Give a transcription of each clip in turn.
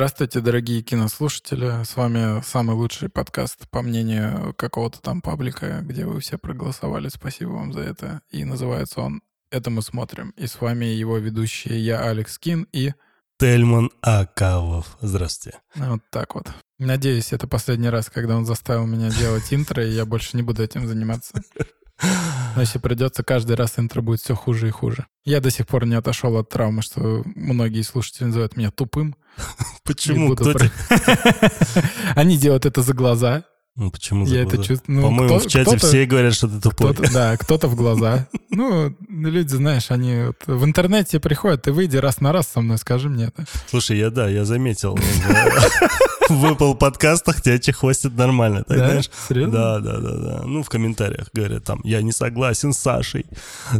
Здравствуйте, дорогие кинослушатели. С вами самый лучший подкаст, по мнению какого-то там паблика, где вы все проголосовали. Спасибо вам за это. И называется он «Это мы смотрим». И с вами его ведущие я, Алекс Кин, и... Тельман Акавов. Здравствуйте. Вот так вот. Надеюсь, это последний раз, когда он заставил меня делать интро, и я больше не буду этим заниматься. Но если придется, каждый раз интро будет все хуже и хуже. Я до сих пор не отошел от травмы, что многие слушатели называют меня тупым. Почему? Про... Они делают это за глаза. Ну, почему за Я глаза? это чувствую. Ну, По-моему, кто- в чате все говорят, что ты тупой. Кто-то, да, кто-то в глаза. Ну, люди, знаешь, они вот в интернете приходят, ты выйди раз на раз со мной, скажи мне это. Слушай, я да, я заметил. В в Apple подкастах тебя чехвостят нормально, так знаешь? Серьезно? Да, да, да, да. Ну, в комментариях говорят там, я не согласен с Сашей.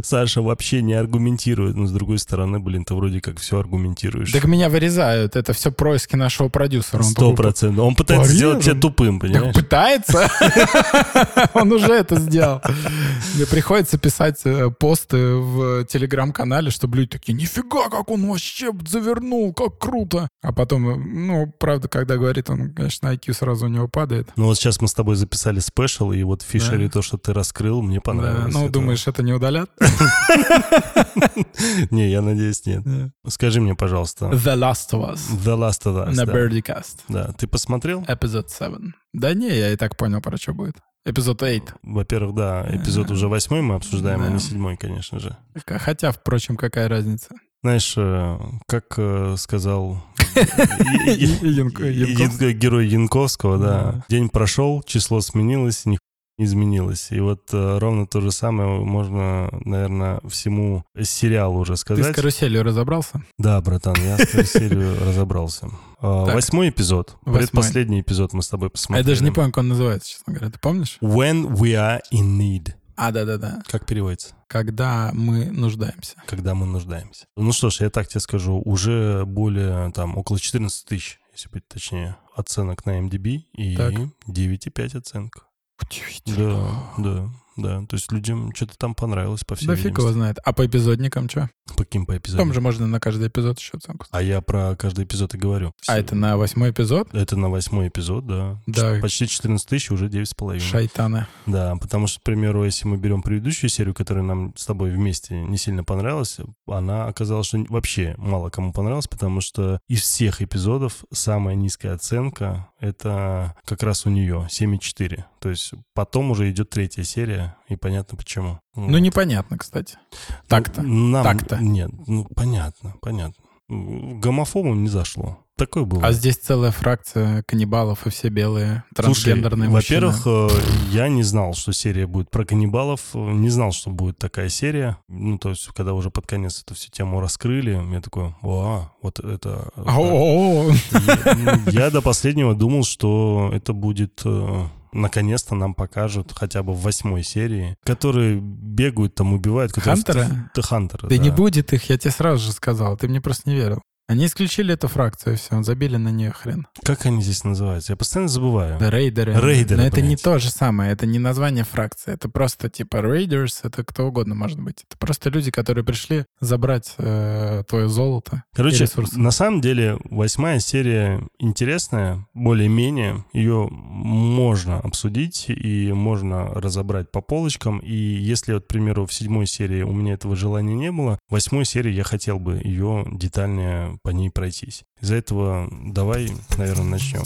Саша вообще не аргументирует. Но с другой стороны, блин, ты вроде как все аргументируешь. Так меня вырезают, это все происки нашего продюсера. Сто процентов. Он пытается сделать тебя тупым, Так понимаешь? Пытается. Он уже это сделал. Мне приходится писать э, посты в телеграм-канале, чтобы люди такие, нифига, как он вообще завернул, как круто. А потом, э, ну, правда, когда говорит, он, конечно, IQ сразу у него падает. Ну вот сейчас мы с тобой записали спешл, и вот Да. то, что ты раскрыл, мне Да, понравилось. Ну, Это- думаешь, это не удалят? Не, я надеюсь, нет. Скажи мне, пожалуйста, The Last of Us The Last of Us, на да. Birdcast. Да, ты посмотрел? Эпизод 7. Да не, я и так понял, про что будет. Эпизод 8. Во-первых, да, эпизод уже восьмой мы обсуждаем, а Да. не седьмой, конечно же. Хотя, впрочем, какая разница? Знаешь, э, как э, сказал герой Янковского, да, день прошел, число сменилось, изменилось. И вот э, ровно то же самое можно, наверное, всему сериалу уже Ты с сказать. каруселью разобрался? Да, братан, я с серию разобрался. А. Восьмой эпизод, предпоследний эпизод мы с тобой посмотрели. я даже не помню, как он называется, честно говоря. Ты помнишь? When we are in need. А, да-да-да. Как переводится? Когда мы нуждаемся. Когда мы нуждаемся. Ну что ж, я так тебе скажу, уже более, там, около 14 тысяч, если быть точнее, оценок на MDB и Так. 9,5 оценка. Удивительно. Да, да, да. То есть людям что-то там понравилось, по всей Да фиг его знает. А по эпизодникам что? По каким по Там эпизодам? же можно на каждый эпизод еще оценку. А я про каждый эпизод и говорю. А это на восьмой эпизод? Это на восьмой эпизод, да. Да. Ч- Почти 14 тысяч, уже 9,5. Шайтаны. Да, потому что, к примеру, если мы берем предыдущую серию, которая нам с тобой вместе не сильно понравилась, она оказалась, что вообще мало кому понравилась, потому что из всех эпизодов самая низкая оценка — это как раз у нее 7,4. То есть потом уже идет третья серия, и понятно почему. Ну, непонятно, кстати. Так-то. Нам- Так-то. Нет, ну, понятно, понятно. Гомофобам не зашло. Такое было. А здесь целая фракция каннибалов и все белые Слушай, трансгендерные мужчины. во-первых, э, я не знал, что серия будет про каннибалов, э, не знал, что будет такая серия. Ну, то есть, когда уже под конец эту всю тему раскрыли, я такой, о, вот это... Я, до последнего думал, что это будет... э, Наконец-то нам покажут хотя бы в восьмой серии, которые бегают там, убивают. которые- Хантера? Да, Хантера, Да да. не будет их, я тебе сразу же сказал, ты мне просто не верил. Они исключили эту фракцию, все, забили на нее хрен. Как они здесь называются? Я постоянно забываю. Да, рейдеры. Рейдеры, Но это не блядь. то же самое, это не название фракции, это просто типа рейдерс, это кто угодно может быть. Это просто люди, которые пришли забрать э, твое золото Короче, на самом деле восьмая серия интересная, более-менее. Ее можно обсудить и можно разобрать по полочкам. И если, вот, к примеру, в седьмой серии у меня этого желания не было, в восьмой серии я хотел бы ее детальнее по ней пройтись. Из-за этого давай, наверное, начнем.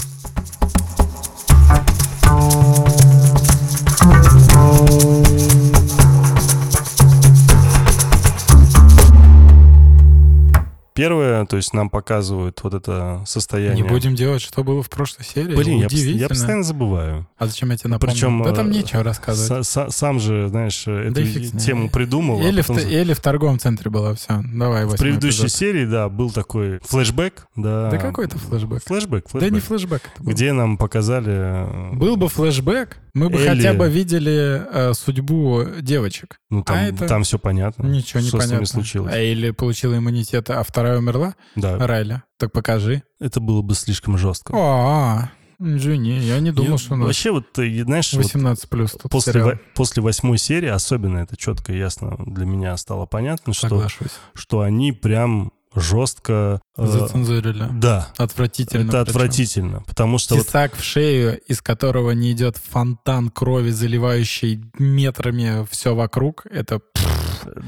Первое, то есть нам показывают вот это состояние. Не будем делать, что было в прошлой серии. Блин, я, я постоянно забываю. А зачем я тебе напомнил? Причем, да там э, нечего рассказывать. Са- са- сам же, знаешь, э, Да эту с ней. тему придумал. а Или, в, потом т- или в торговом центре было все. Давай, в предыдущей эпизод. серии, да, был такой флешбэк. Да, Да какой это флешбэк? Флешбэк, Да не флешбэк. флешбэк. Где нам показали... э, Был бы флешбэк, мы бы Элли. хотя бы видели э, судьбу девочек. Ну, там, а это- там все понятно. Ничего не что с ними понятно. случилось. А или получила иммунитет, а вторая умерла? Да, Райля. Так покажи. это было бы слишком жестко. А, извини, я не думал, Я- что нас Вообще, вот, ты знаешь, вот 18 плюс тут после, во- после восьмой серии, особенно это четко и ясно для меня стало понятно, что Соглашусь. что они прям жестко... э, Зацензурили. Да, Отвратительно. это причем. отвратительно, потому что вот Тесак в шею, из которого не идет фонтан крови, заливающий метрами все вокруг. Это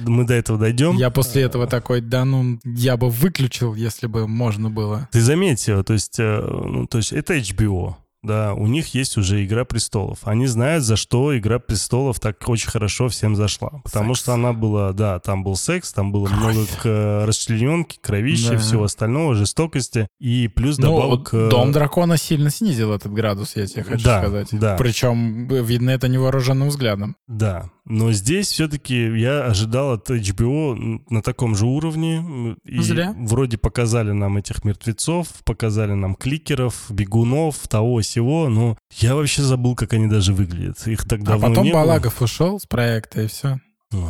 мы до этого дойдем. я после этого такой, да ну, я бы выключил, если бы можно было. Ты заметил, то есть, э, ну, то есть это HBO, да, у них есть уже «Игра престолов». Они знают, за что «Игра престолов» так очень хорошо всем зашла. Потому Секс. что она была, да, там был секс, там было много к- расчлененки, кровищи, Да. всего остального, жестокости. И плюс Ну, добавок... э, Дом дракона сильно снизил этот градус, я тебе хочу Да, сказать. да. Причем э, видно это невооруженным взглядом. Да, но здесь все-таки я ожидал от HBO на таком же уровне. И Зря. Вроде показали нам этих мертвецов, показали нам кликеров, бегунов, того всего, но я вообще забыл, как они даже выглядят. Их так А давно потом не было. Балагов ушел с проекта, и все. Ой.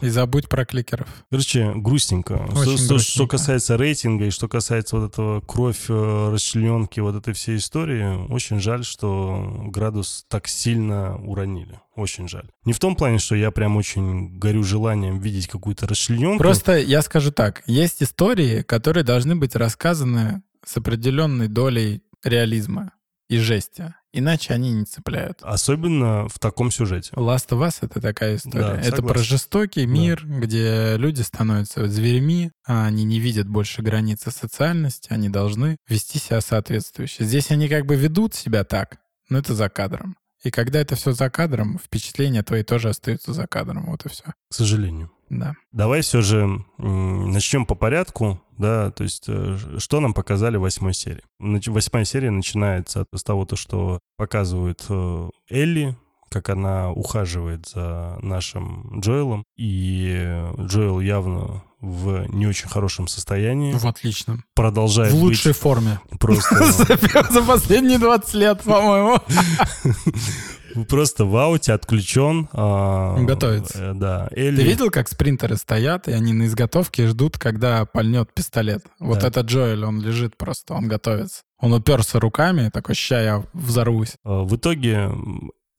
И забудь про кликеров. Короче, грустненько. Что- Очень что, что грустненько. касается рейтинга и что касается вот этого кровь, э, расчлененки, вот этой всей истории, очень жаль, что градус так сильно уронили. Очень жаль. Не в том плане, что я прям очень горю желанием видеть какую-то расчлененку. Просто я скажу так. Есть истории, которые должны быть рассказаны с определенной долей реализма и жести. Иначе они не цепляют. Особенно в таком сюжете. Last of Us — это такая история. Да, это согласен. про жестокий мир, где люди становятся зверями, а они не видят больше границы социальности, они должны вести себя соответствующе. Здесь они как бы ведут себя так, но это за кадром. И когда это все за кадром, впечатления твои тоже остаются за кадром. Вот и все. К сожалению. Да. Давай все же начнем по порядку, да, то есть э, что нам показали в восьмой серии. Восьмая серия начинается с того, то, что показывают э, Элли, как она ухаживает за нашим Джоэлом, и Джоэл явно в не очень хорошем состоянии, В отличном. продолжает В лучшей быть форме. просто, За последние 20 лет, по-моему. просто в ауте, отключен. а, Готовится. э, Да, Элли... Ты видел, как спринтеры стоят, и они на изготовке ждут, когда пальнет пистолет? Вот Да. это Джоэль, он лежит просто, он готовится. Он уперся руками, такой, ща я взорвусь. А, В итоге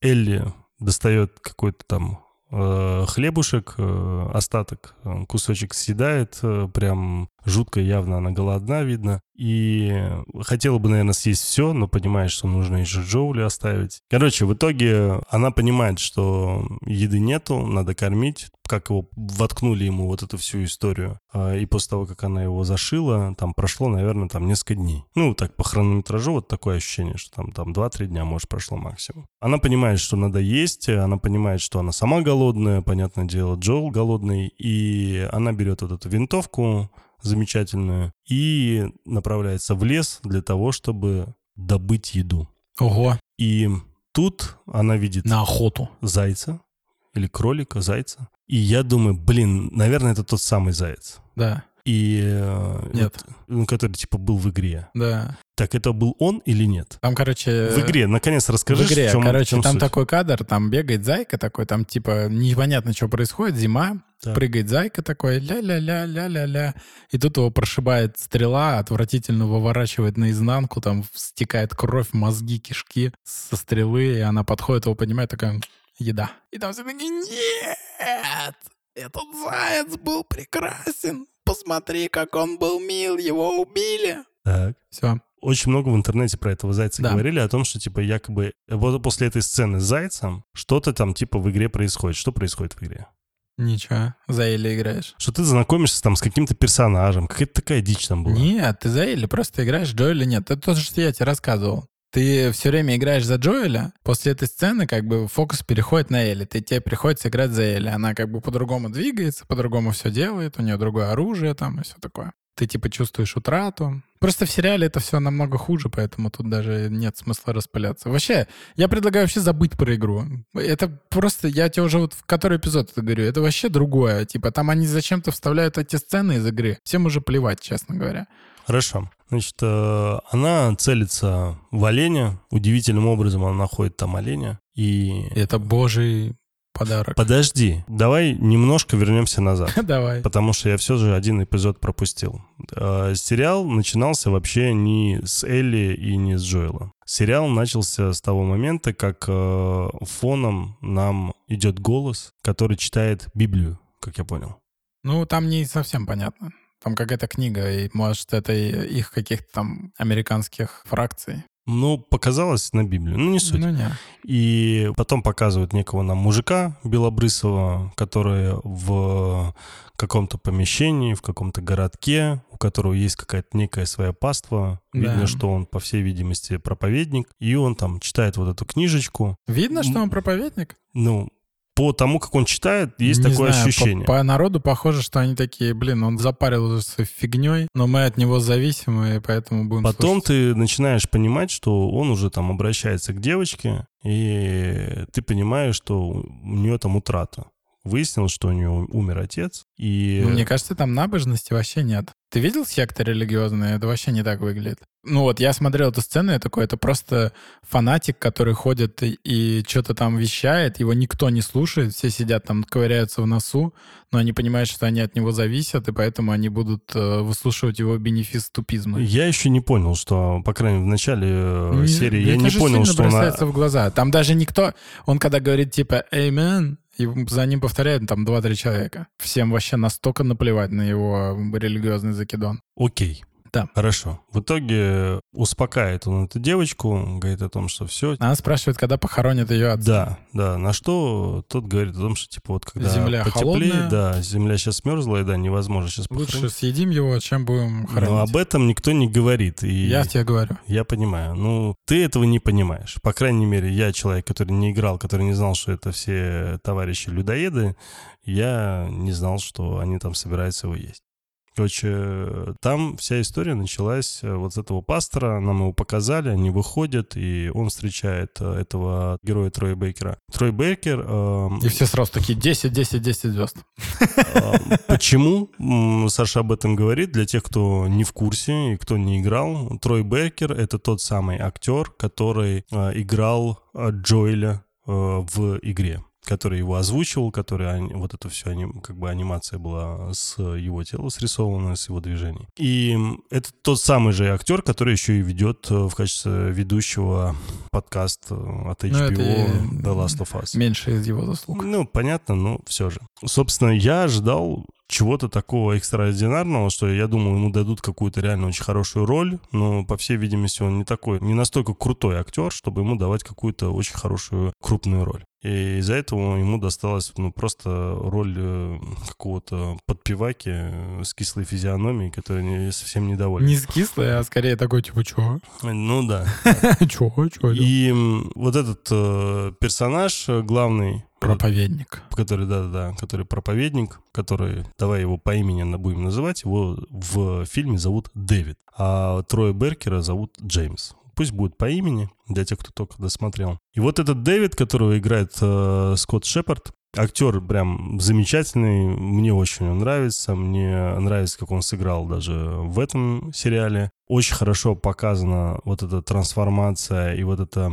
Элли достает какой-то там хлебушек, э, остаток, э, кусочек съедает, э, прям жутко явно она голодна, видно. И хотела бы, наверное, съесть все, но понимает, что нужно еще Джоули оставить. Короче, в итоге она понимает, что еды нету, надо кормить. Как его воткнули ему вот эту всю историю. А, И после того, как она его зашила, там прошло, наверное, там несколько дней. Ну, так по хронометражу вот такое ощущение, что там, там 2-3 дня, может, прошло максимум. Она понимает, что надо есть, она понимает, что она сама голодная, понятное дело, Джоэл голодный, и она берет вот эту винтовку замечательную и направляется в лес для того, чтобы добыть еду. Ого, И тут она видит на охоту. зайца или кролика, зайца. И я думаю, блин, наверное, это тот самый заяц. Да, И... э, Нет. вот, ну, который, типа, был в игре. да. Так это был он или нет? Там, короче... В игре, наконец, расскажи, в игре, в чем, короче, в чем там суть. такой кадр, там бегает зайка такой, там типа непонятно, что происходит, зима, Так. прыгает зайка такой, ля-ля-ля-ля-ля-ля, и тут его прошибает стрела, отвратительно выворачивает наизнанку, там стекает кровь, мозги, кишки со стрелы, и она подходит, его поднимает, такая, еда. И там все такие, нет, этот заяц был прекрасен, посмотри, как он был мил, его убили. Так. Все, Очень много в интернете про этого зайца Да. говорили, о том, что, типа, якобы вот после этой сцены с зайцем что-то там, типа, в игре происходит. Что происходит в игре? ничего, за Элли играешь. Что ты знакомишься там с каким-то персонажем, какая-то такая дичь там была. Нет, ты за Элли просто играешь Джоэля нет. Это то, что я тебе рассказывал. Ты все время играешь за Джоэля, после этой сцены как бы фокус переходит на Элли. Ты, тебе приходится играть за Элли. Она как бы по-другому двигается, по-другому все делает, у нее другое оружие там и все такое. Ты типа чувствуешь утрату. Просто в сериале это все намного хуже, поэтому тут даже нет смысла распыляться. Вообще, я предлагаю вообще забыть про игру. Это просто, я тебе уже вот в который эпизод это говорю, это вообще другое. Типа там они зачем-то вставляют эти сцены из игры. Всем уже плевать, честно говоря. Хорошо. Значит, э, она целится в оленя. Удивительным образом она находит там оленя. И... Это божий подарок. Подожди, давай немножко вернемся назад. Давай. Потому что я все же один эпизод пропустил. Э, Сериал начинался вообще не с Элли и не с Джоэла. Сериал начался с того момента, как э, фоном нам идет голос, который читает Библию, как я понял. Ну, там не совсем понятно. Там какая-то книга, и может это их каких-то там американских фракций. Ну, показалось на Библию. Ну, не суть. Ну, не. И потом показывают некого нам мужика белобрысого, который в каком-то помещении, в каком-то городке, у которого есть какая-то некая своя паства. Видно, Да. что он, по всей видимости, проповедник. И он там читает вот эту книжечку. Видно, что он проповедник? Ну, по тому, как он читает, есть Не такое знаю, по- ощущение. По, народу похоже, что они такие, блин, он запарил уже своей фигней, но мы от него зависимы, и поэтому будем Потом слушать. ты начинаешь понимать, что он уже там обращается к девочке, и ты понимаешь, что у нее там утрата. Выяснилось, что у нее умер отец, и... Ну, Мне кажется, там набожности вообще нет. Ты видел секты религиозные? Это вообще не так выглядит. Ну вот, я смотрел эту сцену, я такой, это просто фанатик, который ходит и, что-то там вещает, его никто не слушает, все сидят там, ковыряются в носу, но они понимают, что они от него зависят, и поэтому они будут э, выслушивать его бенефис тупизма. Я еще не понял, что, по крайней мере, в начале э, Не- серии я это не понял, что она... бросается в глаза. Там даже никто... Он когда говорит типа «Amen», и за ним повторяют там 2-3 человека. Всем вообще настолько наплевать на его религиозный закидон. Окей. Да. Хорошо. В итоге успокаивает он эту девочку, говорит о том, что все. Она спрашивает, когда похоронят ее отца. Да, да. На что тот говорит о том, что типа вот когда Земля потеплее, холодная. да, земля сейчас мерзла, и да, невозможно сейчас Лучше съедим его, чем будем хоронить. Но об этом никто не говорит. И Я тебе говорю. Я понимаю. Ну, ты этого не понимаешь. По крайней мере, я человек, который не играл, который не знал, что это все товарищи людоеды, я не знал, что они там собираются его есть. Короче, там вся история началась э, вот с этого пастора, нам его показали, они выходят, и он встречает э, этого героя Троя Бейкера. Трой Бейкер... эм, И все сразу такие 10, 10, 10 звезд. а, Почему Саша об этом говорит? Для тех, кто не в курсе и кто не играл, Трой Беккер — это тот самый актер, который а, играл Джоэля в игре который его озвучивал, который вот это все как бы анимация была с его тела срисована, с его движений. И это тот самый же актер, который еще и ведет э, в качестве ведущего подкаст э, от HBO Ну, и- The Last of Us. Меньше из его заслуг. Ну, понятно, но все же. Собственно, я ожидал чего-то такого экстраординарного, что я думал, ему дадут какую-то реально очень хорошую роль, но, по всей видимости, он не такой, не настолько крутой актер, чтобы ему давать какую-то очень хорошую крупную роль. И из-за этого ему досталась ну, просто роль э, какого-то подпеваки э, с кислой физиономией, который не, совсем недоволен. Не скислый, а скорее такой, типа, чё? Ну да. Чё? Чё? И вот этот э, персонаж главный, Проповедник. который, да-да-да, который проповедник, который, давай его по имени будем называть, его в фильме зовут Дэвид, а Троя Беркера зовут Джеймс. Пусть будет по имени, для тех, кто только досмотрел. И вот этот Дэвид, которого играет э, Скотт Шепард, актер прям замечательный, мне очень он нравится, мне нравится, как он сыграл даже в этом сериале. Очень хорошо показана вот эта трансформация и вот это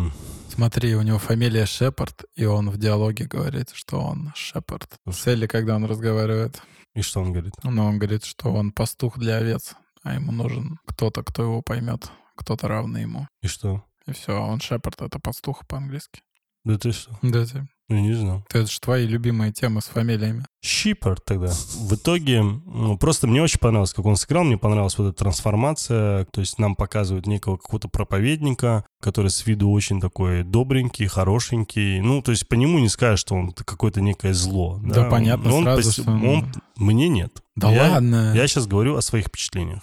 Смотри, у него фамилия Шепард, и он в диалоге говорит, что он Шепард. В цели, когда он разговаривает. И что он говорит? Но он говорит, что он пастух для овец, а ему нужен кто-то, кто его поймет, кто-то равный ему. И что? И все, он Шепард, это пастух по-английски. Да ты что? Да, ты. Я не знал. Это же твои любимые темы с фамилиями. Щипер тогда. В итоге, ну, просто мне очень понравилось, как он сыграл, мне понравилась вот эта трансформация, то есть нам показывают некого какого-то проповедника, который с виду очень такой добренький, хорошенький, ну, то есть по нему не скажешь, что он какое-то некое зло. Да, понятно Но он, сразу, пос- что он- Мне нет. Да Я- ладно. Я сейчас говорю о своих впечатлениях.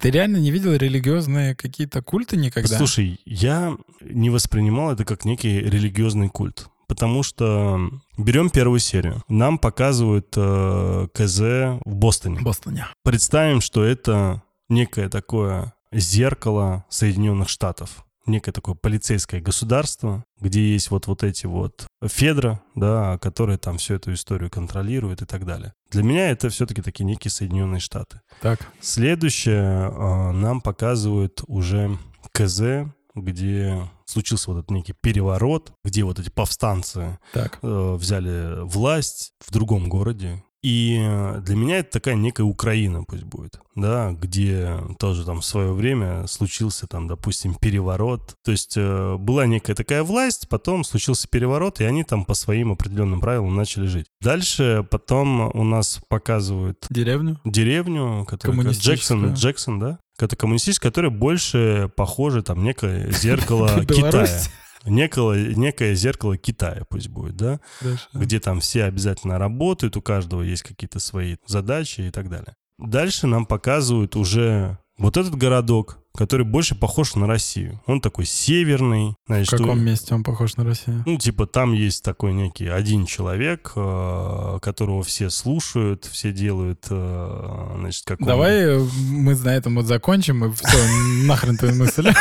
Ты реально не видел религиозные какие-то культы никогда? Слушай, я не воспринимал это как некий религиозный культ. Потому что берем первую серию. Нам показывают э, КЗ в Бостоне. В Бостоне. Представим, что это некое такое зеркало Соединенных Штатов. Некое такое полицейское государство, где есть вот, вот эти вот Федра, да, которые там всю эту историю контролируют и так далее. Для меня это все-таки такие некие Соединенные Штаты. Так. Следующее э, нам показывают уже КЗ, где случился вот этот некий переворот, где вот эти повстанцы Так. э, взяли власть в другом городе. И э, для меня это такая некая Украина пусть будет, да, где тоже там в свое время случился там, допустим, переворот. То есть э, была некая такая власть, потом случился переворот, и они там по своим определенным правилам начали жить. Дальше потом у нас показывают Деревню? деревню, которая Джексон. Джексон, да? Это коммунистическая, которая больше похоже там некое зеркало Китая. Некое, некое зеркало Китая пусть будет, да? Дальше. где там все обязательно работают, у каждого есть какие-то свои задачи и так далее. Дальше нам показывают уже вот этот городок, который больше похож на Россию. Он такой северный. В Значит, каком у- месте он похож на Россию? ну, типа, там есть такой некий один человек, э, которого все слушают, все делают, э, значит, как он- Давай э, мы на этом вот закончим, и все, нахрен твою мысль.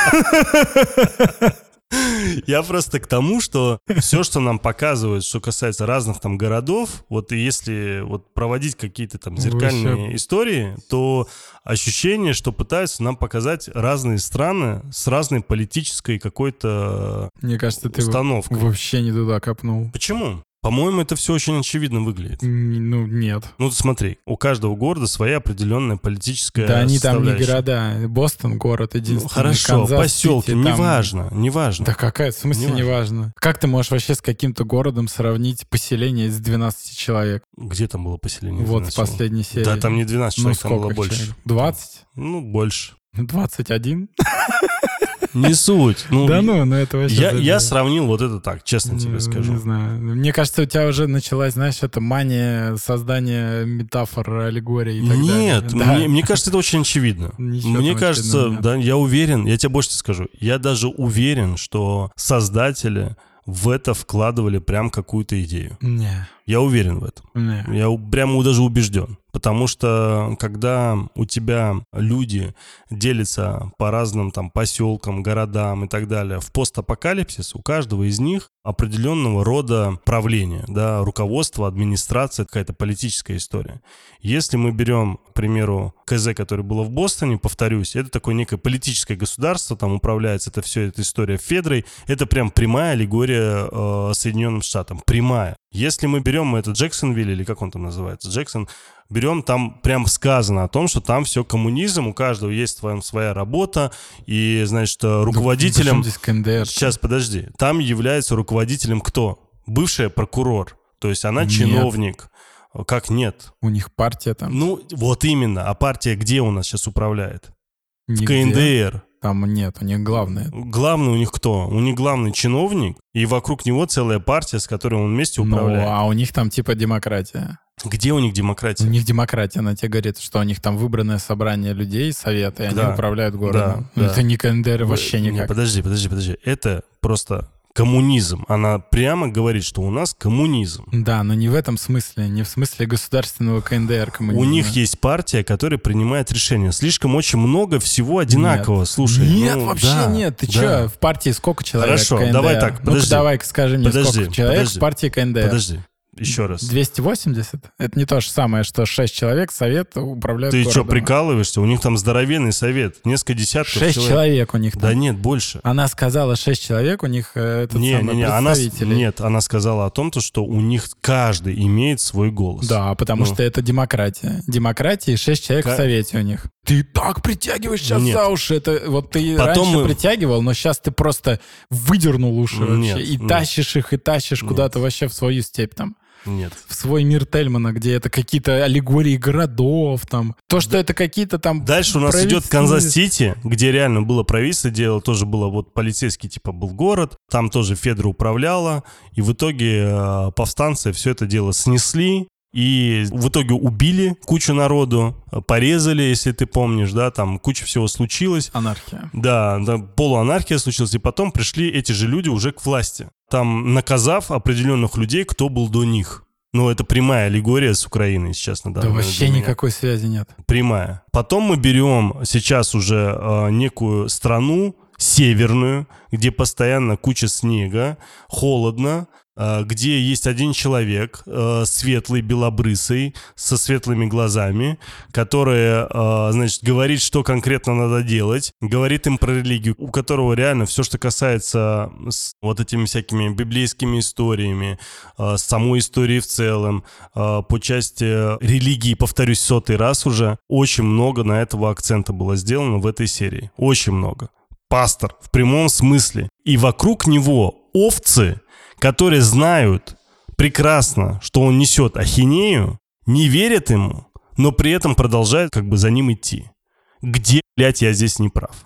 Я просто к тому, что все, что нам показывают, что касается разных там городов, вот если вот проводить какие-то там зеркальные Вообще. истории, то ощущение, что пытаются нам показать разные страны с разной политической какой-то Мне кажется, ты установкой. вообще не туда копнул. Почему? По-моему, это все очень очевидно выглядит. Ну, нет. Ну, смотри, у каждого города своя определенная политическая Да они там не города. Бостон город Ну, единственный. хорошо, Канзас-Сити, поселки, там- неважно, неважно. Да какая, в смысле Неважно. неважно. Как ты можешь вообще с каким-то городом сравнить поселение из 12 человек? Где там было поселение? Вот 12 в последней серии. Да, там не 12 Ну, человек, там было сколько больше. человек? 20? Ну, больше. 21? Не суть. Ну, Да ну, ну это вообще... я, забей. я сравнил вот это так, честно тебе скажу. Не знаю. Мне кажется, у тебя уже началась, знаешь, это мания создания метафор, аллегорий и так Нет, далее. Да. мне, мне кажется, это очень очевидно. Ничего мне кажется, очевидного нет. да, я уверен, я тебе больше скажу, я даже уверен, что создатели в это вкладывали прям какую-то идею. Не, Я уверен в этом. не. Я прямо даже убежден. Потому что когда у тебя люди делятся по разным там поселкам, городам и так далее в постапокалипсис, у каждого из них определенного рода правление, да, руководство, администрация, какая-то политическая история. Если мы берем, к примеру, КЗ, которое было в Бостоне, повторюсь, это такое некое политическое государство, там управляется это все, эта история Федрой, это прям прямая аллегория э, Соединенным Штатам, прямая. Если мы берем это Джексонвилл, или как он там называется, Джексон, берем, там прям сказано о том, что там все коммунизм, у каждого есть своя, своя работа, и, значит, э, руководителем... Ну, здесь КНДР? Сейчас, подожди. Там является руководителем кто? Бывшая прокурор. То есть она Нет. чиновник. Как нет? У них партия там. Ну, вот именно. А партия где у нас сейчас управляет? В нигде. КНДР. Там нет, у них главное. Главный у них кто? У них главный чиновник, и вокруг него целая партия, с которой он вместе Ну, управляет. а у них там типа демократия. Где у них У демократия? них демократия, она тебе говорит, что у них там выбранное собрание людей, советы, и они Да. управляют городом. Да, Ну, да. Это не КНДР вообще Не, никак. подожди, подожди, подожди. Это просто коммунизм. Она прямо говорит, что у нас коммунизм. Да, но не в этом смысле, не в смысле государственного КНДР коммунизма. У них есть партия, которая принимает решения. Слишком очень много всего одинакового. Нет. Слушай, Нет, ну, вообще да, нет. Ты да. чё, в партии сколько человек? Хорошо, КНДР? давай так, подожди. давай скажи мне, Подожди, сколько человек подожди. в партии КНДР? Подожди, еще раз. 280? Это не то же самое, что 6 человек совет управляют Ты что, городом. прикалываешься? У них там здоровенный совет. Несколько десятков 6 человек. у них там. Да нет, больше. Она сказала 6 человек, у них э, этот Не, самый не, не, она, нет, она сказала о том, то, что у них каждый имеет свой голос. Да, потому Ну. что это демократия. Демократия и 6 человек Ка- в совете у них. Ты так притягиваешь сейчас Нет. за уши. Это вот ты Потом раньше мы- притягивал, но сейчас ты просто выдернул уши Нет, вообще. И нет. тащишь их, и тащишь Нет. куда-то вообще в свою степь там. Нет. В свой мир Тельмана, где это какие-то аллегории городов там. То, что это какие-то там... Дальше у нас идет Канзас-Сити, где реально было правительство дело, тоже было вот полицейский типа был город, там тоже Федра управляла, и в итоге э, повстанцы все это дело снесли, и в итоге убили кучу народу, порезали, если ты помнишь, да, там куча всего случилось. Анархия. Да, да, полуанархия случилась, и потом пришли эти же люди уже к власти, там наказав определенных людей, кто был до них. Ну, это прямая аллегория с Украиной сейчас на Да данный момент вообще никакой связи нет. Прямая. Потом мы берем сейчас уже э, некую страну, северную, где постоянно куча снега, холодно, где есть один человек, э, светлый, белобрысый, со светлыми глазами, который, э, значит, говорит, что конкретно надо делать, говорит им про религию, у которого реально все, что касается вот этими всякими библейскими историями, э, самой истории в целом, по части религии, повторюсь сотый раз уже, очень много на этого акцента было сделано в этой серии. Очень много. Пастор в прямом смысле. И вокруг него овцы, которые знают прекрасно, что он несет ахинею, не верят ему, но при этом продолжают как бы за ним идти. Где, блядь, я здесь не прав?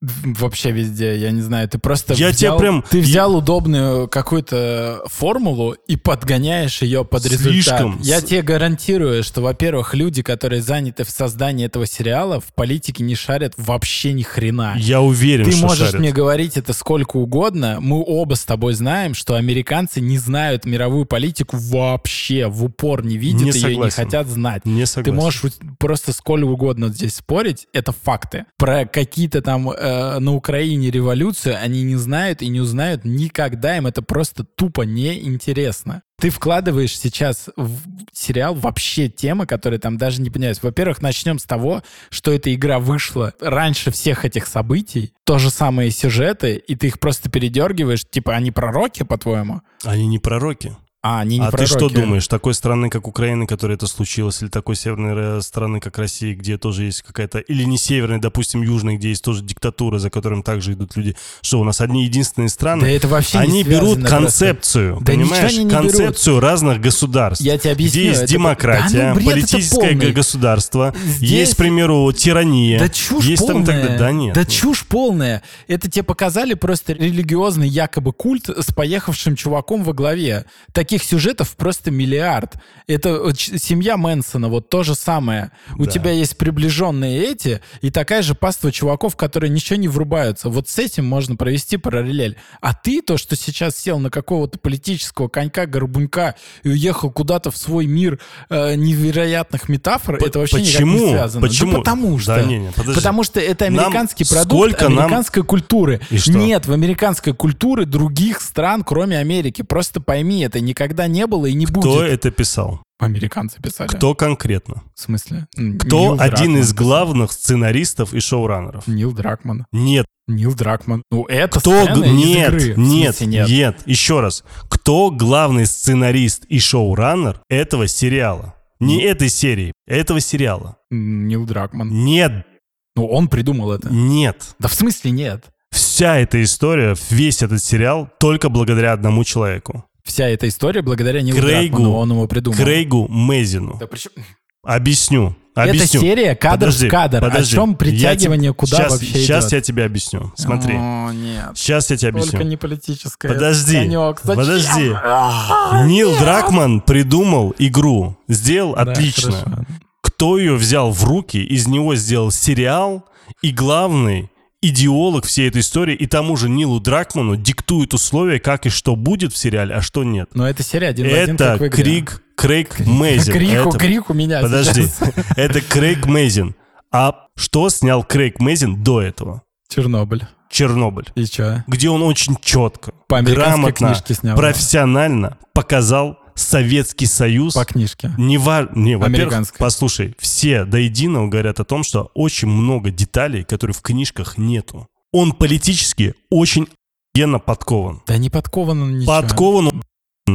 Вообще везде, я не знаю, ты просто я взял, тебя прям, ты взял я... удобную какую-то формулу и подгоняешь ее под Слишком. результат. Я тебе гарантирую, что, во-первых, люди, которые заняты в создании этого сериала, в политике не шарят вообще ни хрена. Я уверен, ты что можешь шарят. мне говорить это сколько угодно, мы оба с тобой знаем, что американцы не знают мировую политику вообще, в упор не видят не ее согласен. и не хотят знать. Не согласен. Ты можешь просто сколько угодно здесь спорить, это факты. Про какие-то там э, на Украине революцию, они не знают и не узнают никогда, им это просто тупо неинтересно. Ты вкладываешь сейчас в сериал вообще темы, которые там даже не понимаются. Во-первых, начнем с того, что эта игра вышла раньше всех этих событий, то же самое сюжеты, и ты их просто передергиваешь, типа, они пророки, по-твоему? Они не пророки. А, они не а ты что думаешь, такой страны, как Украина, которой это случилось, или такой северной страны, как Россия, где тоже есть какая-то, или не северной, допустим, южной, где есть тоже диктатура, за которым также идут люди, что у нас одни единственные страны, да это вообще они берут концепцию, просто. понимаешь, да не концепцию берут. разных государств. Я тебе объясню. Где есть это... демократия, да, ну, бред, политическое государство, Здесь... есть, к примеру, тирания. Да чушь есть полная. Там тогда... Да нет. Да чушь полная. Это тебе показали просто религиозный якобы культ с поехавшим чуваком во главе. Таких сюжетов просто миллиард. Это семья Мэнсона, вот то же самое. У да. тебя есть приближенные эти, и такая же паства чуваков, которые ничего не врубаются. Вот с этим можно провести параллель. А ты, то, что сейчас сел на какого-то политического конька-горбунька и уехал куда-то в свой мир э, невероятных метафор, П- это вообще почему? никак не связано. Почему? Да потому что. Да, не, не, потому что это американский нам продукт сколько американской нам... культуры. И что? Нет в американской культуре других стран, кроме Америки. Просто пойми, это никогда не было и не Кто будет. Кто это писал? Американцы писали. Кто конкретно? В смысле? Кто Нил один Дракман из главных писал. сценаристов и шоураннеров? Нил Дракман. Нет. Нил Дракман. Ну, это Кто сцена нет, из игры. Нет, нет, нет. Еще раз. Кто главный сценарист и шоураннер этого сериала? Не mm. этой серии, этого сериала. Нил Дракман. Нет. Ну, он придумал это. Нет. Да в смысле нет? Вся эта история, весь этот сериал только благодаря одному человеку вся эта история благодаря Нилу Крейгу, Дракману, он его придумал. Крейгу Мезину. Да причем... Объясню. Объясню. Это серия кадр подожди, в кадр. Подожди. О чем притягивание, я куда сейчас, вообще Сейчас идет? я тебе объясню. Смотри. О, нет. Сейчас я тебе объясню. Только не политическое. Подожди. Подожди. Нил Дракман придумал игру. Сделал Да, отлично. хорошо. Кто ее взял в руки, из него сделал сериал, и главный идеолог всей этой истории, и тому же Нилу Дракману диктует условия, как и что будет в сериале, а что нет. Но это серия один в один, Это как в игре. Крик, Крейг Мейзин. Крик, Это- крик у меня Подожди, сейчас. это Крейг Мейзин. А что снял Крейг Мейзин до этого? Чернобыль. Чернобыль. И чё? Где он очень четко, По грамотно, книжке снял. профессионально показал Советский Союз. По книжке. Не, ва- не во-первых, послушай, все до единого говорят о том, что очень много деталей, которые в книжках нету. Он политически очень охуенно подкован. Да не подкован он ничего. Подкован он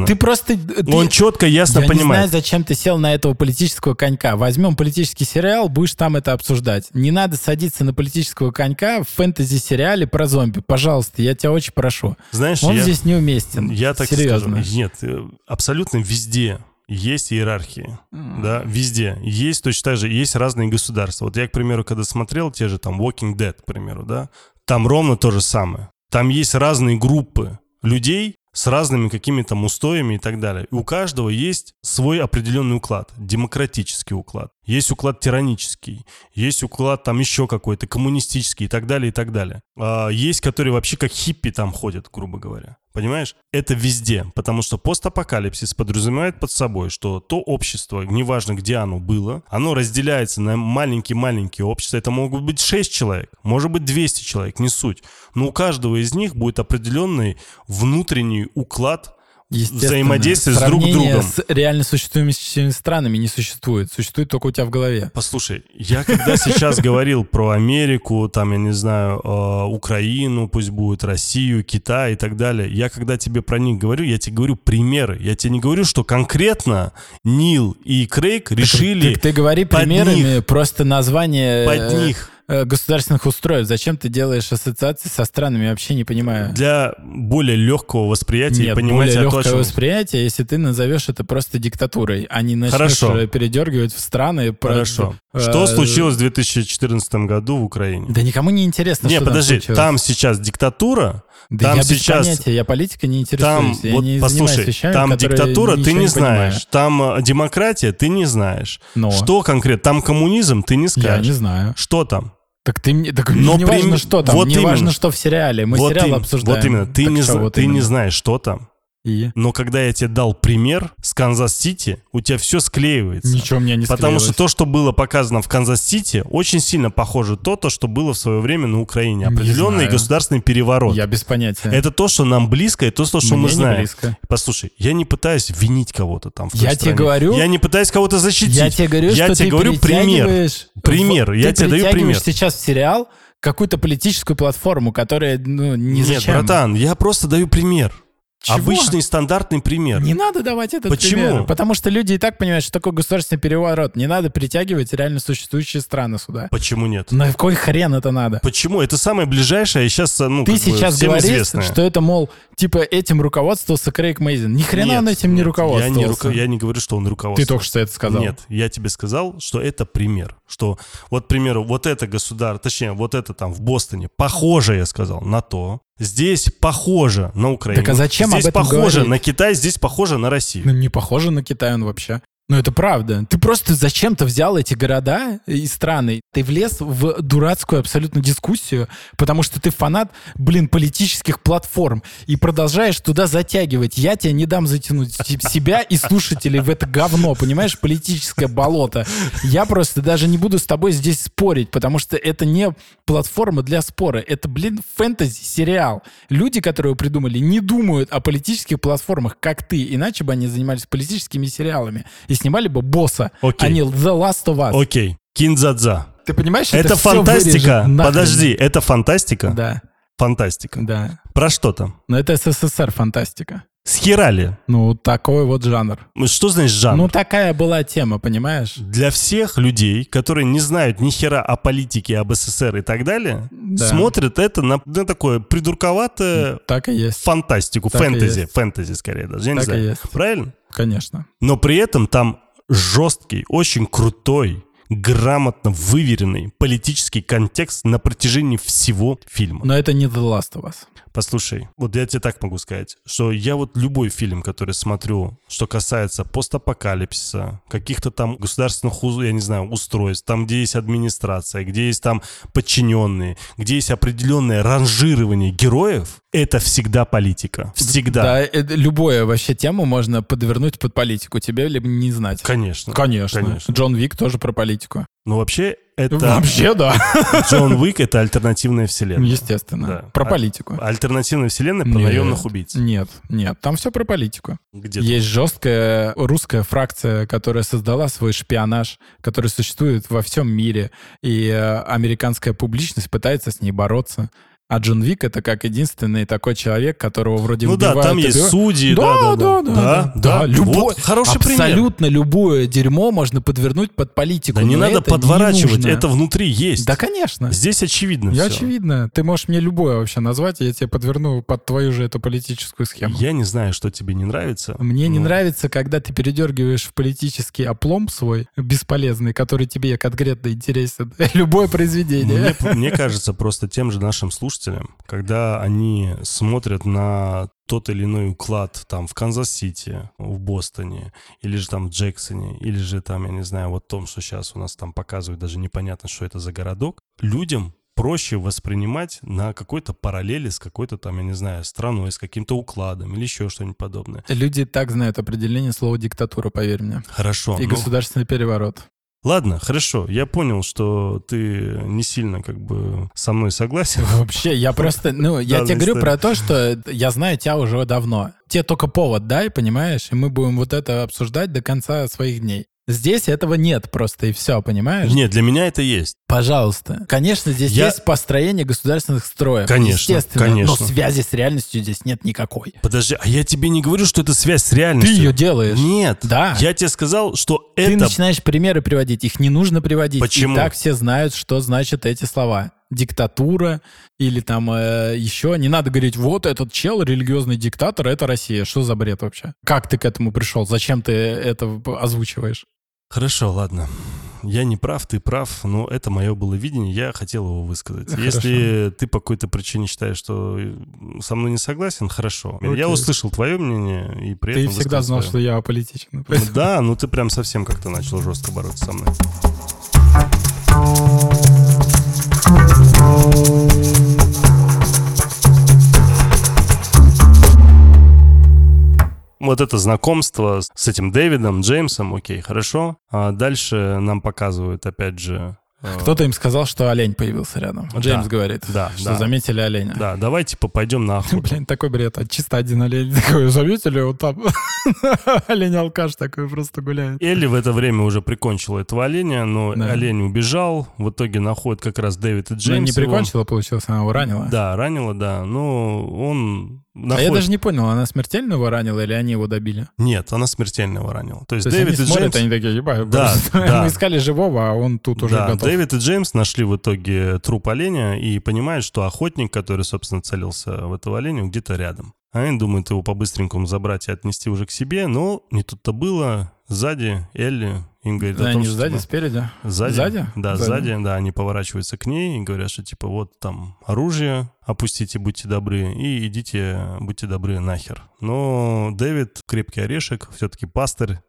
Ты просто... ты- Он четко, ясно Я не знаю, понимает. зачем ты сел на этого политического конька. Возьмем политический сериал, будешь там это обсуждать. Не надо садиться на политического конька в фэнтези-сериале про зомби. Пожалуйста, я тебя очень прошу. Знаешь, Он я, здесь неуместен. я так Серьезно. скажу. Нет, э, абсолютно везде есть иерархии. Да, везде. Есть точно так же, есть разные государства. Вот я, к примеру, когда смотрел те же там Walking Dead, к примеру, да, там ровно то же самое. Там есть разные группы людей с разными какими-то устоями и так далее. И у каждого есть свой определенный уклад, демократический уклад. Есть уклад тиранический, есть уклад там еще какой-то коммунистический и так далее, и так далее. А есть, которые вообще как хиппи там ходят, грубо говоря. Понимаешь? Это везде, потому что постапокалипсис подразумевает под собой, что то общество, неважно где оно было, оно разделяется на маленькие-маленькие общества. Это могут быть 6 человек, может быть 200 человек, не суть. Но у каждого из них будет определенный внутренний уклад взаимодействие с друг другом. с реально существующими странами не существует. Существует только у тебя в голове. Послушай, я когда сейчас говорил про Америку, там, я не знаю, э, Украину, пусть будет Россию, Китай и так далее, я когда тебе про них говорю, я тебе говорю примеры. Я тебе не говорю, что конкретно Нил и Крейг решили Ты, ты говори примерами, просто название под э, них. Э, государственных устройств. Зачем ты делаешь ассоциации со странами? Я вообще не понимаю. Для более легкого восприятия и Нет, понимания более легкое что- восприятие, если ты назовешь это просто диктатурой, а не начнешь Хорошо. э, передергивать в страны. про- Хорошо. э, Что случилось в 2014 году в Украине? Да никому не интересно, Не, что подожди, там там, сейчас диктатура, Да там я без сейчас- понятия, я политикой не там, интересуюсь. я вот не послушай, вещами, там диктатура ты не понимаю. знаешь, там э, демократия ты не знаешь. Но Что конкретно? Там коммунизм ты не я скажешь. не знаю. Что там? Так ты мне, так Но не прим- важно, что там, вот не именно. важно, что в сериале. Мы вот, сериал им- обсуждаем. вот именно, ты, Так не, что, вот ты не именно. знаешь, что там. И? Но когда я тебе дал пример с Канзас-Сити, у тебя все склеивается. Ничего меня не Потому что то, что было показано в Канзас-Сити, очень сильно похоже то, то, что было в свое время на Украине. Не Определенный государственный переворот. Я без понятия. Это то, что нам близко, и то, что Мне мы не знаем. близко. Послушай, я не пытаюсь винить кого-то там в Я тебе стране. говорю- Я не пытаюсь кого-то защитить. Я тебе говорю, я что тебе ты говорю пример. перетягиваешь в- Пример, я тебе даю пример. сейчас в сериал какую-то политическую платформу, которая, ну, ни Нет, зачем. братан, я просто даю пример. Чего? Обычный стандартный пример. Не надо давать этот Почему? пример. Потому что люди и так понимают, что такое государственный переворот. Не надо притягивать реально существующие страны сюда. Почему нет? На какой хрен это надо? Почему? Это самое ближайшее, и сейчас, ну, Ты как бы сейчас всем говоришь, известное. что это, мол, типа этим руководствовался Крейг Мейзен. Ни хрена Нет, он этим не нет, руководствовался. Я не, руко- я не говорю, что он Ты руководствовался. только что это сказал. Нет, я тебе сказал, что это пример. Что вот, к примеру, вот это государство, точнее, вот это там в Бостоне, похоже, я сказал, на то. Здесь похоже на Украину. Так а зачем Здесь об этом похоже говорить? на Китай, здесь похоже на Россию. Ну, не похоже на Китай он вообще. Ну, это правда. Ты просто зачем-то взял эти города и страны. Ты влез в дурацкую абсолютно дискуссию, потому что ты фанат, блин, политических платформ. И продолжаешь туда затягивать. Я тебе не дам затянуть себя и слушателей в это говно, понимаешь? Политическое болото. Я просто даже не буду с тобой здесь спорить, потому что это не платформа для спора. Это, блин, фэнтези-сериал. Люди, которые его придумали, не думают о политических платформах, как ты. Иначе бы они занимались политическими сериалами и снимали бы босса, Окей. а не The Last of Us. Окей, кинзадза. Ты понимаешь, Это, это, фантастика. Подожди, это фантастика? Да, Фантастика. да. Про что там? Но это СССР фантастика. Схерали. Ну, такой вот жанр. Что значит жанр? Ну, такая была тема, понимаешь? Для всех людей, которые не знают ни хера о политике, об СССР и так далее, Да. смотрят это на, на такое придурковатое Так и есть. фантастику, Так фэнтези, есть. фэнтези скорее даже, я не Так и знаю. Правильно? Конечно. Но при этом там жесткий, очень крутой, грамотно выверенный политический контекст на протяжении всего фильма. Но это не The Last of Us. Послушай, вот я тебе так могу сказать, что я вот любой фильм, который смотрю, что касается постапокалипсиса, каких-то там государственных, я не знаю, устройств, там, где есть администрация, где есть там подчиненные, где есть определенное ранжирование героев, это всегда политика. Всегда. Да, это любое вообще тему можно подвернуть под политику. Тебе либо не знать. Конечно. Конечно. Конечно. Джон Вик тоже про политику. Но вообще это... Вообще, да. Джон Уик — это альтернативная вселенная. Естественно. Да. Про А- политику. Альтернативная вселенная про Нет. наемных убийц. Нет, нет, там все про политику. Где Есть жесткая русская фракция, которая создала свой шпионаж, который существует во всем мире, и э, американская публичность пытается с ней бороться. А Джон Вик это как единственный такой человек, которого вроде Ну да, убивают, там есть судьи, да, да, да. да, да, любое, Вот хороший пример. абсолютно любое дерьмо можно подвернуть под политику. Да не надо это не подворачивать, нужно. это внутри есть. Да, конечно. Здесь очевидно Я всё. очевидно. Ты можешь мне любое вообще назвать, и я тебе подверну под твою же эту политическую схему. Я не знаю, что тебе не нравится. Мне не но нравится, когда ты передергиваешь в политический оплом свой, бесполезный, который тебе конкретно интересен. Любое произведение. Мне, мне кажется, просто тем же нашим слушателям, когда они смотрят на тот или иной уклад там в Канзас-Сити, в Бостоне, или же там в Джексоне, или же там, я не знаю, вот том, что сейчас у нас там показывают, даже непонятно, что это за городок, людям проще воспринимать на какой-то параллели с какой-то там, я не знаю, страной, с каким-то укладом или еще что-нибудь подобное. Люди так знают определение слова диктатура, поверь мне. Хорошо. И ну, государственный переворот. Ладно, хорошо. Я понял, что ты не сильно как бы со мной согласен. Вообще, я просто, ну, я тебе говорю про то, что я знаю тебя уже давно. Тебе только повод дай, понимаешь, и мы будем вот это обсуждать до конца своих дней. Здесь этого нет просто, и все, понимаешь? Нет, для меня это есть. Пожалуйста. Конечно, здесь Я- есть построение государственных строев. Конечно, Естественно. конечно. Но связи с реальностью здесь нет никакой. Подожди, а я тебе не говорю, что это связь с Ты реальностью. ее делаешь. Нет. Да. Я тебе сказал, что Ты это... начинаешь примеры приводить, их не нужно приводить. Почему? И так все знают, что значат эти слова. Диктатура или там э, еще. Не надо говорить, вот этот чел, религиозный диктатор, это Россия. Что за бред вообще? Как ты к этому пришел? Зачем ты это озвучиваешь? Хорошо, ладно. Я не прав, ты прав, но это мое было видение, я хотел его высказать. Хорошо. Если ты по какой-то причине считаешь, что со мной не согласен, хорошо. Окей. Я услышал твое мнение и при Ты этом всегда высказал знал, своё. что я аполитичен. Ну Да, ну ты прям совсем как-то начал жестко бороться со мной. Вот это знакомство с- этим Дэвидом, Джеймсом, окей, хорошо. А дальше нам показывают, опять же... э, Кто-то им сказал, что олень появился рядом. Да. Джеймс говорит, Да, что да. заметили оленя. Да, давайте пойдем на охоту. Блин, такой бред. А чисто один олень такой, заметили, вот там олень-алкаш такой просто гуляет. Элли в это время уже прикончила этого оленя, но Да. олень убежал. В итоге находят как раз Дэвид и Ну, Джеймс. не его. прикончила, получилось, она его ранила. Да, ранила, да. Но он А я находит... даже не понял, она смертельно его ранила или они его добили? Нет, она смертельно его ранила. То есть, То есть Дэвид они и смотрят, Джеймс... они такие, ебать, Да, да. мы искали живого, а он тут уже да, готов. Дэвид и Джеймс нашли в итоге труп оленя и понимают, что охотник, который, собственно, целился в этого оленя, где-то рядом. А Они думают его по-быстренькому забрать и отнести уже к себе, но не тут-то было. Сзади Элли им говорит Да, о том, они что... сзади, типа, спереди. Сзади? Сзади? Да, Сзади. сзади, да, они поворачиваются к ней и говорят, что типа вот там оружие, опустите, будьте добры, и идите, будьте добры, нахер. Но Дэвид, крепкий орешек, все-таки пастырь,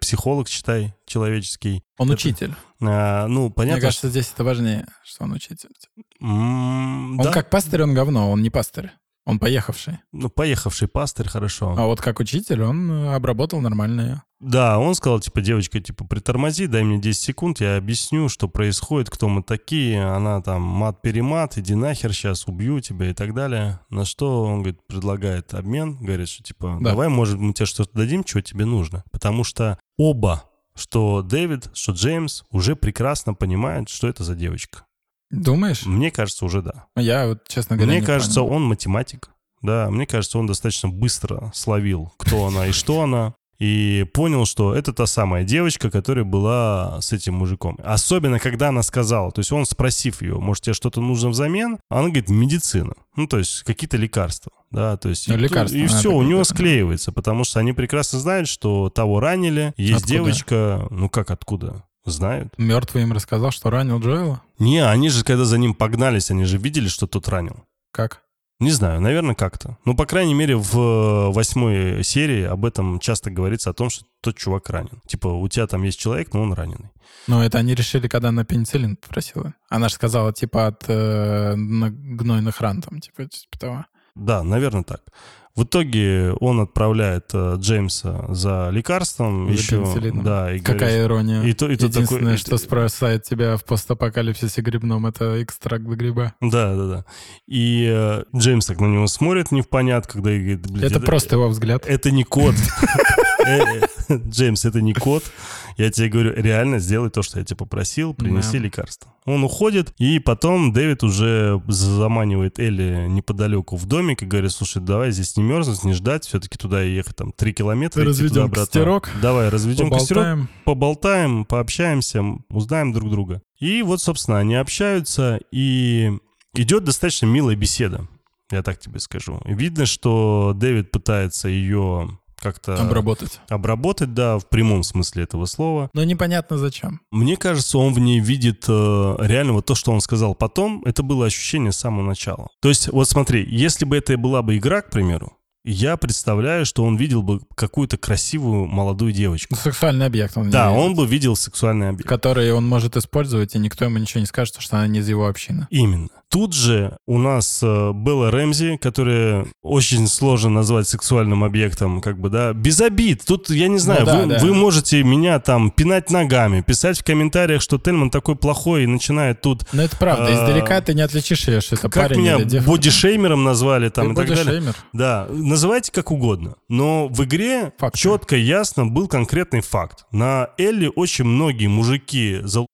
психолог, читай, человеческий. Он Это- учитель. А, ну, Мне понятно, кажется, здесь это важнее, что он учитель. что... М, Он да, как пастырь, он говно, он не пастырь. Он поехавший. ну, поехавший пастырь, хорошо. А вот как учитель он э, обработал нормально ее. Да, он сказал, типа, девочка, типа, притормози, дай мне 10 секунд, я объясню, что происходит, кто мы такие. Она там мат-перемат, иди нахер, сейчас убью тебя и так далее. На что он, говорит, предлагает обмен, говорит, что, типа, Да. давай, может, мы тебе что-то дадим, чего тебе нужно. Потому что оба, что Дэвид, что Джеймс, уже прекрасно понимают, что это за девочка. Думаешь? Мне кажется, уже да. Я вот, честно говоря, Мне не кажется, понял. он математик. Да, мне кажется, он достаточно быстро словил, кто она и что она. И понял, что это та самая девочка, которая была с этим мужиком. Особенно, когда она сказала, то есть он, спросив ее, может, тебе что-то нужно взамен? Она говорит, медицина. Ну, то есть какие-то лекарства. Да, то есть Ну, и, лекарства, и она все, у него склеивается, потому что они прекрасно знают, что того ранили, есть Откуда? девочка, ну как откуда? Знают. Мертвый им рассказал, что ранил Джоэла? Не, они же, когда за ним погнались, они же видели, что тот ранил. Как? Не знаю, наверное, как-то. Ну, по крайней мере, в э, восьмой серии об этом часто говорится о том, что тот чувак ранен. Типа, у тебя там есть человек, но он раненый. Ну, это они решили, когда она пенициллин попросила. Она же сказала, типа, от э, гнойных ран, там, типа, типа того. Да, наверное, так. В итоге он отправляет э, Джеймса за лекарством. За еще, пенициллином. да, и Какая говорит, ирония. и то- и Единственное, такой- и что то- спасает тебя в постапокалипсисе грибном, это экстракт гриба. Да, да, да. И э, Джеймс так на него смотрит не в понят, когда и говорит, блядь, Это просто его взгляд. Это не кот. Джеймс, это не кот. Я тебе говорю, реально сделай то, что я тебя попросил, принеси Да. лекарство. Он уходит, и потом Дэвид уже заманивает Элли неподалеку в домик и говорит, слушай, давай здесь не мерзнуть, не ждать, все-таки туда ехать там три километра. идти Разведем костерок, Давай, разведем костерок, Поболтаем. поболтаем, пообщаемся, узнаем друг друга. И вот, собственно, они общаются, и идет достаточно милая беседа, я так тебе скажу. Видно, что Дэвид пытается ее как-то Обработать. обработать, да, в прямом смысле этого слова. Но непонятно зачем. Мне кажется, он в ней видит э, реально вот то, что он сказал потом, это было ощущение с самого начала. То есть, вот смотри, если бы это была бы игра, к примеру, я представляю, что он видел бы какую-то красивую молодую девочку. Сексуальный объект он Да, видит, он бы видел сексуальный объект. Который он может использовать, и никто ему ничего не скажет, что она не из его общины. Именно. Тут же у нас э, Белла Рэмзи, которая очень сложно назвать сексуальным объектом, как бы, да, без обид. Тут, я не знаю, Ну да, вы, да. вы можете меня там пинать ногами, писать в комментариях, что Тельман такой плохой и начинает тут... Но это правда, А, издалека ты не отличишь ее, что это как парень меня или девушка. бодишеймером назвали там Ты и так далее. Да, называйте как угодно. Но в игре Факты. четко, ясно был конкретный факт. На Элли очень многие мужики залупались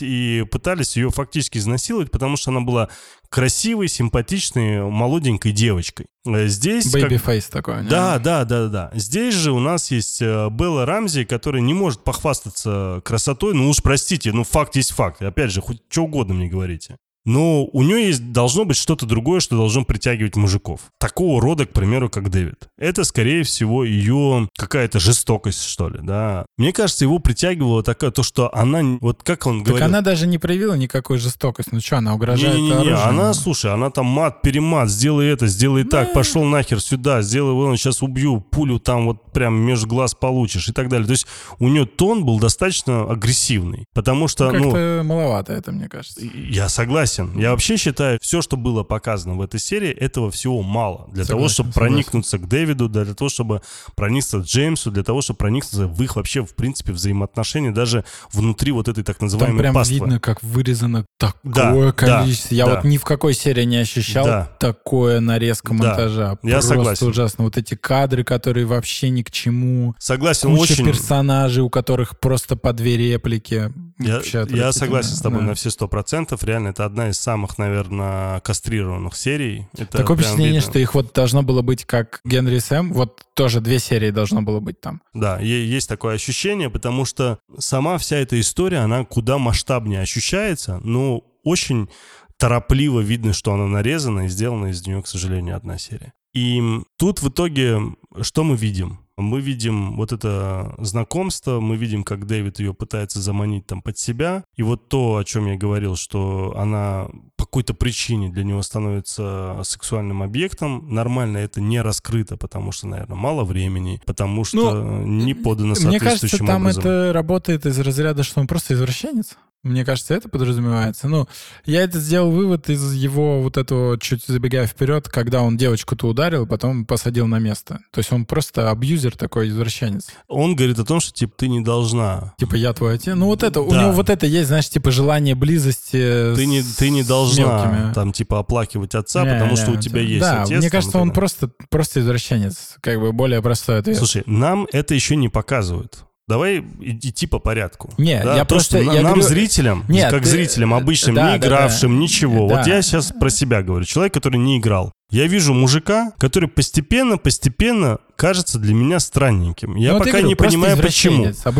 и пытались ее фактически изнасиловать, потому что она была красивой, симпатичной, молоденькой девочкой. Э, Здесь... как- Baby face такой. не? Да, да, да, да. Здесь же у нас есть э, Белла Рамзи, которая не может похвастаться красотой. Ну уж простите, ну факт есть факт. Опять же, хоть что угодно мне говорите. Но у нее есть, должно быть что-то другое, что должно притягивать мужиков. Такого рода, к примеру, как Дэвид. Это, скорее всего, ее какая-то жестокость, что ли, да. Мне кажется, его притягивало такое, то, что она, вот как он Так говорил... она даже не проявила никакой жестокости. Ну что, она угрожает Не-не-не, оружием? она, слушай, она там мат, перемат, сделай это, сделай так, пошел нахер сюда, сделай вон, сейчас убью, пулю там вот прям между глаз получишь и так далее. То есть у нее тон был достаточно агрессивный, потому что, ну, Как-то маловато это, мне кажется. я согласен. Я вообще считаю, все, что было показано в этой серии, этого всего мало. Для того, Согласен, чтобы согласен. проникнуться к Дэвиду, для того, чтобы проникнуться к Джеймсу, для того, чтобы проникнуться в их вообще, в принципе, взаимоотношения, даже внутри вот этой так Там называемой прям паствы. видно, как вырезано такое Да, количество. Я да, вот да. ни в какой серии не ощущал Да. такое нарезка Да, монтажа. я Просто согласен. ужасно. Вот эти кадры, которые вообще ни к чему. Согласен, Куча очень... персонажей, у которых просто по две реплики. Я, я согласен с тобой Да. на все сто процентов. Реально, это одна из самых, наверное, кастрированных серий. Это Такое впечатление, видно. что их вот должно было быть как Генри Сэм. Вот тоже две серии должно было быть там. Да, есть такое ощущение, потому что сама вся эта история, она куда масштабнее ощущается, но очень торопливо видно, что она нарезана и сделана из нее, к сожалению, одна серия. И тут в итоге что мы видим? Мы видим вот это знакомство, мы видим, как Дэвид ее пытается заманить там под себя. И вот то, о чем я говорил, что она по какой-то причине для него становится сексуальным объектом. Нормально это не раскрыто, потому что, наверное, мало времени, потому что не подано Мне кажется, соответствующим там образом. это работает из разряда, что он просто извращенец. Мне кажется, это подразумевается. Ну, я это сделал вывод из его вот этого, чуть забегая вперед, когда он девочку-то ударил, потом посадил на место. То есть он просто абьюзер такой, извращенец. Он говорит о том, что, типа, ты не должна. Типа, я твой отец. Ну, вот это, у Да. него вот это есть, знаешь, типа желание близости Ты не, ты не должна мелкими. там, типа, оплакивать отца, Не, потому что не, у тебя есть да, отец. мне там, кажется, так он далее. просто, просто извращенец. Как бы более простой ответ. Слушай, нам это еще не показывают. Давай идти по порядку. Не, Да, я то, просто- что я нам, говорю- зрителям, Нет, как ты- зрителям обычным, да, не да, игравшим, да. ничего. Да. Вот я сейчас про себя говорю. Человек, который не играл. Я вижу мужика, который постепенно, постепенно кажется для меня странненьким. Я Ну, пока говорю, не понимаю, почему. типа,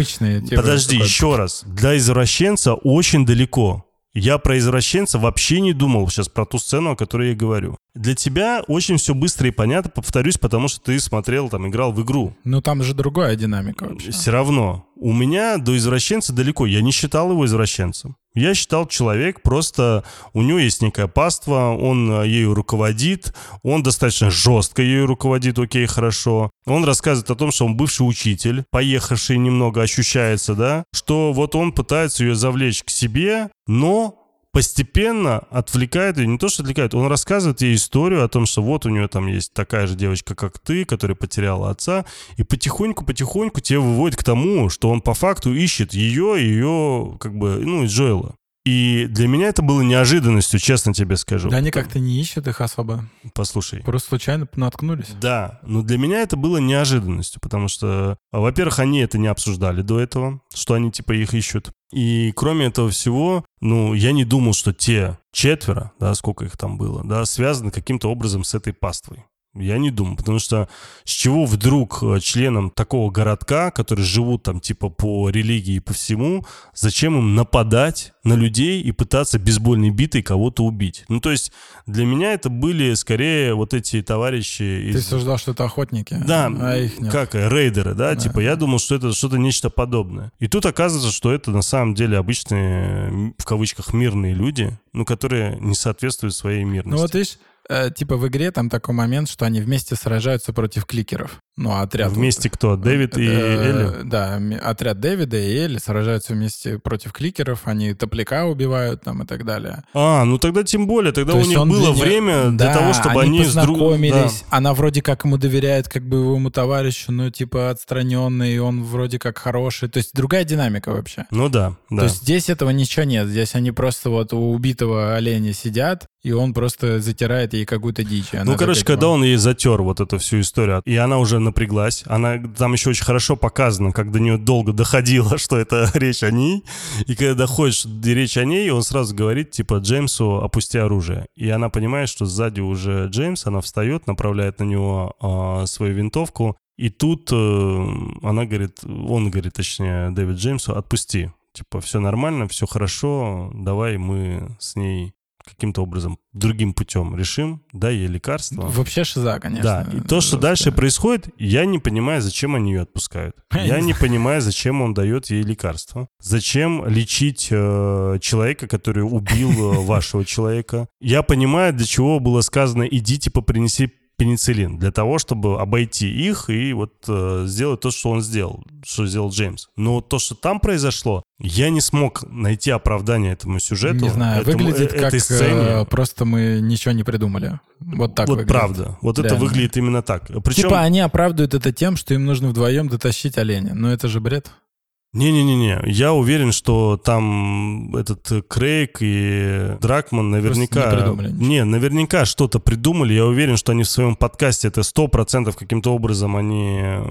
Подожди, еще раз. Для извращенца очень далеко. Я про извращенца вообще не думал сейчас про ту сцену, о которой я говорю. Для тебя очень все быстро и понятно, повторюсь, потому что ты смотрел, там, играл в игру. Ну, там же другая динамика вообще. Все равно. У меня до извращенца далеко. Я не считал его извращенцем. Я считал человек просто... У него есть некая паства, он э, ею руководит, он достаточно жестко ею руководит, окей, хорошо. Он рассказывает о том, что он бывший учитель, поехавший немного ощущается, да, что вот он пытается ее завлечь к себе, но постепенно отвлекает ее, не то что отвлекает, он рассказывает ей историю о том, что вот у нее там есть такая же девочка, как ты, которая потеряла отца, и потихоньку-потихоньку тебя выводит к тому, что он по факту ищет ее, ее, как бы, ну, и Джоэла. И для меня это было неожиданностью, честно тебе скажу. Да они как-то не ищут их особо. Послушай. Просто случайно наткнулись. Да, но для меня это было неожиданностью, потому что, а, во-первых, они это не обсуждали до этого, что они типа их ищут. И кроме этого всего, ну, я не думал, что те четверо, да, сколько их там было, да, связаны каким-то образом с этой паствой. Я не думаю, потому что с чего вдруг э, членам такого городка, которые живут там типа по религии и по всему, зачем им нападать на людей и пытаться бейсбольной битой кого-то убить? Ну, то есть для меня это были скорее вот эти товарищи Ты из... все ждал, что это охотники, Да, а их нет. как рейдеры, да? Да. Типа я думал, что это что-то нечто подобное. И тут оказывается, что это на самом деле обычные, в кавычках, мирные люди, ну, которые не соответствуют своей мирности. Ну вот видишь, Э, типа в игре там такой момент, что они вместе сражаются против кликеров. Ну, а отряд... Вместе кто? Дэвид и Э, Элли? Да, отряд Дэвида и Элли сражаются вместе против кликеров, они топляка убивают там и так далее. А, ну тогда тем более, тогда То у них было для время для Да, того, чтобы они они, друг- познакомились. Она вроде как ему доверяет, как бы его товарищу, но типа отстраненный, он вроде как хороший. То есть другая динамика вообще. Да. Ну да, да. То есть здесь этого ничего нет. Здесь они просто вот у убитого оленя сидят, и он просто затирает ей какую-то дичь. она Ну, короче, когда он ей затер вот эту всю историю, и она уже напряглась, она там еще очень хорошо показано, как до нее долго доходило, что это речь о ней, и когда доходит, что речь о ней, он сразу говорит, типа, Джеймсу, опусти оружие. И она понимает, что сзади уже Джеймс, она встает, направляет на него а, свою винтовку, и тут э, она говорит, он говорит, точнее, Дэвид Джеймсу, отпусти. Типа, все нормально, все хорошо, давай мы с ней каким-то образом другим путем решим, дай ей лекарство. Вообще шиза, конечно. Да, и то, что дальше происходит, я не понимаю, зачем они ее отпускают. Я не понимаю, зачем он дает ей лекарство. Зачем лечить э, человека, который убил э, вашего человека. Я понимаю, для чего было сказано, иди, типа, принеси пенициллин. Для того, чтобы обойти их и вот э, сделать то, что он сделал, что сделал Джеймс. Но то, что там произошло, я не смог найти оправдание этому сюжету. Не знаю, этому- выглядит э, как сцене. э, просто мы ничего не придумали. Вот так вот выглядит. правда. Вот это Реально. выглядит именно так. Причем... Типа они оправдывают это тем, что им нужно вдвоем дотащить оленя. Но это же бред. Не-не-не-не, я уверен, что там этот э, Крейг и Дракман наверняка... не придумали ничего. Не, наверняка что-то придумали. Я уверен, что они в своем подкасте это сто процентов каким-то образом они э,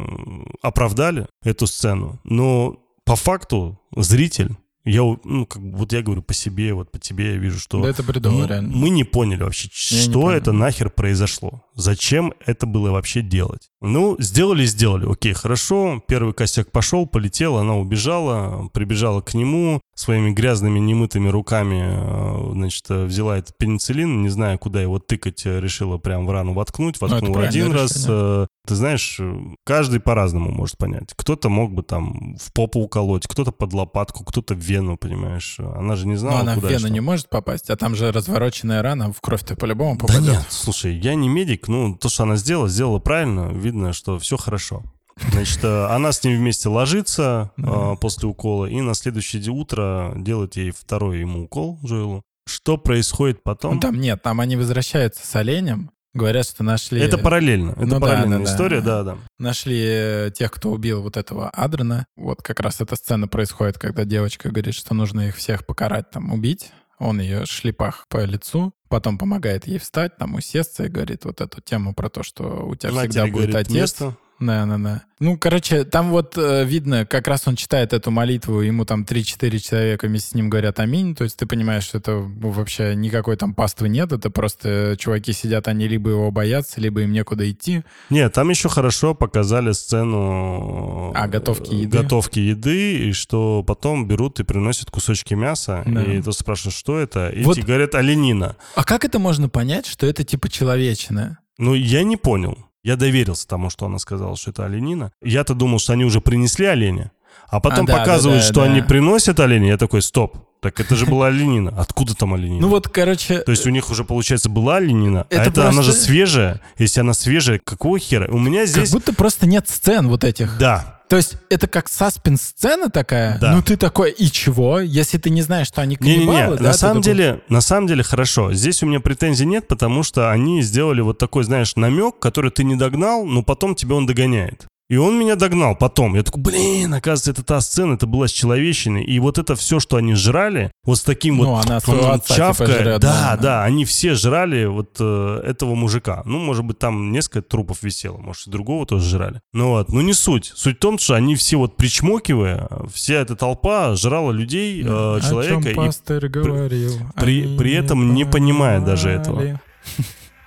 оправдали эту сцену. Но по факту зритель, я, ну, как, вот я говорю по себе, вот по тебе я вижу, что Да это бредово, м- реально. мы не поняли вообще, Я что это нахер произошло. Зачем это было вообще делать? Ну, сделали, сделали. Окей, хорошо. Первый косяк пошел, полетел, она убежала, прибежала к нему своими грязными, немытыми руками, э, значит, э, взяла этот пенициллин, не зная, куда его тыкать, э, решила прям в рану воткнуть, Ну, воткнула один правильное раз. Ты знаешь, э, каждый по-разному может понять. Кто-то мог бы там в попу уколоть, кто-то под лопатку, кто-то в вену, понимаешь. Она же не Но знала, она в куда и вену что. не может попасть, а там же развороченная рана, в кровь-то по-любому Да попадет. нет, слушай, я не медик, ну, то, что она сделала, сделала правильно, видно, что все хорошо. Значит, э, она с ним вместе ложится Да. э, после укола, и на следующее утро делает ей второй ему укол, Джоэлу. Что происходит потом? Ну, там нет, там они возвращаются с оленем, говорят, что нашли... Это параллельно, это Ну да, параллельная да, да. история, да, да. Нашли э, тех, кто убил вот этого Адрена. Вот как раз эта сцена происходит, когда девочка говорит, что нужно их всех покарать, там, убить. Он ее шлепах по лицу, потом помогает ей встать, там, усесться и говорит вот эту тему про то, что у тебя Матери всегда будет говорит, отец. место. Да, да, да. Ну, короче, там вот э, видно, как раз он читает эту молитву, ему там 3-4 человека вместе с ним говорят аминь, то есть ты понимаешь, что это вообще никакой там паствы нет, это просто чуваки сидят, они либо его боятся, либо им некуда идти. Нет, там еще хорошо показали сцену А, готовки э, еды? готовки еды, и что потом берут и приносят кусочки мяса, Да. и ты спрашиваешь, что это, и Вот- тебе говорят оленина. А как это можно понять, что это типа человечина? Ну, я не понял. Я доверился тому, что она сказала, что это оленина. Я-то думал, что они уже принесли оленя. А потом А, да, показывают, да, да, что да. они приносят оленя. Я такой, стоп. Так это же была оленина. Откуда там оленина? Ну вот, короче, То есть у них уже, получается, была оленина, Это а это она же просто- свежая. Если она свежая, какого хера? У меня как здесь... будто просто нет сцен вот этих. Да, То есть это как саспенс-сцена такая? Да. Ну ты такой, и чего? Если ты не знаешь, что они каннибалы, Не-не-не, да, на самом такой, деле, на самом деле хорошо. Здесь у меня претензий нет, потому что они сделали вот такой, знаешь, намек, который ты не догнал, но потом тебя он догоняет. И он меня догнал потом. Я такой, блин, оказывается, это та сцена, это была с человечиной. И вот это все, что они жрали, вот с таким Ну, вот... она отца, типа, чавкает. жрет, да, да. да, они все жрали вот э, этого мужика. Ну, может быть, там несколько трупов висело, может, и другого тоже жрали. Ну вот, ну не суть. Суть в том, что они все вот причмокивая, вся эта толпа жрала людей, э, О человека, чем и говорил, при- они при этом не понимает даже этого.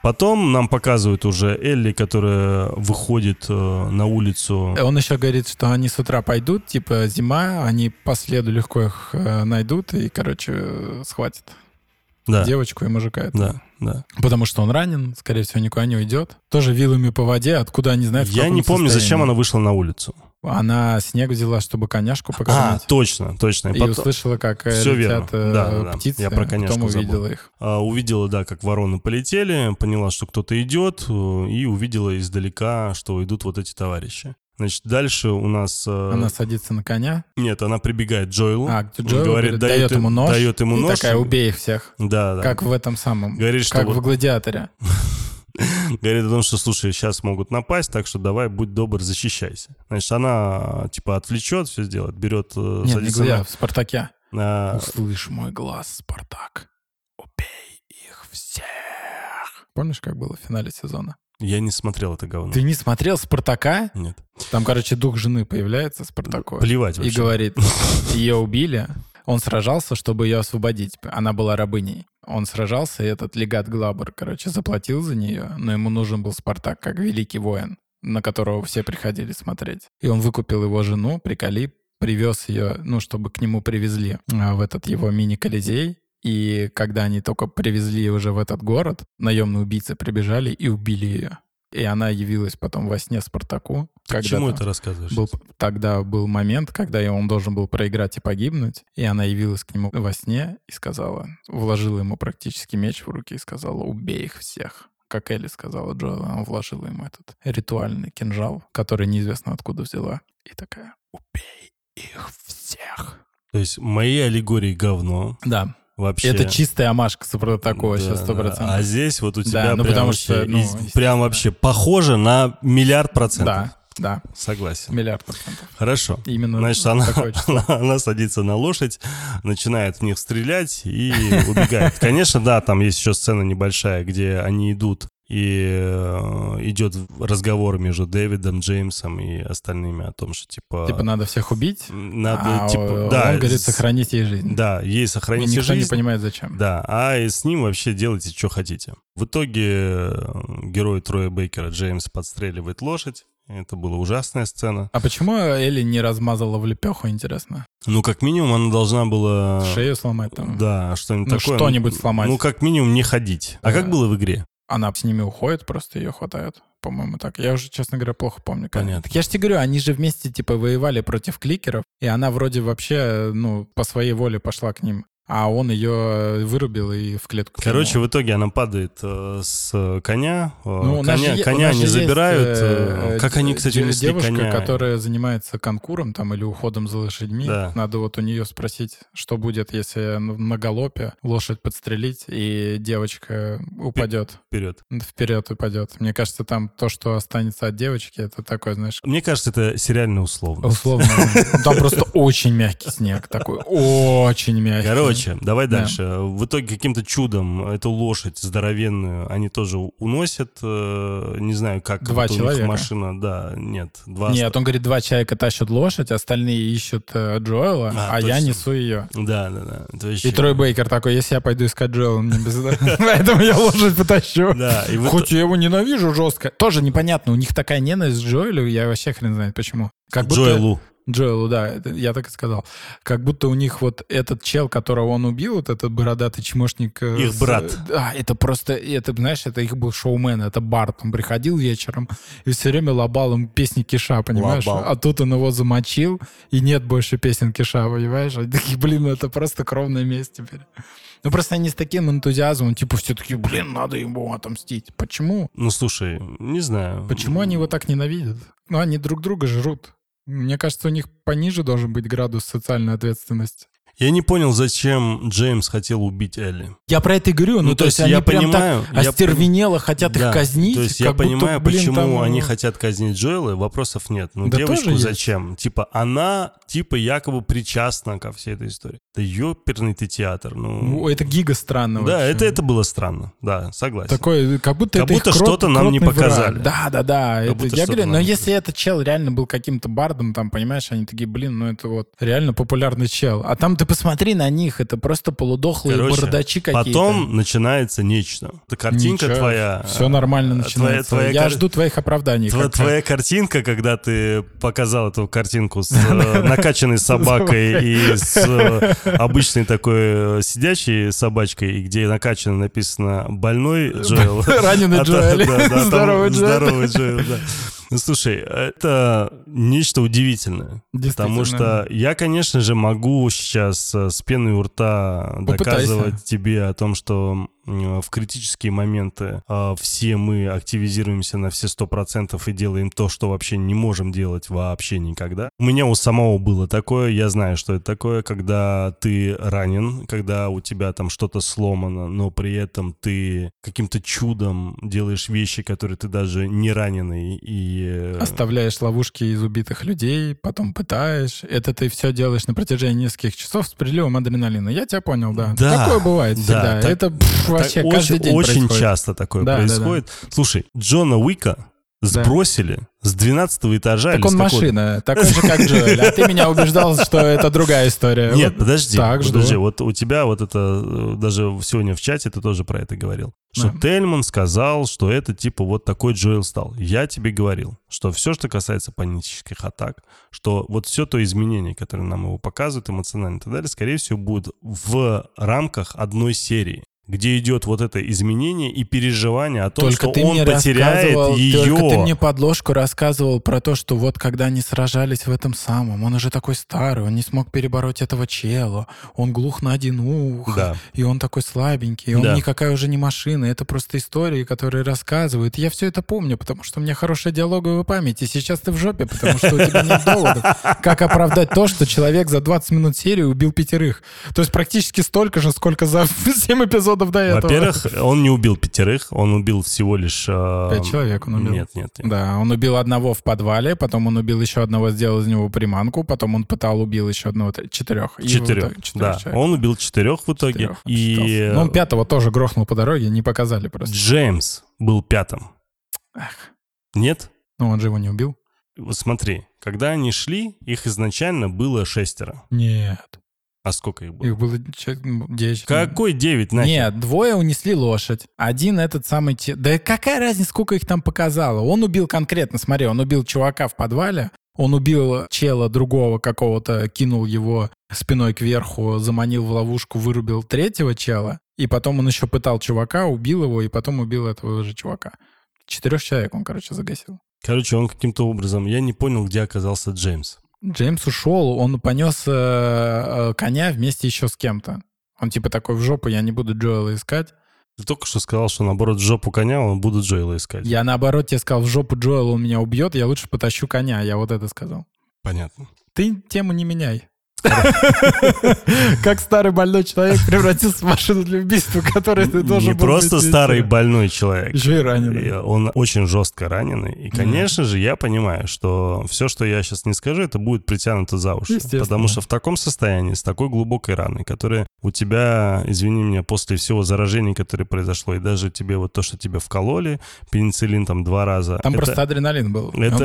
Потом нам показывают уже Элли, которая выходит э, на улицу. Он еще говорит, что они с утра пойдут, типа зима, они по следу легко их э, найдут и, короче, э, схватят Да, девочку и мужика. этого. да. Да. Потому что он ранен, скорее всего, никуда не уйдет. Тоже вилами по воде, откуда они знают, в Я не помню, зачем состоянии. она вышла на улицу. Она снег взяла, чтобы коняшку А, покормить. точно, точно. И потом- услышала, как э, Всё летят верно. э, Да, да, птицы, Я про коняшку потом забыл. увидела их. А, увидела, да, как вороны полетели, поняла, что кто-то идет, э, и увидела издалека, что идут вот эти товарищи. Значит, дальше у нас... э, Она садится на коня, Нет, она прибегает к Джоэлу. а к Джоэлу говорит, дает дает ему нож, дает ему и нож. такая, убей их всех. Да, да. Как в этом самом, Говорит, что как вот- в «Гладиаторе». Говорит о том, что, слушай, сейчас могут напасть, так что давай, будь добр, защищайся. Значит, она, типа, отвлечет, все сделает, берет, э, Нет, не садится «Гладиатор», в «Спартаке». на... Услышь мой глаз, Спартак. Убей их всех. Помнишь, как было в финале сезона? Я не смотрел это говно. Ты не смотрел Спартака? Нет. Там, короче, дух жены появляется, Спартаку. Плевать И вообще. говорит, ее убили. Он сражался, чтобы ее освободить. Она была рабыней. Он сражался, и этот легат Глабер, короче, заплатил за нее, но ему нужен был Спартак как великий воин, на которого все приходили смотреть. И он выкупил его жену, приколи, привез ее, ну, чтобы к нему привезли а, в этот его мини-колизей. И когда они только привезли уже в этот город, наемные убийцы прибежали и убили ее. И она явилась потом во сне Спартаку. Ты к чему когда-то. это рассказываешь? Был, тогда был момент, когда он должен был проиграть и погибнуть, и она явилась к нему во сне и сказала, вложила ему практически меч в руки и сказала, убей их всех. Как Элли сказала Джоэл, она вложила ему этот ритуальный кинжал, который неизвестно откуда взяла. И такая, убей их всех. То есть мои аллегории говно. Да, Вообще. это чистая амашка вообще Да, да. процентов. А здесь вот у тебя ну, прям, потому вообще, что, ну, из- прям вообще похоже на миллиард процентов. Да, да, Согласен. миллиард процентов. Хорошо. Именно Значит, она, она, она садится на лошадь, начинает в них стрелять и убегает. Конечно, да, там есть еще сцена небольшая, где они идут, и э, идет разговор между Дэвидом, Джеймсом и остальными о том, что типа... Типа надо всех убить, надо, а типа, он да, говорит с- сохранить ей жизнь. Да, ей И сохранить никто жизнь. не понимает, зачем. Да, а и с ним вообще делайте, что хотите. В итоге э, герой Троя Бейкера Джеймс подстреливает лошадь. Это была ужасная сцена. А почему Элли не размазала в лепеху, интересно? Ну, как минимум, она должна была... Шею сломать там? Да, что-нибудь Ну, такое. что-нибудь сломать. Ну, как минимум, не ходить. А Да. как было в игре? Она с ними уходит, просто ее хватает. По-моему, так. Я уже, честно говоря, плохо помню. как. Понятно. Я же тебе говорю, они же вместе, типа, воевали против кликеров, и она вроде вообще, ну, по своей воле пошла к ним. А он ее вырубил и в клетку Короче, кинул. в итоге она падает э, с коня. э, Ну, коня же коня не же есть, забирают. э, э, как они, кстати, унесли Девушка, коня? которая занимается конкуром там или уходом за лошадьми. Да. Надо вот у нее спросить, что будет, если на на галопе лошадь подстрелить, и девочка упадет, Вперед. вперед упадет. Мне кажется, там то, что останется от девочки, это такое, знаешь, Мне кажется, это сериально условно. условно. Там просто очень мягкий снег такой, очень мягкий. Короче, давай Да. дальше. В итоге каким-то чудом эту лошадь здоровенную они тоже уносят. э, Не знаю, как Два вот у них человека? машина. Да, нет. Два Нет, он говорит, два человека тащат лошадь, остальные ищут э, Джоэла, А, а, я несу ее. Да, да, да. Это И Трой Бейкер такой, если я пойду искать Джоэла, мне без Поэтому я лошадь потащу. Да, и вот Хоть я его ненавижу жестко. Тоже непонятно, у них такая ненависть к Джоэлю, я вообще хрен знает почему. Как будто... Джоэлу. Джоэлу, да, это я так и сказал. Как будто у них вот этот чел, которого он убил, вот этот бородатый чмошник... э, Их с- брат. Да, это просто, это, знаешь, это их был шоумен, это Барт. Он приходил вечером и все время лобал им песни Киша, понимаешь? Лобал. А тут он его замочил, и нет больше песен Киша, понимаешь? Они такие, блин, ну это просто кровная месть теперь. Ну просто они с таким энтузиазмом, типа все такие, блин, надо ему отомстить. Почему? Ну, слушай, не знаю. Почему они его так ненавидят? Ну, они друг друга жрут. Мне кажется, у них пониже должен быть градус социальной ответственности. Я не понял, зачем Джеймс хотел убить Элли. Я про это и говорю. Ну, Ну, то, есть, они я прям понимаю, так я остервенело хотят Да, их казнить. То есть я будто, понимаю, блин, почему там, они э, хотят казнить Джоэла, вопросов нет. Ну, Да девочку тоже есть. зачем? Типа, она, типа, якобы причастна ко всей этой истории. Да ёперный ты театр. Ну, Это гига странно да, вообще. это, это было странно. Да, согласен. Такое, как будто Как это будто что-то нам не кротный враг. показали. Да, да, да. Это, я говорю, но если этот чел реально был каким-то бардом, там, понимаешь, они такие, блин, ну это вот реально популярный чел. А там ты посмотри на них, это просто полудохлые Короче, бардачи какие-то. Потом начинается нечто. Это картинка Ничего, твоя. Все нормально э, начинается. твоя Я кар- жду твоих оправданий. Тво- как- Твоя картинка, когда ты показал эту картинку с э, накачанной собакой и с обычной такой э, сидячей собачкой, где накачано написано «больной Джоэл». Раненый А там Здоровый Джоэль. Здоровый Джоэл, да. Ну, слушай, это нечто удивительное. Потому что я, конечно же, могу сейчас э, с пеной у рта Попытайся. доказывать тебе о том, что в критические моменты э, все мы активизируемся на все сто процентов и делаем то, что вообще не можем делать вообще никогда. У меня у самого было такое, я знаю, что это такое, когда ты ранен, когда у тебя там что-то сломано, но при этом ты каким-то чудом делаешь вещи, которые ты даже не раненый и... э, Оставляешь ловушки из убитых людей, потом пытаешь. Это ты все делаешь на протяжении нескольких часов с приливом адреналина. Я тебя понял, да. Да, Такое бывает да, всегда. так- это вообще Так каждый очень, день очень происходит. часто такое Да, да, да. происходит. Слушай, Джона Уика сбросили с 12 этажа Так или он машина, такой же, как Джоэль. А ты меня убеждал, что это другая история. Нет, Вот подожди, Так, жду. подожди, вот у тебя вот это, э, даже сегодня в чате ты тоже про это говорил, что Да. Тельман сказал, что это типа вот такой Джоэл стал. Я тебе говорил, что все, что касается панических атак, что вот все то изменение, которое нам его показывают эмоционально и так далее, скорее всего, будет в рамках одной серии где идет вот это изменение и переживание о том, Только что ты он мне потеряет ее. только ты мне подложку рассказывал про то, что вот когда они сражались в этом самом, он уже такой старый, он не смог перебороть этого чела, он глух на один ухо, Да. и он такой слабенький, и он Да. никакая уже не машина, это просто истории, которые рассказывают. Я все это помню, потому что у меня хорошая диалоговая память, и сейчас ты в жопе, потому что у тебя нет доводов. Как оправдать то, что человек за 20 минут серии убил пятерых? То есть практически столько же, сколько за 7 эпизодов до этого. Во-первых, он не убил пятерых, он убил всего лишь... э, Пять человек он убил. Нет, нет, нет. Да, он убил одного в подвале, потом он убил еще одного, сделал из него приманку, потом он пытал, убил еще одного, четырех. Четырех, так, четырех да. человек. Он убил четырех в итоге. Четырех И. Ну, он пятого тоже грохнул по дороге, не показали просто. Джеймс был пятым. Эх. Нет? Ну, он же его не убил. Вот смотри, когда они шли, их изначально было шестеро. Нет. А сколько их было? Их было человек, м, девять. Какой девять нахер? Нет, двое унесли лошадь. Один этот самый... те- Да какая разница, сколько их там показало? Он убил конкретно, смотри, он убил чувака в подвале, он убил чела другого какого-то, кинул его спиной кверху, заманил в ловушку, вырубил третьего чела, и потом он еще пытал чувака, убил его, и потом убил этого же чувака. Четырех человек он, короче, загасил. Короче, он каким-то образом... Я не понял, где оказался Джеймс. Джеймс ушел, он понес э, э, коня вместе еще с кем-то. Он типа такой в жопу, я не буду Джоэла искать. Ты только что сказал, что наоборот в жопу коня он будет Джейла искать. Я наоборот тебе сказал, в жопу Джоэла он меня убьет, я лучше потащу коня. Я вот это сказал. Понятно. Ты тему не меняй. Как старый больной человек превратился в машину для убийства, который ты должен Не просто старый больной человек. Еще и раненый. Он очень жестко раненый. И, конечно же, я понимаю, что все, что я сейчас не скажу, это будет притянуто за уши. Потому что в таком состоянии, с такой глубокой раной, которая у тебя, извини меня, после всего заражения, которое произошло, и даже тебе вот то, что тебе вкололи, пенициллин там два раза. Там это- просто адреналин был. Это-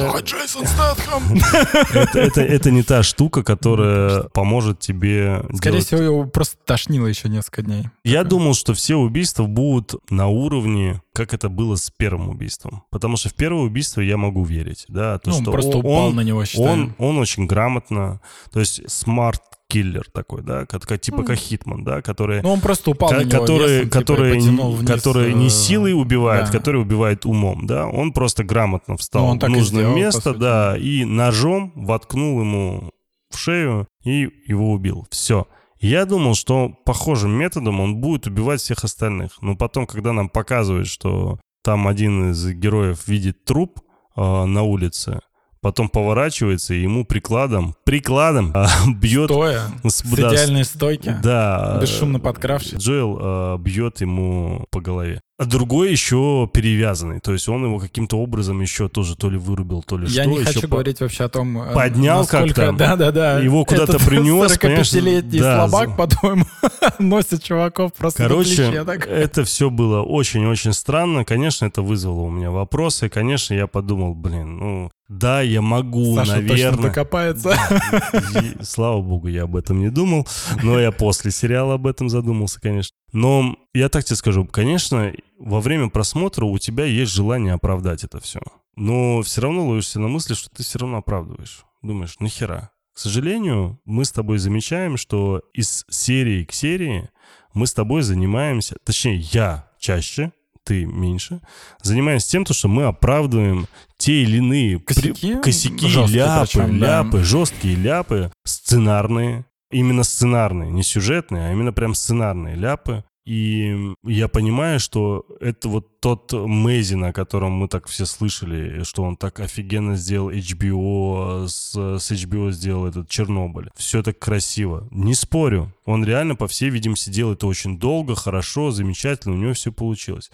это, это, это не та штука, которая поможет тебе Скорее делать всего, его просто тошнило еще несколько дней. Я думал, что все убийства будут на уровне, как это было с первым убийством. Потому что в первое убийство я могу верить, да, то, Ну, он что просто он, упал он- на него, считаю. он, он очень грамотно, то есть smart killer такой, да, как, типа как Хитман, да, который, Ну, он просто упал ка- на него которые, весом, типа, и которые, потянул вниз, которые не э, силой убивают, да. которые убивают умом, да, он просто грамотно встал Ну, он в нужное сделал, место, да, и ножом воткнул ему в шею и его убил. Все. Я думал, что похожим методом он будет убивать всех остальных. Но потом, когда нам показывают, что там один из героев видит труп э, на улице, потом поворачивается и ему прикладом, прикладом э, бьет... Стоя, с- с да, идеальной стойки. Да. Бесшумно э, подкравшись. Джоэл э, бьет ему по голове. а другой еще перевязанный. То есть он его каким-то образом еще тоже то ли вырубил, то ли Я что. не еще хочу по- говорить вообще о том, э, Поднял насколько... как-то, Да-да-да. его куда-то принес, 45-летний понимаешь? Да, слабак, по-твоему, носит чуваков просто Короче, плече. так. это все было очень-очень странно. Конечно, это вызвало у меня вопросы. Конечно, я подумал, блин, ну да, я могу, Саша точно наверное. докопается. И, Слава богу, я об этом не думал. Но я после сериала об этом задумался, конечно. Но я так тебе скажу, конечно, во время просмотра у тебя есть желание оправдать это все. Но все равно ловишься на мысли, что ты все равно оправдываешь. Думаешь, нахера? К сожалению, мы с тобой замечаем, что из серии к серии мы с тобой занимаемся, точнее, я чаще, ты меньше, занимаемся тем, то, что мы оправдываем те или иные при- Косяки? косяки Жесткие ляпы, причем, да. ляпы, жесткие ляпы, сценарные, именно сценарные, не сюжетные, а именно прям сценарные ляпы. И я понимаю, что это вот тот Мэзин, о котором мы так все слышали, что он так офигенно сделал HBO, с, с HBO сделал этот Чернобыль. Все так красиво. Не спорю. Он реально, по всей видимости, делал это очень долго, хорошо, замечательно, у него все получилось.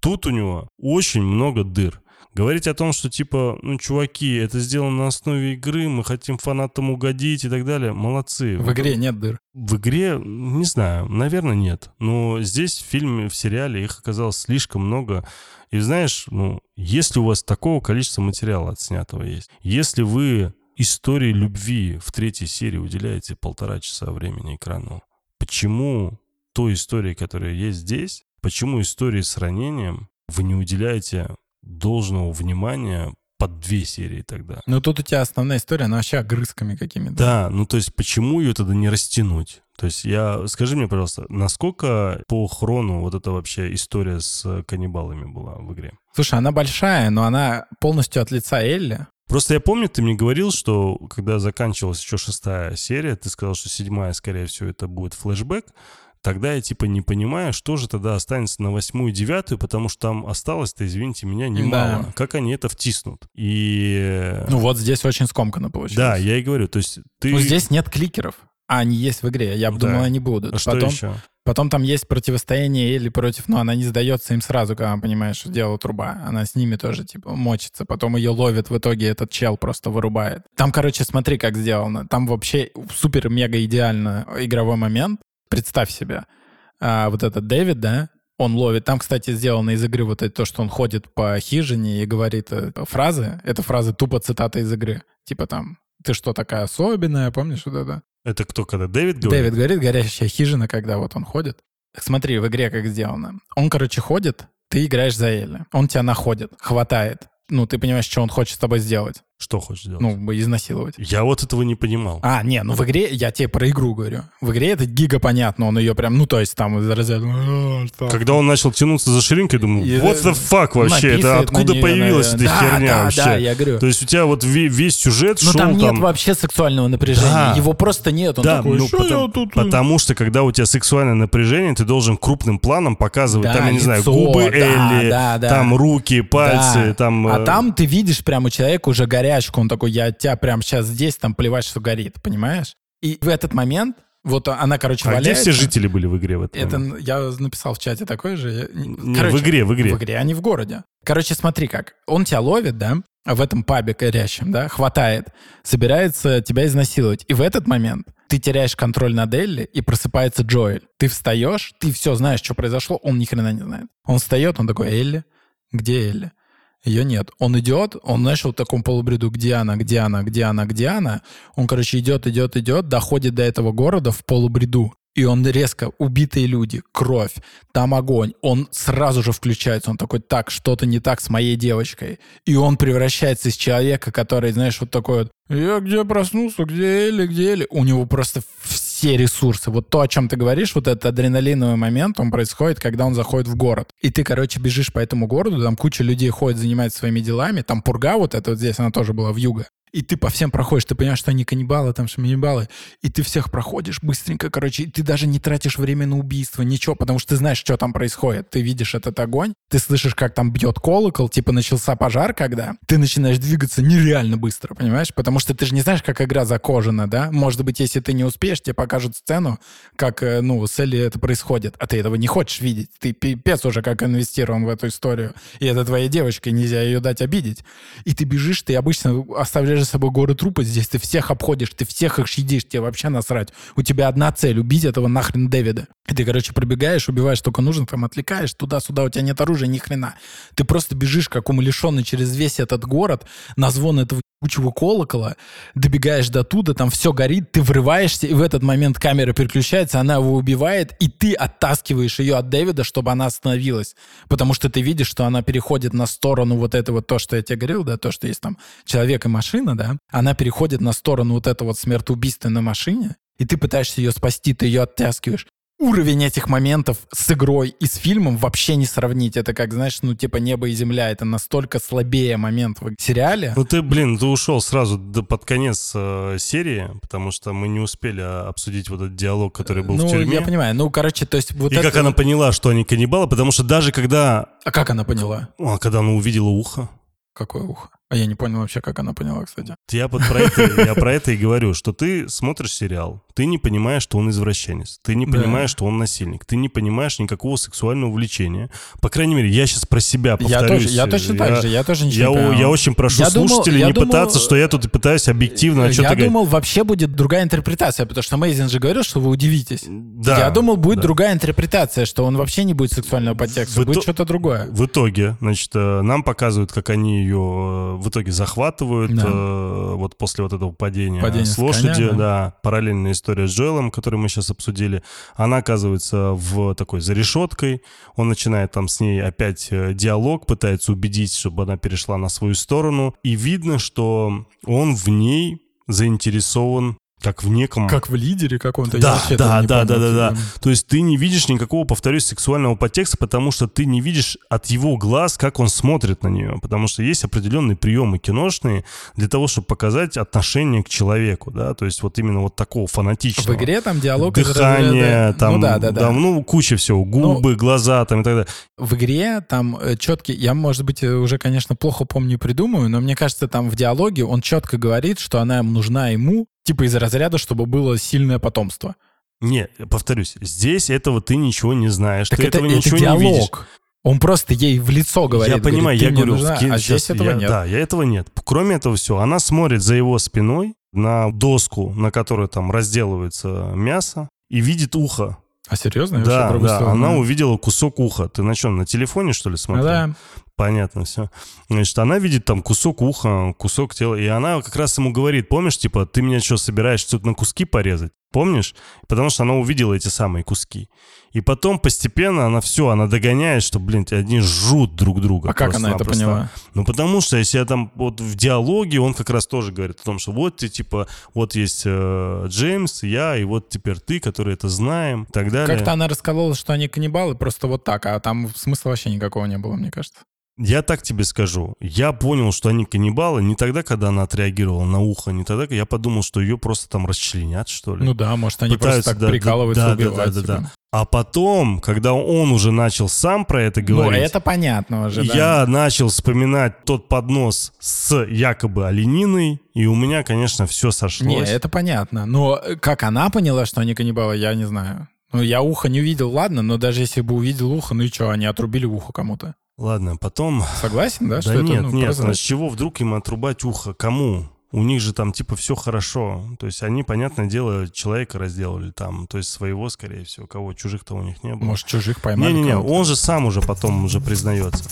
Тут у него очень много дыр. Говорить о том, что типа, ну, чуваки, это сделано на основе игры, мы хотим фанатам угодить и так далее, молодцы. В игре нет дыр. В игре, не знаю, наверное, нет. Но здесь в фильме, в сериале их оказалось слишком много. И знаешь, ну, если у вас такого количества материала отснятого есть, если вы истории любви в третьей серии уделяете полтора часа времени экрану, почему той истории, которая есть здесь, почему истории с ранением вы не уделяете должного внимания под две серии тогда? Ну тут у тебя основная история, она вообще огрызками какими-то. Да, ну то есть почему ее тогда не растянуть? То есть я, скажи мне, пожалуйста, насколько по хрону вот эта вообще история с каннибалами была в игре? Слушай, она большая, но она полностью от лица Элли. Просто я помню, ты мне говорил, что когда заканчивалась еще шестая серия, ты сказал, что седьмая, скорее всего, это будет флешбэк. Тогда я типа не понимаю, что же тогда останется на восьмую и девятую, потому что там осталось-то, извините меня, немало. Да. Как они это втиснут? И... Ну вот здесь очень скомканно получилось. да, я и говорю, то есть ты... Ну здесь нет кликеров, а они есть в игре. Я бы Да. думал, они будут. А что потом, еще? потом там есть противостояние Элли против... Ну, она не сдается им сразу, когда она понимает, что дело труба. Она с ними тоже, типа, мочится. Потом ее ловит, в итоге этот чел просто вырубает. Там, короче, смотри, как сделано. Там вообще супер-мега идеально игровой момент. Представь себе. А, вот этот Дэвид, да, он ловит. Там, кстати, сделано из игры вот это то, что он ходит по хижине и говорит э, фразы. Это фразы тупо цитата из игры. Типа там, ты что такая особенная, помнишь вот это? Это кто, когда Дэвид говорит? Дэвид говорит, горящая хижина, когда вот он ходит. Смотри, в игре как сделано. Он, короче, ходит, ты играешь за Элли. Он тебя находит, хватает. Ну, ты понимаешь, что он хочет с тобой сделать. Что хочешь сделать? Ну, изнасиловать. Я вот этого не понимал. А, не, ну в игре, я тебе про игру говорю. В игре это гига понятно, он ее прям, ну то есть там из разряда... «А, что?» Когда он начал тянуться за ширинкой, думаю, И, what the fuck вообще? Это откуда неё, появилась эта наверное. херня да, да, вообще? Да, я говорю. То есть у тебя вот ве- весь сюжет Ну шел там там... нет вообще сексуального напряжения, Да. его просто нет. Он да, такой, ну, «Что потому, я тут?» потому что когда у тебя сексуальное напряжение, ты должен крупным планом показывать, Да, там, я не знаю, губы да, Элли, да, да. там руки, пальцы, Да. там... А э, там ты видишь прям у человека уже горячку, он такой, я тебя прям сейчас здесь, там плевать, что горит, понимаешь? И в этот момент, вот она, короче, А где валяется. все жители были в игре в этот Это момент? я написал в чате такой же. Не, в игре, в игре. В игре, а не в городе. Короче, смотри как. Он тебя ловит, да, в этом пабе горящем, да, хватает, собирается тебя изнасиловать. И в этот момент ты теряешь контроль над Элли, и просыпается Джоэль. Ты встаешь, ты все знаешь, что произошло, он ни хрена не знает. Он встает, он такой, Элли? Где Элли? Ее нет. Он идет, он, вот в таком полубреду, где она, где она, где она, где она. Он, короче, идет, идет, идет, доходит до этого города в полубреду. И он резко, убитые люди, кровь, там огонь. Он сразу же включается. Он такой, так, что-то не так с моей девочкой. И он превращается из человека, который, знаешь, вот такой вот, я где проснулся, где Элли, где Элли. У него просто все ресурсы. Вот то, о чем ты говоришь, вот этот адреналиновый момент, он происходит, когда он заходит в город. И ты, короче, бежишь по этому городу, там куча людей ходит, занимается своими делами. Там пурга вот эта вот здесь, она тоже была в юго. И ты по всем проходишь, ты понимаешь, что они каннибалы, там шаманибалы, и ты всех проходишь быстренько, короче, и ты даже не тратишь время на убийство, ничего, потому что ты знаешь, что там происходит. Ты видишь этот огонь, ты слышишь, как там бьет колокол, типа начался пожар, когда ты начинаешь двигаться нереально быстро, понимаешь? Потому что ты же не знаешь, как игра закожена, да? Может быть, если ты не успеешь, тебе покажут сцену, как, э, ну, с Элли это происходит, а ты этого не хочешь видеть. Ты пипец уже как инвестирован в эту историю, и это твоя девочка, нельзя ее дать обидеть. И ты бежишь, ты обычно оставляешь за собой горы трупы, здесь ты всех обходишь, ты всех их щадишь, тебе вообще насрать. У тебя одна цель — убить этого нахрен Дэвида. И ты, короче, пробегаешь, убиваешь только нужно, там отвлекаешь туда-сюда, у тебя нет оружия, ни хрена. Ты просто бежишь, как умалишенный через весь этот город, на звон этого кучего колокола, добегаешь до туда, там все горит, ты врываешься, и в этот момент камера переключается, она его убивает, и ты оттаскиваешь ее от Дэвида, чтобы она остановилась. Потому что ты видишь, что она переходит на сторону вот этого, то, что я тебе говорил, да, то, что есть там человек и машина, да, она переходит на сторону вот этого вот смертоубийства на машине, и ты пытаешься ее спасти, ты ее оттаскиваешь уровень этих моментов с игрой и с фильмом вообще не сравнить. Это как, знаешь, ну, типа небо и земля. Это настолько слабее момент в сериале. Ну, ты, блин, ты ушел сразу до, под конец э, серии, потому что мы не успели а, обсудить вот этот диалог, который был ну, в тюрьме. Ну, я понимаю. Ну, короче, то есть вот И это... как она поняла, что они каннибалы, потому что даже когда... А как она поняла? А, когда она увидела ухо. Какое ухо? А я не понял вообще, как она поняла, кстати. Я, вот про это, я про это и говорю, что ты смотришь сериал, ты не понимаешь, что он извращенец, ты не понимаешь, да. что он насильник, ты не понимаешь никакого сексуального влечения. По крайней мере, я сейчас про себя повторюсь. Я, тоже, я точно я, так же, я тоже ничего я, не понимаю. Я очень прошу я слушателей думал, не думал, пытаться, что я тут пытаюсь объективно Я что-то думал, вообще будет другая интерпретация, потому что Мейзин же говорил, что вы удивитесь. Да, я думал, будет да. другая интерпретация, что он вообще не будет сексуального подтекста, в будет что-то другое. В итоге, значит, э, нам показывают, как они ее э, в итоге захватывают, да. э, вот после вот этого падения, падения с лошади, коня, да. да, параллельная история с Джоэлом, которую мы сейчас обсудили, она оказывается в такой за решеткой, он начинает там с ней опять э, диалог, пытается убедить, чтобы она перешла на свою сторону, и видно, что он в ней заинтересован как в неком... Как в лидере каком-то. Да, да, да, да, да, да. То есть ты не видишь никакого, повторюсь, сексуального подтекста, потому что ты не видишь от его глаз, как он смотрит на нее. Потому что есть определенные приемы киношные для того, чтобы показать отношение к человеку, да, то есть вот именно вот такого фанатичного. В игре там диалог... Дыхание, там, ну, да, да, да. Там, ну, куча всего, губы, ну, глаза там и так далее. В игре там э, четкий, я, может быть, э, уже, конечно, плохо помню и придумаю, но мне кажется, там в диалоге он четко говорит, что она нужна ему Типа из разряда, чтобы было сильное потомство. Не, повторюсь, здесь этого ты ничего не знаешь, так ты это, этого это ничего диалог. не видишь. Он просто ей в лицо говорит. Я понимаю, говорит, я говорю, нужна, в ки... а здесь сейчас этого я, нет. Да, я этого нет. Кроме этого всего, она смотрит за его спиной на доску, на которой там разделывается мясо, и видит ухо. А серьезно? Я да, да, она увидела кусок уха. Ты на чем, на телефоне, что ли, смотрел? Да. Понятно, все. Значит, она видит там кусок уха, кусок тела, и она как раз ему говорит, помнишь, типа, ты меня что, собираешь тут на куски порезать? Помнишь? Потому что она увидела эти самые куски. И потом постепенно она все, она догоняет, что, блин, одни жрут друг друга. А как она это поняла? Ну, потому что если я там вот в диалоге, он как раз тоже говорит о том, что вот ты, типа, вот есть э, Джеймс, я, и вот теперь ты, который это знаем, и так далее. Как-то она расколола, что они каннибалы, просто вот так, а там смысла вообще никакого не было, мне кажется. Я так тебе скажу. Я понял, что они каннибалы не тогда, когда она отреагировала на ухо, не тогда, когда я подумал, что ее просто там расчленят, что ли. Ну да, может, они Пытаются, просто так да, прикалываются, да, убивать. Да, да, да, да. А потом, когда он уже начал сам про это говорить... Ну, это понятно уже, да. Я начал вспоминать тот поднос с якобы олениной, и у меня, конечно, все сошлось. Не, это понятно. Но как она поняла, что они каннибалы, я не знаю. Ну, я ухо не увидел, ладно, но даже если бы увидел ухо, ну и что, они отрубили ухо кому-то. Ладно, потом... Согласен, да? Да что нет, это, ну, нет, просто... а с чего вдруг им отрубать ухо? Кому? У них же там типа все хорошо. То есть они, понятное дело, человека разделали там. То есть своего, скорее всего. Кого? Чужих-то у них не было. Может, чужих поймали Не-не-не, он же сам уже потом уже признается.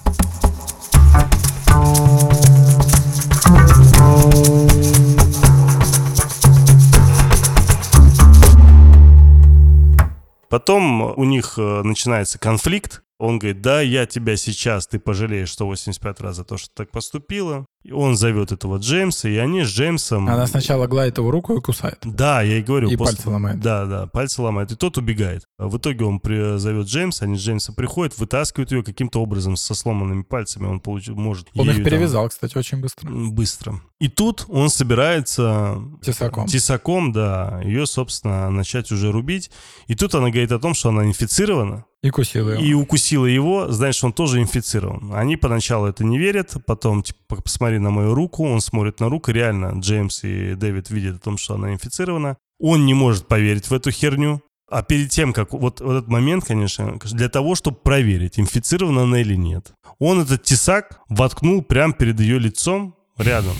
Потом у них э, начинается конфликт, Он говорит, да, я тебя сейчас, ты пожалеешь 185 раз за то, что так поступила. И он зовет этого Джеймса, и они с Джеймсом... Она сначала гладит его руку и кусает. Да, я и говорю. И пальцы ломает. Да, да, пальцы ломает. И тот убегает. В итоге он при... зовет Джеймса, они с Джеймсом приходят, вытаскивают ее каким-то образом со сломанными пальцами. Он получ... может Он их там- перевязал, кстати, очень быстро. Быстро. И тут он собирается Тесаком. тесаком, да, ее, собственно, начать уже рубить. И тут она говорит о том, что она инфицирована, И кусил его. и укусила его, значит, он тоже инфицирован. Они поначалу это не верят, потом, типа, посмотри на мою руку, он смотрит на руку, реально, Джеймс и Дэвид видят о том, что она инфицирована. Он не может поверить в эту херню. А перед тем, как вот, вот этот момент, конечно, для того, чтобы проверить, инфицирована она или нет, он этот тесак воткнул прямо перед ее лицом рядом.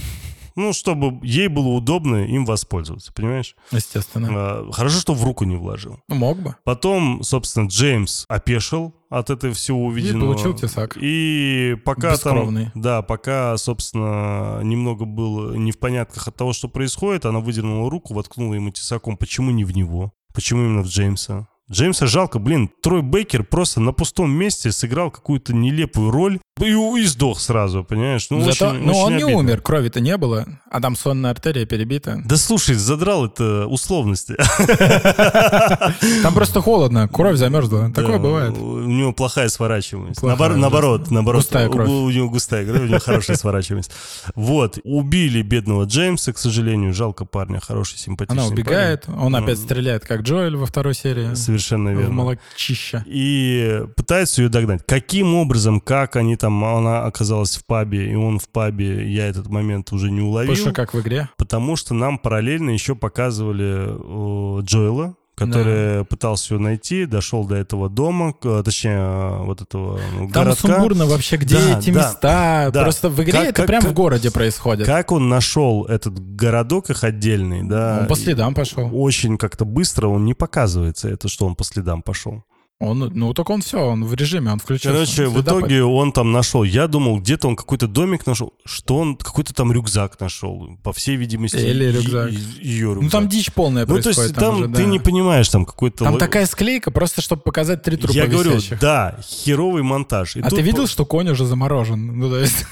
Ну, чтобы ей было удобно им воспользоваться, понимаешь? Естественно. А, Хорошо, что в руку не вложил. Ну, Мог бы. Потом, собственно, Джеймс опешил от этого всего увиденного. получил тесак. И пока Бескровный. там... Да, пока, собственно, немного был не в понятках от того, что происходит, она выдернула руку, воткнула ему тесаком. Почему не в него? Почему именно в Джеймса? Джеймса жалко, блин, Трой Бейкер просто на пустом месте сыграл какую-то нелепую роль и, и сдох сразу, понимаешь? Ну, Зато, очень- ну, очень он не обидно. умер, крови-то не было, а там сонная артерия перебита. Да слушай, задрал это условности. Там просто холодно, кровь замерзла. Такое бывает. У него плохая сворачиваемость. Наоборот, наоборот. Густая у- кровь. У, него густая кровь, у него хорошая сворачиваемость. Вот. Убили бедного Джеймса, к сожалению. Жалко парня, хороший, симпатичный Она убегает, он Ну, опять стреляет, как Джоэль во второй серии. Совершенно В верно. молочища. И пытается ее догнать. Каким образом, как они там, она оказалась в пабе, и он в пабе, я этот момент уже не уловил. Больше как в игре. Потому что нам параллельно еще показывали э, Джоэла, который пытался ее найти, дошел до этого дома, точнее, вот этого ну, Там городка. сумбурно вообще, где Да, эти да, места. да. Просто в игре Как- это как- прям как- в городе происходит. Как он нашел этот городок их отдельный, да? Он по следам пошел. Очень как-то быстро он не показывается, это что он по следам пошел. Он, ну, только он все, он в режиме, он включился. Короче, в по- итоге он там нашел. Я думал, где-то он какой-то домик нашел, что он какой-то там рюкзак нашел. По всей видимости, Или рюкзак. ее рюкзак. Ну, там дичь полная Ну, то есть там, уже, ты да. не понимаешь, там какой-то... Там ло- такая склейка, просто чтобы показать три трупа Я говорю, висящих. да, херовый монтаж. И А ты видел, что конь уже заморожен? Ну, то есть,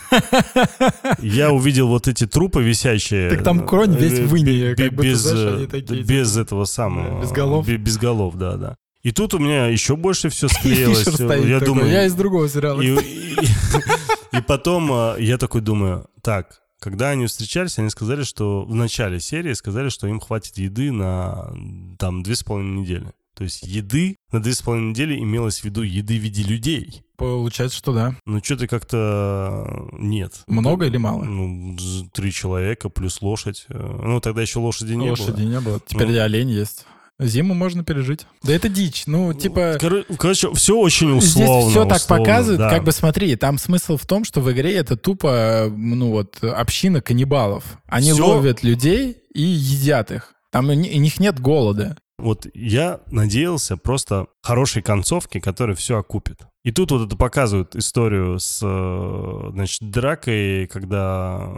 Я увидел вот эти трупы висящие. Так там конь весь э, в как будто, без, знаешь, э, такие, без типа, этого самого. без голов. бе- Без голов, да, да. И тут у меня еще больше все склеилось. Я такой, думаю, я из другого сериала. и, и- и потом э, я такой думаю, так, когда они встречались, они сказали, что в начале серии сказали, что им хватит еды на там две с половиной недели. То есть еды на две с половиной недели имелось в виду еды в виде людей. Получается, что да. Ну, что-то как-то нет. Много или мало? Ну, три человека плюс лошадь. Э, Ну, тогда еще лошади не Лошади было. не было. Теперь Ну. и олень есть. Зиму можно пережить. Да это дичь. Ну, типа... Коро- Короче, все очень Здесь условно. все так условно, показывает, да. как бы смотри, там смысл в том, что в игре это тупо, ну вот, община каннибалов. Они Всё- ловят людей и едят их. Там у них нет голода. Вот я надеялся просто хорошей концовки, которая все окупит. И тут вот это показывают историю с, э, значит, дракой, когда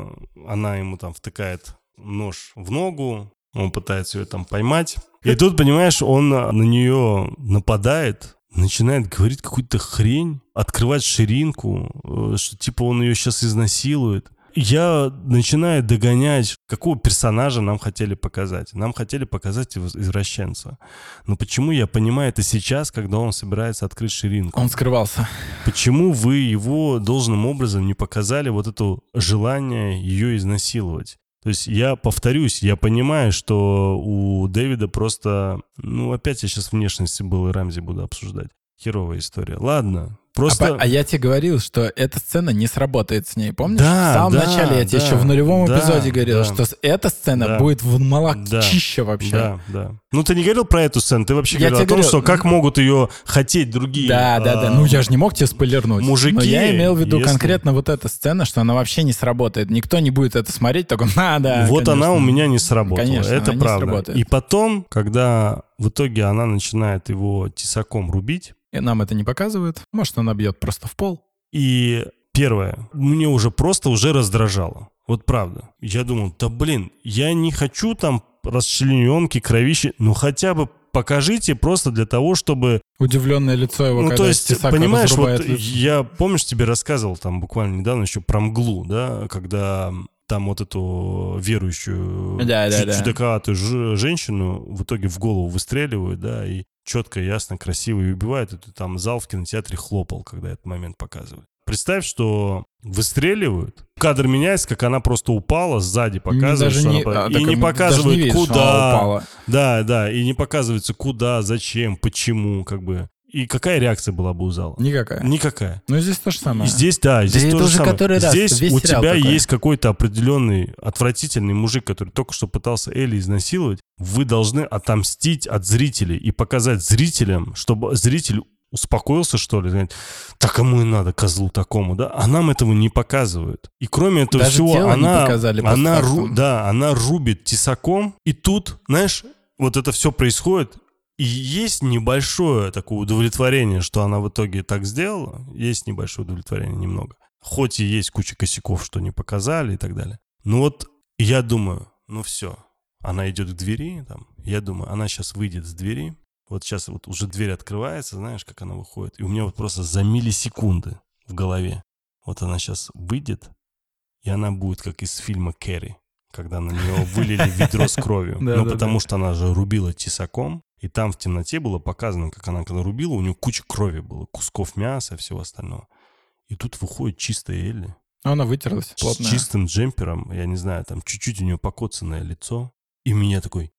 она ему там втыкает нож в ногу, он пытается ее там поймать. И тут, понимаешь, он на нее нападает, начинает говорить какую-то хрень, открывать ширинку, э, что типа он ее сейчас изнасилует. Я начинаю догонять, какого персонажа нам хотели показать. Нам хотели показать из- извращенца. Но почему я понимаю это сейчас, когда он собирается открыть ширинку? Он скрывался. Почему вы его должным образом не показали вот это желание ее изнасиловать? То есть я повторюсь, я понимаю, что у Дэвида просто... Ну, опять я сейчас внешности был и Рамзи буду обсуждать. Херовая история. Ладно, просто... по- а я тебе говорил, что эта сцена не сработает с ней, помнишь? Да, в самом да, начале я тебе да, еще в нулевом да, эпизоде говорил, да. что эта сцена Да. будет в Да. молочище вообще. Да, да. Ну, ты не говорил про эту сцену, ты вообще Я говорил о том, говорю, что как могут ее хотеть другие... Да, да, да. а, Ну я же не мог тебе спойлернуть. мужики, Но я имел в виду если- конкретно вот эта сцена, что она вообще не сработает. Никто не будет это смотреть, только на, да. вот конечно. она у меня не сработала. Конечно, это правда. И потом, когда в итоге она начинает его тесаком рубить, И нам это не показывают. Может, она бьет просто в пол. и первое, мне уже просто уже раздражало. Вот правда. Я думал, да блин, я не хочу там расчлененки, кровищи, ну хотя бы покажите просто для того, чтобы... Удивленное лицо его, Ну, когда то есть, понимаешь, вот лицо. я, помнишь, тебе рассказывал там буквально недавно еще про мглу, да, когда там вот эту верующую Да, да, чу- да. чудаковатую ж- женщину в итоге в голову выстреливают, да, и четко, ясно, красиво и убивают. Это там зал в кинотеатре хлопал, когда этот момент показывали. Представь, что выстреливают, кадр меняется, как она просто упала, сзади показывают, Даже что не- она... а, и не показывают, не видишь, куда. упала. Да, да, и не показывается, куда, зачем, почему, как бы. И какая реакция была бы у зала? Никакая. Никакая. Ну, здесь то же самое. И здесь, да, здесь это то же уже самое. который раз, здесь весь у тебя такой. есть какой-то определенный отвратительный мужик, который только что пытался Элли изнасиловать. Вы должны отомстить от зрителей и показать зрителям, чтобы зритель успокоился, что ли, сказать, так кому и надо, козлу такому, да? А нам этого не показывают. И кроме этого Даже всего, она, показали она, ру- да, она рубит тесаком, и тут, знаешь, вот это все происходит, и есть небольшое такое удовлетворение, что она в итоге так сделала. Есть небольшое удовлетворение немного. Хоть и есть куча косяков, что не показали и так далее. Но вот я думаю, ну все, она идет к двери, там, я думаю, она сейчас выйдет с двери. Вот сейчас вот уже дверь открывается, знаешь, как она выходит. И у меня вот просто за миллисекунды в голове. Вот она сейчас выйдет, и она будет как из фильма «Кэрри», когда на нее вылили ведро с кровью. Ну, потому что она же рубила тесаком, и там в темноте было показано, как она когда рубила, у нее куча крови было, кусков мяса и всего остального. И тут выходит чистая Элли Ну, Она вытерлась с плотно. чистым джемпером, я не знаю, там чуть-чуть у нее покоцанное лицо, и меня такой,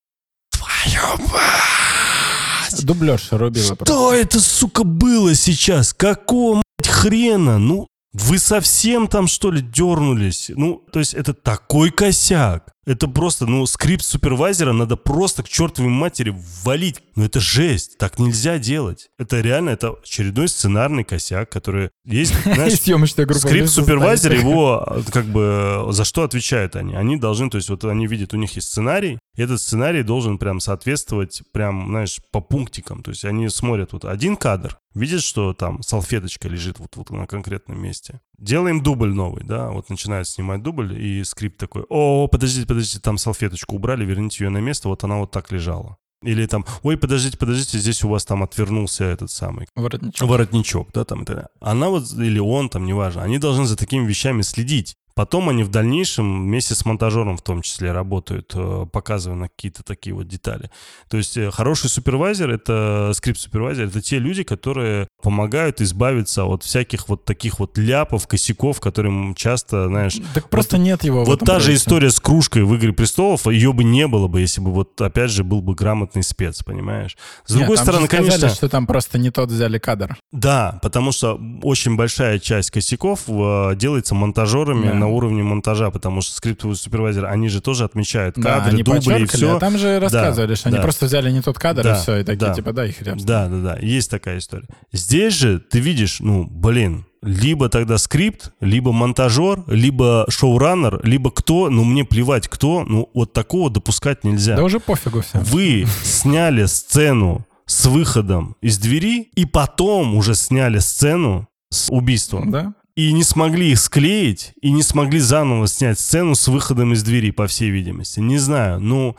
твою мать! Дублерша рубила просто. Что это, сука, было сейчас? Какого, мать, хрена? Ну, вы совсем там, что ли, дернулись? Ну, то есть это такой косяк. Это просто, ну, script supervisor'а надо просто к чертовой матери валить. Ну, это жесть. Так нельзя делать. Это реально, это очередной сценарный косяк, который есть, знаешь. Скрипт вместо супервайзер, стоит. его э, как бы за что отвечают они? Они должны, то есть вот они видят, у них есть сценарий, и этот сценарий должен прям соответствовать прям, знаешь, по пунктикам. То есть они смотрят вот один кадр, видят, что там салфеточка лежит вот, вот на конкретном месте. Делаем дубль новый, да, вот начинают снимать дубль, и скрипт такой, о, подождите, подождите, там салфеточку убрали, верните ее на место, вот она вот так лежала. Или там, ой, подождите, подождите, здесь у вас там отвернулся этот самый Воротничок. воротничок, да, там далее. Она вот, или он там, неважно, они должны за такими вещами следить. Потом они в дальнейшем вместе с монтажером в том числе работают, э, показывая на какие-то такие вот детали. То есть э, хороший супервайзер, это скрипт-супервайзер, это те люди, которые помогают избавиться от всяких вот таких вот ляпов, косяков, которым часто, знаешь, Так просто нет его вот та же история с кружкой в «Игре престолов», ее бы не было бы, если бы вот, опять же, был бы грамотный спец, понимаешь? С Нет, другой стороны, сказали, конечно... что там просто не тот взяли кадр. Да, потому что очень большая часть косяков э, делается монтажерами Да. на уровне монтажа, потому что скриптовый супервайзер, они же тоже отмечают Да, кадры, они дубли и все. а там же рассказывали, что они да. просто взяли не тот кадр, Да, и все, и такие, да. типа, да, и хрен. с ним. Да, да, да, есть такая история. Здесь же ты видишь, ну, блин, либо тогда скрипт, либо монтажер, либо шоураннер, либо кто, ну, мне плевать кто, ну, вот такого допускать нельзя. Да уже пофигу все. Вы сняли сцену с выходом из двери, и потом уже сняли сцену с убийством. Да? И не смогли их склеить, и не смогли заново снять сцену с выходом из двери, по всей видимости. Не знаю, ну,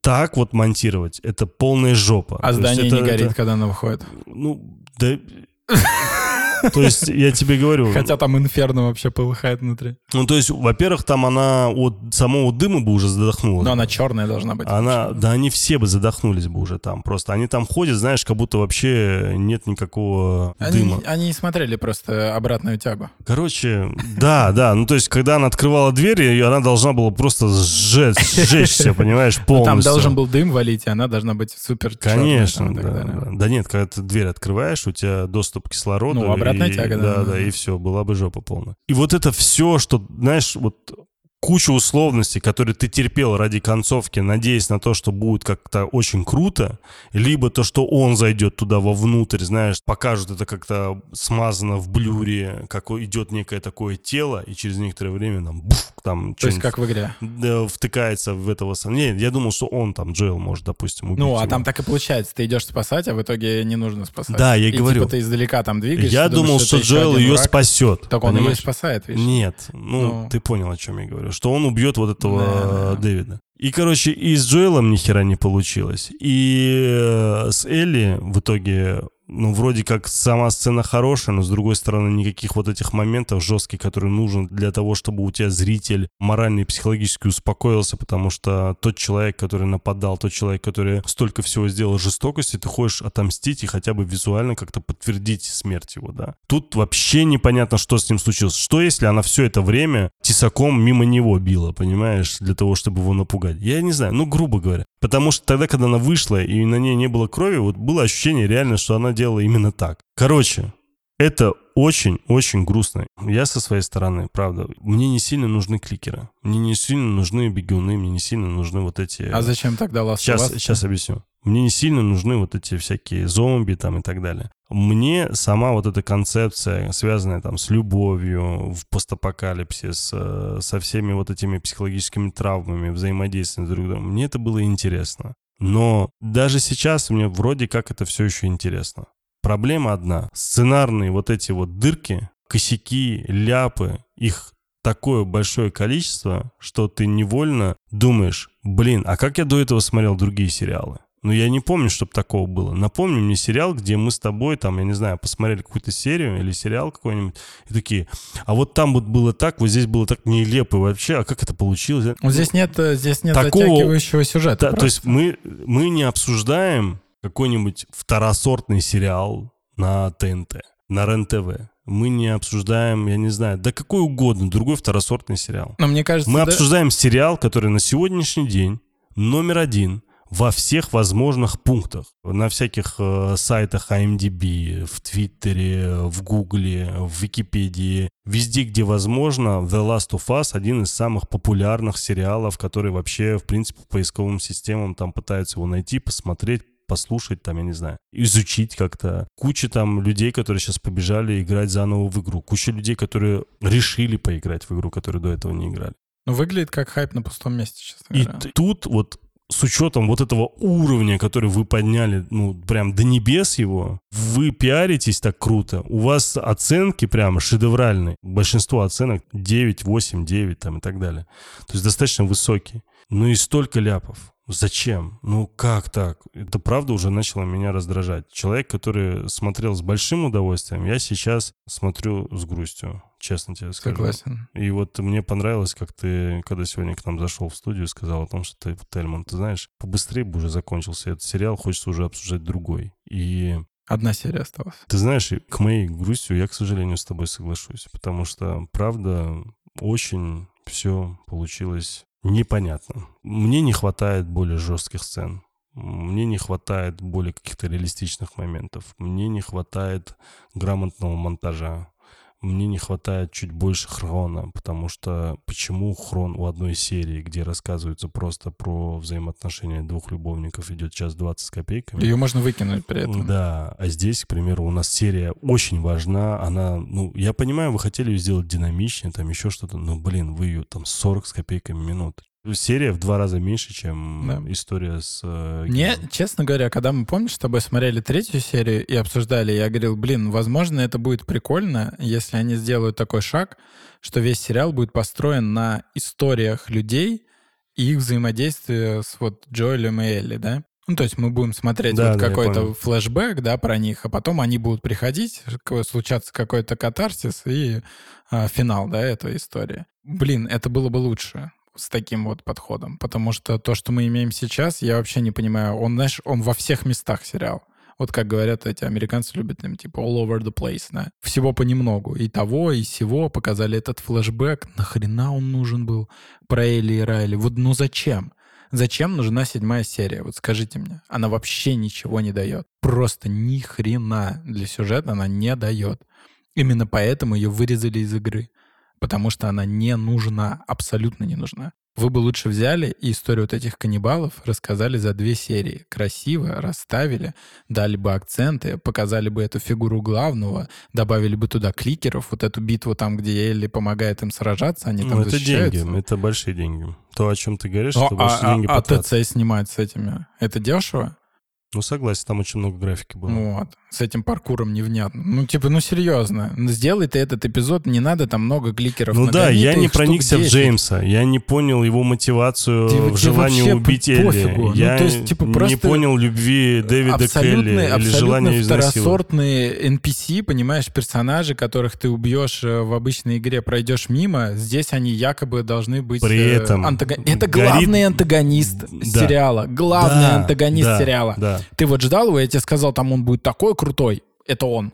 так вот монтировать, это полная жопа. А То здание это- не горит, это- когда оно выходит. ну, да... То есть, я тебе говорю... Хотя там инферно вообще полыхает внутри. Ну, то есть, во-первых, там она от самого дыма бы уже задохнулась. Но она черная должна быть. Она, да они все бы задохнулись бы уже там просто. Они там ходят, знаешь, как будто вообще нет никакого Они, дыма. они не смотрели просто обратную тягу. Короче, да, да, ну то есть, когда она открывала дверь, она должна была просто сжечь, сжечься, понимаешь, полностью. Ну, Там должен был дым валить, и она должна быть супер Конечно, да. Да нет, когда ты дверь открываешь, у тебя доступ к кислороду. Ну, обратная и- тяга, да, Да, да, и все, была бы жопа полная. И вот это все, что, знаешь, вот куча условностей, которые ты терпел ради концовки, надеясь на то, что будет как-то очень круто, либо то, что он зайдет туда вовнутрь, знаешь, покажут это как-то смазано в блюре, как идет некое такое тело, и через некоторое время там, буф, там То есть как в игре. да, втыкается в этого сам. Нет, я думал, что он там, Джоэл, может, допустим, убить Ну, а его. там так и получается. Ты идешь спасать, а в итоге не нужно спасать. Да, я и и говорю. Типа ты издалека там двигаешься. Я думал, что еще Джоэл ее спасет. Так он ее понимаешь? спасает, видишь. Нет, ну, Ну. ты понял, о чем я говорю. Что он убьет вот этого Да, да. Дэвида. И, короче, и с Джоэлом ни хера не получилось. И э, с Элли в итоге ну, вроде как сама сцена хорошая, но с другой стороны никаких вот этих моментов жестких, которые нужны для того, чтобы у тебя зритель морально и психологически успокоился, потому что тот человек, который нападал, тот человек, который столько всего сделал жестокости, ты хочешь отомстить и хотя бы визуально как-то подтвердить смерть его, да. Тут вообще непонятно, что с ним случилось. Что если она все это время тесаком мимо него била, понимаешь, для того, чтобы его напугать? Я не знаю, ну, грубо говоря. Потому что тогда, когда она вышла и на ней не было крови, вот было ощущение реально, что она делала именно так. Короче, это очень-очень грустно. Я со своей стороны, правда, мне не сильно нужны кликеры. Мне не сильно нужны бегуны, мне не сильно нужны вот эти... А зачем тогда Last Сейчас, сейчас объясню. Мне не сильно нужны вот эти всякие зомби там и так далее. Мне сама вот эта концепция, связанная там с любовью в постапокалипсис, со всеми вот этими психологическими травмами, взаимодействием с друг другом, мне это было интересно. Но даже сейчас мне вроде как это все еще интересно. Проблема одна. Сценарные вот эти вот дырки, косяки, ляпы, их такое большое количество, что ты невольно думаешь, блин, а как я до этого смотрел другие сериалы? Ну, я не помню, чтобы такого было. Напомни мне сериал, где мы с тобой, там, я не знаю, посмотрели какую-то серию или сериал какой-нибудь, и такие, а вот там вот было так, вот здесь было так нелепо вообще, а как это получилось? Вот здесь нет, э, здесь нет Такого, затягивающего сюжета. Да, то есть мы, мы не обсуждаем какой-нибудь второсортный сериал на ТНТ, на РЕН-ТВ. Мы не обсуждаем, я не знаю, да какой угодно, другой второсортный сериал. Но мне кажется, мы да... обсуждаем сериал, который на сегодняшний день номер один во всех возможных пунктах. На всяких э, сайтах IMDb, в Твиттере, в Гугле, в Википедии. Везде, где возможно, The Last of Us один из самых популярных сериалов, который вообще, в принципе, по поисковым системам там пытаются его найти, посмотреть, послушать, там, я не знаю, изучить как-то. Куча там людей, которые сейчас побежали играть заново в игру. Куча людей, которые решили поиграть в игру, которые до этого не играли. Ну, выглядит как хайп на пустом месте, честно говоря. И тут вот с учетом вот этого уровня, который вы подняли, ну, прям до небес его, вы пиаритесь так круто, у вас оценки прямо шедевральные. Большинство оценок 9, 8, 9 там и так далее. То есть достаточно высокие. Ну и столько ляпов. Зачем? Ну как так? Это правда уже начало меня раздражать. Человек, который смотрел с большим удовольствием, я сейчас смотрю с грустью, честно тебе скажу. Согласен. И вот мне понравилось, как ты, когда сегодня к нам зашел в студию, сказал о том, что ты, Тельман, ты знаешь, побыстрее бы уже закончился этот сериал, хочется уже обсуждать другой. И Одна серия осталась. Ты знаешь, к моей грустью я, к сожалению, с тобой соглашусь, потому что, правда, очень все получилось непонятно. Мне не хватает более жестких сцен. Мне не хватает более каких-то реалистичных моментов. Мне не хватает грамотного монтажа мне не хватает чуть больше хрона, потому что почему хрон у одной серии, где рассказывается просто про взаимоотношения двух любовников, идет час двадцать с копейками? Ее можно выкинуть при этом. Да, а здесь, к примеру, у нас серия очень важна, она, ну, я понимаю, вы хотели ее сделать динамичнее, там еще что-то, но, блин, вы ее там 40 с копейками минут. Серия в два раза меньше, чем да. история с... Э, Мне, честно говоря, когда мы, помнишь, с тобой смотрели третью серию и обсуждали, я говорил, блин, возможно, это будет прикольно, если они сделают такой шаг, что весь сериал будет построен на историях людей и их взаимодействии с вот Джоэлем и Элли, да? Ну, то есть мы будем смотреть да, вот да, какой-то флешбэк, да, про них, а потом они будут приходить, случаться какой-то катарсис и а, финал, да, этой истории. Блин, это было бы лучше с таким вот подходом, потому что то, что мы имеем сейчас, я вообще не понимаю. Он, знаешь, он во всех местах сериал. Вот как говорят эти американцы, любят им типа all over the place, да. Всего понемногу. И того, и сего. Показали этот флешбэк. Нахрена он нужен был? Про Элли и Райли. Вот ну зачем? Зачем нужна седьмая серия? Вот скажите мне. Она вообще ничего не дает. Просто ни хрена для сюжета она не дает. Именно поэтому ее вырезали из игры потому что она не нужна, абсолютно не нужна. Вы бы лучше взяли и историю вот этих каннибалов рассказали за две серии. Красиво расставили, дали бы акценты, показали бы эту фигуру главного, добавили бы туда кликеров, вот эту битву там, где Элли помогает им сражаться, они там ну, это деньги, это большие деньги. То, о чем ты говоришь, Но, это большие а, деньги а, а ТЦ снимать с этими, это дешево? Ну, согласен, там очень много графики было. Вот. С этим паркуром невнятно. Ну, типа, ну, серьезно. Сделай ты этот эпизод, не надо там много кликеров. Ну да, я не проникся в 10. Джеймса. Я не понял его мотивацию Тебе- в желании убить Элли. Ну, Я то есть, типа, не понял любви Дэвида к Элли или абсолютно желания изнасиловать. второсортные NPC, понимаешь, персонажи, которых ты убьешь э, в обычной игре, пройдешь мимо, здесь они якобы должны быть... При э, этом антага- Это горит- главный антагонист Да. сериала. Главный Да, антагонист да, сериала. Да. Ты вот ждал его, я тебе сказал, там он будет такой крутой. Это он.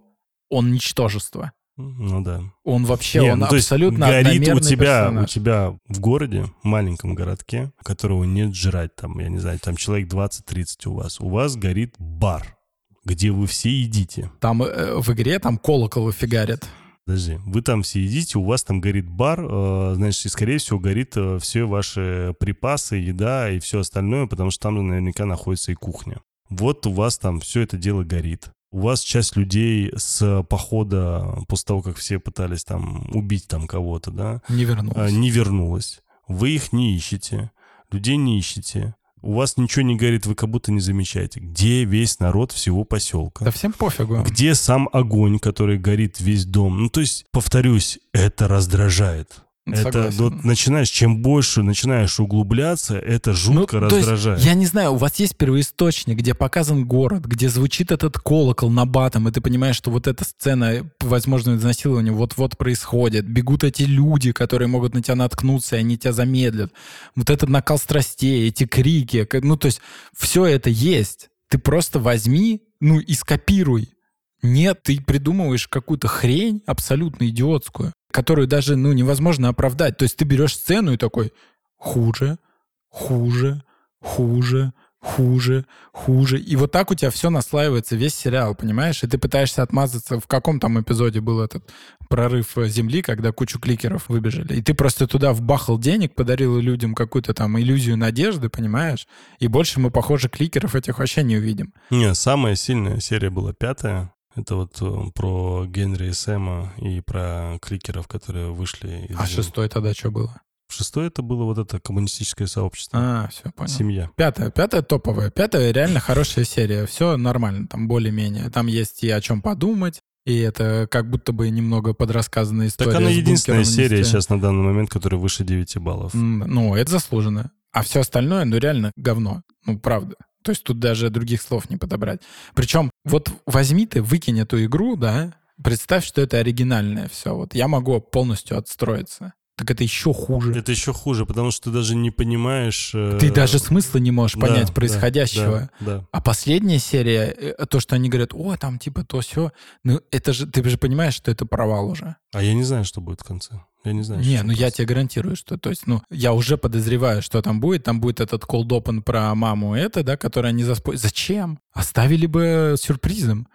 Он ничтожество. Ну да. Он вообще, Не, он ну, то есть абсолютно горит у тебя, у персонаж. тебя в городе, маленьком городке, которого нет жрать, там, я не знаю, там человек 20-30 у вас. У вас горит бар, где вы все едите. Там э, в игре там колокол фигарит. Подожди, вы там все едите, у вас там горит бар, э, значит, и, скорее всего, горит э, все ваши припасы, еда и все остальное, потому что там наверняка находится и кухня. Вот у вас там все это дело горит. У вас часть людей с похода, после того, как все пытались там убить там кого-то, да, Не а, вернулся. не вернулась. Вы их не ищете, людей не ищете. У вас ничего не горит, вы как будто не замечаете. Где весь народ всего поселка? Да всем пофигу. Где сам огонь, который горит весь дом? Ну, то есть, повторюсь, это раздражает. Это Согласен. вот начинаешь, чем больше начинаешь углубляться, это жутко Ну, то есть, раздражает. я не знаю, у вас есть первоисточник, где показан город, где звучит этот колокол на батом, и ты понимаешь, что вот эта сцена возможного изнасилования вот-вот происходит. Бегут эти люди, которые могут на тебя наткнуться, и они тебя замедлят. Вот этот накал страстей, эти крики. Ну, то есть все это есть. Ты просто возьми, ну, и скопируй. Нет, ты придумываешь какую-то хрень абсолютно идиотскую, которую даже, ну, невозможно оправдать. То есть ты берешь сцену и такой, хуже, хуже, хуже, хуже, хуже. И вот так у тебя все наслаивается, весь сериал, понимаешь? И ты пытаешься отмазаться. В каком там эпизоде был этот прорыв э, Земли, когда кучу кликеров выбежали? И ты просто туда вбахал денег, подарил людям какую-то там иллюзию надежды, понимаешь? И больше мы, похоже, кликеров этих вообще не увидим. Не, самая сильная серия была пятая. Это вот э, про Генри и Сэма и про кликеров, которые вышли из... А шестой тогда что было? Шестой это было вот это коммунистическое сообщество. А, все, понял. Семья. Пятая, пятая топовая. Пятая реально хорошая серия. Все нормально, там более-менее. Там есть и о чем подумать, и это как будто бы немного подрассказанная история. Так она единственная серия сейчас на данный момент, которая выше 9 баллов. Ну, это заслуженно. А все остальное, ну, реально говно. Ну, правда. То есть тут даже других слов не подобрать. Причем вот возьми ты, выкинь эту игру, да, представь, что это оригинальное все. Вот я могу полностью отстроиться. Так это еще хуже. Это еще хуже, потому что ты даже не понимаешь... э, Ты даже смысла не можешь да, понять происходящего. Да, да. А последняя серия, э, то, что они говорят, о, там типа то все, ну это же, ты же понимаешь, что это провал уже. А я не знаю, что будет в конце. Я не знаю. Не, ну я просто. тебе гарантирую, что, то есть, ну, я уже подозреваю, что там будет. Там будет этот cold open про маму это, да, который они заспойлерили. Зачем? Оставили бы сюрпризом.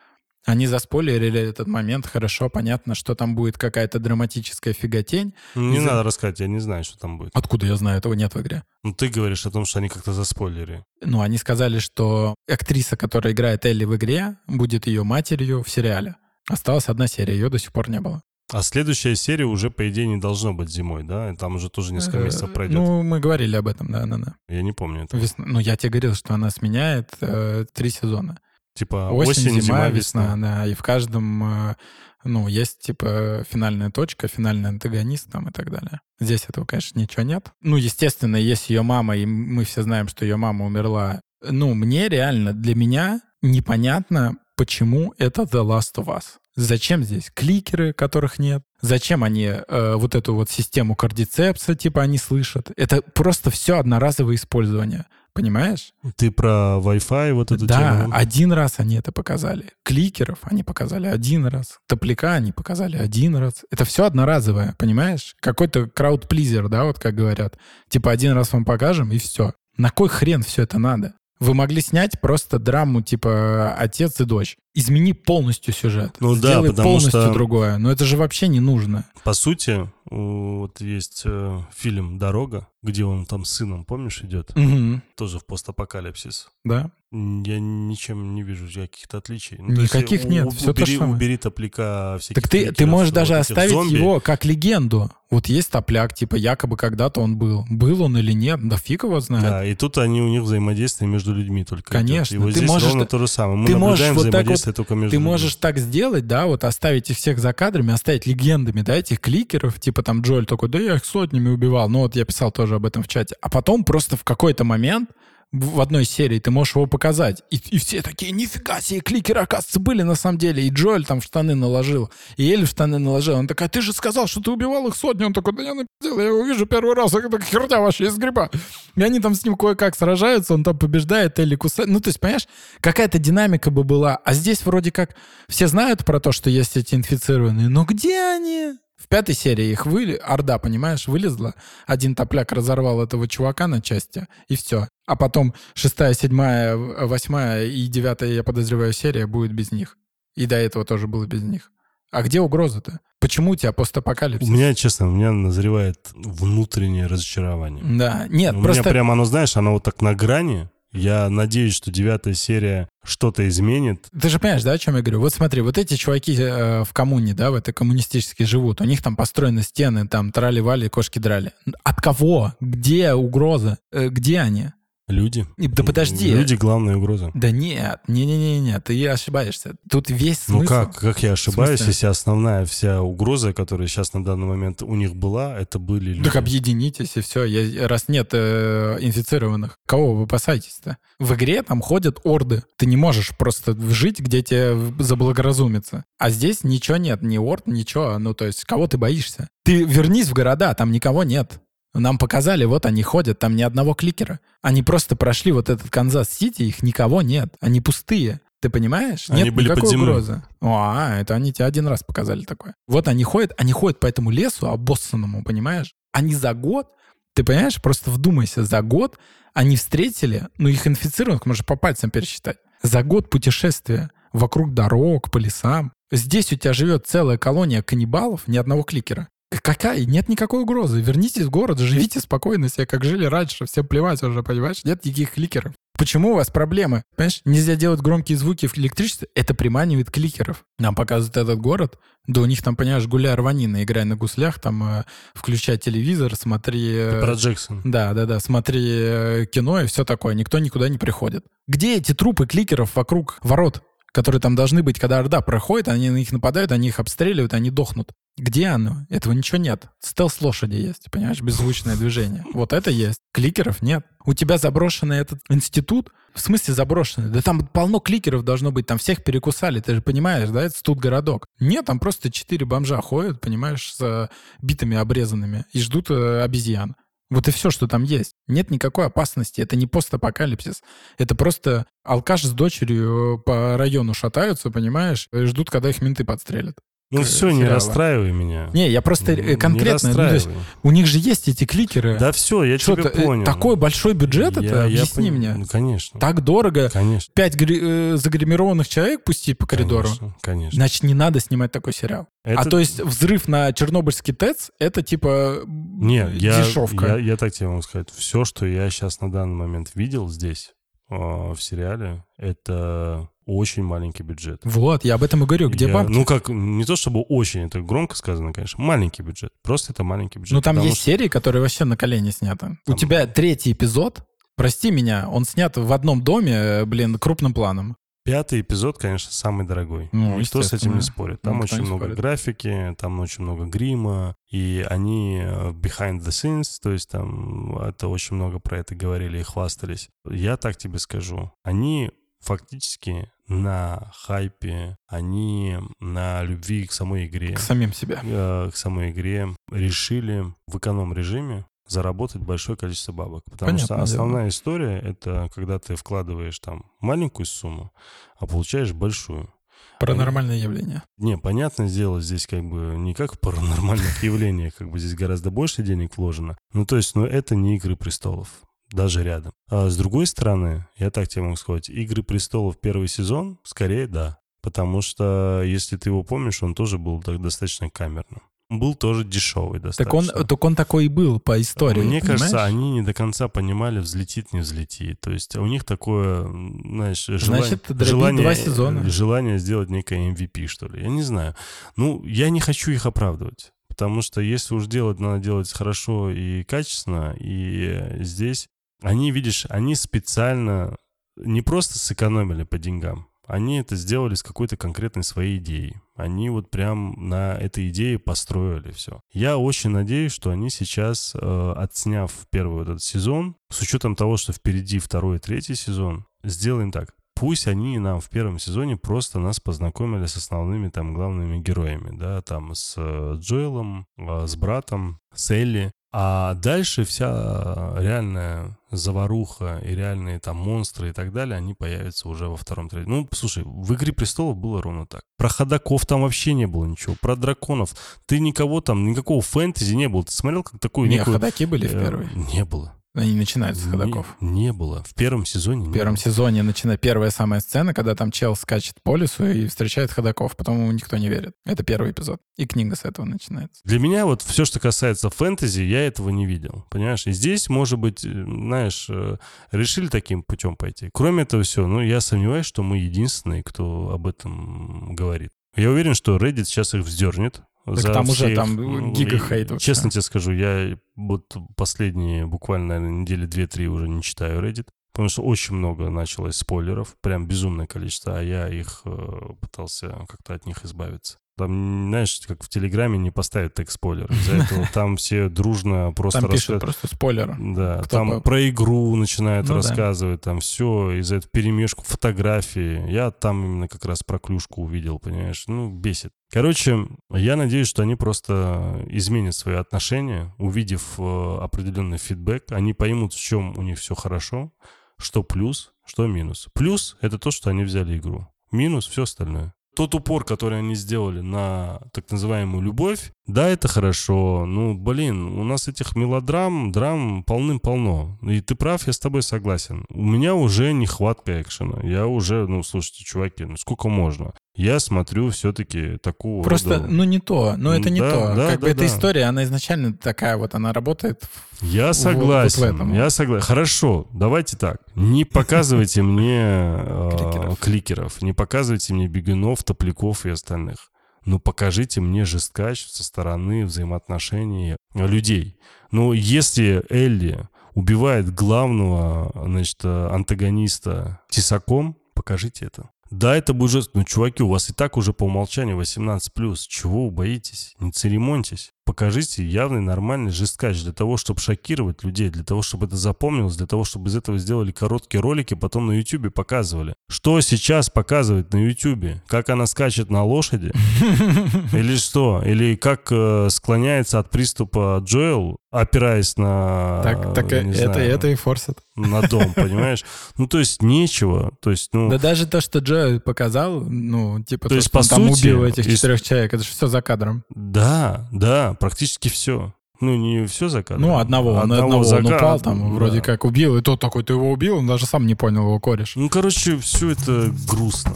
Они заспойлерили этот момент, хорошо, понятно, что там будет какая-то драматическая фиготень. Не из-за- надо рассказать, я не знаю, что там будет. Откуда я знаю, этого нет в игре. Ну ты говоришь о том, что они как-то заспойлерили. Ну, они сказали, что актриса, которая играет Элли в игре, будет ее матерью в сериале. Осталась одна серия, ее до сих пор не было. А следующая серия уже, по идее, не должно быть зимой, да? Там уже тоже несколько Э, месяцев пройдет. Ну, мы говорили об этом, да, да, да. Я не помню это. Весна- Ну, я тебе говорил, что она сменяет э, три сезона. Типа Осень, осень, зима, зима, весна, весна. да. И в каждом, э, ну, есть, типа, финальная точка, финальный антагонист там и так далее. Здесь этого, конечно, ничего нет. Ну, естественно, есть ее мама, и мы все знаем, что ее мама умерла. Ну, мне реально, для меня непонятно, почему это The Last of Us. Зачем здесь кликеры, которых нет? Зачем они э, вот эту вот систему кардицепса, типа, они слышат? Это просто все одноразовое использование. Понимаешь? Ты про Wi-Fi вот эту да, тему? один раз они это показали. Кликеров они показали один раз. Топляка они показали один раз. Это все одноразовое, понимаешь? Какой-то краудплизер, да, вот как говорят. Типа один раз вам покажем, и все. На кой хрен все это надо? Вы могли снять просто драму типа отец и дочь. Измени полностью сюжет. Ну да, Сделай потому полностью что- другое. Но это же вообще не нужно. По сути, вот есть э, фильм «Дорога», где он там с сыном, помнишь, идет? Мгм. Тоже в постапокалипсис. Да. Я ничем не вижу каких-то отличий. Ну, Никаких нет, у, все убери, то же самое. Убери топляка всяких Так ты, ты можешь даже вот оставить зомби. его как легенду. Вот есть топляк, типа якобы когда-то он был. Был он или нет, да фиг его знает. Да, и тут они у них взаимодействие между людьми только. Конечно. Идет. И вот ты здесь можешь, ровно то же самое. Мы ты наблюдаем можешь вот так взаимодействие вот, только между Ты людьми. можешь так сделать, да, вот оставить их всех за кадрами, оставить легендами, да, этих кликеров, типа там Джоэль такой, да я их сотнями убивал. Ну вот я писал тоже об этом в чате. А потом просто в какой-то момент в одной серии ты можешь его показать. И, и все такие, нифига себе, кликеры, оказывается, были на самом деле. И Джоэль там штаны наложил, и Элли в штаны наложил. Он такая, ты же сказал, что ты убивал их сотню. Он такой, да я напиздел, я его вижу первый раз, это херня вообще из гриба. И они там с ним кое-как сражаются, он там побеждает, Элли кусает. Ну, то есть, понимаешь, какая-то динамика бы была. А здесь вроде как все знают про то, что есть эти инфицированные, но где они? В пятой серии их выли... Орда, понимаешь, вылезла. Один топляк разорвал этого чувака на части, и все. А потом шестая, седьмая, восьмая и девятая, я подозреваю, серия будет без них. И до этого тоже было без них. А где угроза-то? Почему у тебя постапокалипсис? У меня, честно, у меня назревает внутреннее разочарование. Да, нет, у просто... меня прямо, оно, знаешь, оно вот так на грани. Я надеюсь, что девятая серия что-то изменит. Ты же понимаешь, да, о чем я говорю? Вот смотри, вот эти чуваки э, в коммуне, да, в этой коммунистической живут, у них там построены стены, там трали-вали, кошки-драли. От кого? Где угроза? Э, где они? Люди. Да подожди. Люди — главная угроза. Да нет, не-не-не, ты ошибаешься. Тут весь смысл... Ну как, как я ошибаюсь, если основная вся угроза, которая сейчас на данный момент у них была, это были люди. Так объединитесь и все, я, раз нет э, инфицированных. Кого вы опасаетесь-то? В игре там ходят орды. Ты не можешь просто жить, где тебе заблагоразумится. А здесь ничего нет, ни орд, ничего. Ну то есть кого ты боишься? Ты вернись в города, там никого нет. Нам показали, вот они ходят, там ни одного кликера. Они просто прошли вот этот Канзас-Сити, их никого нет. Они пустые. Ты понимаешь? Они Нет были никакой под землей. угрозы. О, а, это они тебе один раз показали такое. Вот они ходят, они ходят по этому лесу обоссанному, понимаешь? Они за год, ты понимаешь, просто вдумайся, за год они встретили, ну их инфицированных можно по пальцам пересчитать, за год путешествия вокруг дорог, по лесам. Здесь у тебя живет целая колония каннибалов, ни одного кликера. Какая? Нет никакой угрозы. Вернитесь в город, живите спокойно себе, как жили раньше. Всем плевать уже, понимаешь? Нет никаких кликеров. Почему у вас проблемы? Понимаешь, нельзя делать громкие звуки в электричестве. Это приманивает кликеров. Нам показывают этот город. Да у них там, понимаешь, гуляй рванина, играй на гуслях, там э, включай телевизор, смотри... э, Про Джексон. да, да, да, смотри э, кино и все такое. Никто никуда не приходит. Где эти трупы кликеров вокруг ворот, которые там должны быть, когда Орда проходит, они на них нападают, они их обстреливают, они дохнут. Где оно? Этого ничего нет. Стелс-лошади есть, понимаешь, беззвучное движение. Вот это есть. Кликеров нет. У тебя заброшенный этот институт, в смысле заброшенный? Да там полно кликеров должно быть, там всех перекусали, ты же понимаешь, да, это студгородок. Нет, там просто четыре бомжа ходят, понимаешь, с э, битами обрезанными и ждут э, обезьян. Вот и все, что там есть. Нет никакой опасности. Это не постапокалипсис. Это просто алкаш с дочерью по району шатаются, понимаешь, и ждут, когда их менты подстрелят. Ну все, не сериала. расстраивай меня. Не, я просто Не конкретно... ну, то есть у них же есть эти кликеры. Да все, я Что тебя э, понял. такой большой бюджет Я- это? я Объясни пон- мне. Ну, конечно. Так дорого. Конечно. Пять гри- э, загримированных человек пустить по коридору. Конечно, конечно. Значит, не надо снимать такой сериал. Это- А то есть взрыв на Чернобыльский ТЭЦ — это типа Не, я, дешевка. я, я так тебе могу сказать. Все, что я сейчас на данный момент видел здесь, э, в сериале, это очень маленький бюджет. Вот, я об этом и говорю. Где Я- бабки? Ну, как, не то чтобы очень, это громко сказано, конечно, маленький бюджет. Просто это маленький бюджет. Ну, там есть что- серии, которые вообще на колени сняты. У Там- тебя третий эпизод, прости меня, он снят в одном доме, э, блин, крупным планом. Пятый эпизод, конечно, самый дорогой. Ну, Никто с этим не спорит. Там Ну, кто очень много спорит. графики, там очень много грима, и они э, behind the scenes, то есть там это очень много про это говорили и хвастались. Я так тебе скажу, они фактически на хайпе, они на любви к самой игре, К самим себе. э, к самой игре решили в эконом-режиме заработать большое количество бабок. Потому Понятное что дело. основная история — это когда ты вкладываешь там маленькую сумму, а получаешь большую. Паранормальное явление. Не, понятное дело, здесь как бы не как в паранормальных явлениях, как бы здесь гораздо больше денег вложено. Ну, то есть, ну, это не «Игры престолов», даже рядом. А с другой стороны, я так тебе могу сказать, «Игры престолов» первый сезон, скорее, да. Потому что, если ты его помнишь, он тоже был так достаточно камерным. был тоже дешевый достаточно. Так он, так он такой и был по истории. Мне понимаешь? кажется, они не до конца понимали, взлетит, не взлетит. То есть у них такое, знаешь, желание, Значит, желание, два сезона. желание сделать некое MVP, что ли. Я не знаю. Ну, я не хочу их оправдывать. Потому что если уж делать, надо делать хорошо и качественно. И здесь они, видишь, они специально не просто сэкономили по деньгам, они это сделали с какой-то конкретной своей идеей. Они вот прям на этой идее построили все. Я очень надеюсь, что они сейчас, э, отсняв первый этот сезон, с учетом того, что впереди второй и третий сезон, сделаем так. Пусть они нам в первом сезоне просто нас познакомили с основными там главными героями, да, там с э, Джоэлом, э, с братом, с Элли, а дальше вся реальная заваруха и реальные там монстры и так далее, они появятся уже во втором третьем. Ну, слушай, в «Игре престолов» было ровно так. Про ходаков там вообще не было ничего. Про драконов. Ты никого там, никакого фэнтези не было. Ты смотрел, как такую Не, некую... ходаки были в Э, первой. Не было. Они начинаются с ходаков. Не, не было. В первом сезоне В первом было. сезоне начинает первая самая сцена, когда там чел скачет по лесу и встречает ходаков. Потом ему никто не верит. Это первый эпизод. И книга с этого начинается. Для меня вот все, что касается фэнтези, я этого не видел. Понимаешь? И здесь, может быть, э, знаешь, э, решили таким путем пойти. Кроме этого всего, ну, я сомневаюсь, что мы единственные, кто об этом говорит. Я уверен, что Reddit сейчас их вздернет. Так там уже там гига хейт. Честно тебе скажу, я вот последние буквально, наверное, недели две-три уже не читаю Reddit. Потому что очень много началось спойлеров, прям безумное количество, а я их э, пытался как-то от них избавиться. Там, знаешь, как в Телеграме не поставят тег спойлер. Из-за этого там все дружно просто Там пишут просто спойлер. Да, там про игру начинают Ну рассказывать, там все, из-за этого перемешку фотографии. Я там именно как раз про клюшку увидел, понимаешь? Ну, бесит. Короче, я надеюсь, что они просто изменят свои отношения, увидев э, определенный фидбэк. Они поймут, в чем у них все хорошо, что плюс, что минус. Плюс — это то, что они взяли игру. Минус — все остальное. Тот упор, который они сделали на так называемую любовь, да, это хорошо. Ну, блин, у нас этих мелодрам, драм полным-полно. И ты прав, я с тобой согласен. У меня уже нехватка экшена. Я уже, ну, слушайте, чуваки, ну сколько можно? Я смотрю все-таки такого Просто, рода- ну не то, но это не Да, то. да, как да, бы эта да. история, она изначально такая вот, она работает. в- Я вот согласен. в этом. Я согласен. Хорошо, давайте так. Не показывайте мне э, кликеров, не показывайте мне бегунов, топляков и остальных. Но покажите мне жесткач со стороны взаимоотношений людей. Но если Элли убивает главного, значит, антагониста тесаком, покажите это. Да, это будет жестко. Но, чуваки, у вас и так уже по умолчанию 18+. Чего вы боитесь? Не церемоньтесь. Покажите явный нормальный жесткач для того, чтобы шокировать людей, для того, чтобы это запомнилось, для того, чтобы из этого сделали короткие ролики, потом на YouTube показывали. Что сейчас показывает на YouTube? Как она скачет на лошади? Или что? Или как э, склоняется от приступа Джоэл, опираясь на... Так, так э, это, знаю, это и форсит. на дом, понимаешь? Ну, то есть нечего. То есть, ну... Да даже то, что Джо показал, ну, типа, То то, есть, по там сути, убил этих из- четырех человек, это же все за кадром. Да, да, практически все. Ну, не все за кадром. Ну, одного, он одного за он упал, там, да. вроде как убил, и тот такой, ты его убил, он даже сам не понял его кореш. Ну, короче, все это грустно.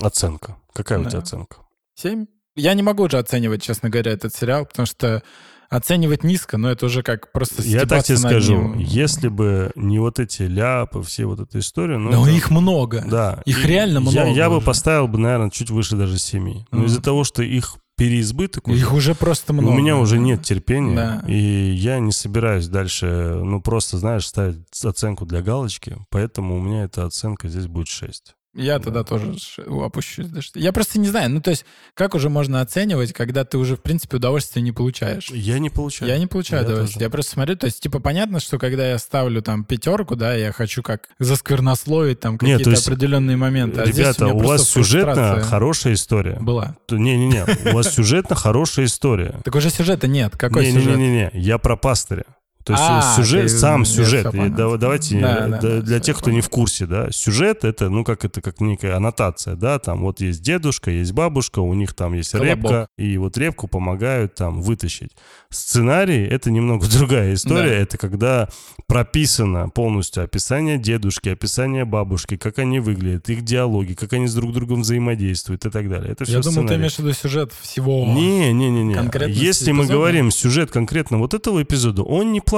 Оценка. Какая у Да. тебя оценка? Семь? Я не могу уже оценивать, честно говоря, этот сериал, потому что оценивать низко, но это уже как просто Я так тебе скажу, ним. если бы не вот эти ляпы, все вот эта история, ну, Но это- их много. Да. Их И реально я, много Я бы уже. поставил бы, наверное, чуть выше даже 7. Но Мгм. из-за того, что их переизбыток уже, Их уже просто много. у меня уже нет терпения, Да. и я не собираюсь дальше, ну, просто, знаешь, ставить оценку для галочки, поэтому у меня эта оценка здесь будет 6. Я тогда тоже ш- опущусь. Я просто не знаю, ну то есть как уже можно оценивать, когда ты уже в принципе удовольствия не получаешь? Я не получаю. Я не получаю Я удовольствия. тоже. Я просто смотрю, то есть, типа, понятно, что когда я ставлю там пятерку, да, я хочу как засквернословить там какие-то то есть, определенные моменты. А Ребята, у просто вас сюжетно хорошая история. Была. Не-не-не, у вас сюжетно хорошая история. Так уже сюжета нет. Какой сюжет? Не-не-не, я про пастыря. То есть А, сюжет, ты- сам сюжет. И да- давайте Да, э, да, да, для тех, кто не в курсе, да, сюжет это, ну как это, как некая аннотация, да, там вот есть дедушка, есть бабушка, у них там есть Колобок. репка, и вот репку помогают там вытащить. Сценарий это немного другая история, Да. это когда прописано полностью описание дедушки, описание бабушки, как они выглядят, их диалоги, как они с друг другом взаимодействуют и так далее. Это все Я думал, ты имеешь в виду сюжет всего. не, не, не, не. Если мы эпизода? говорим сюжет конкретно вот этого эпизода, он неплохой.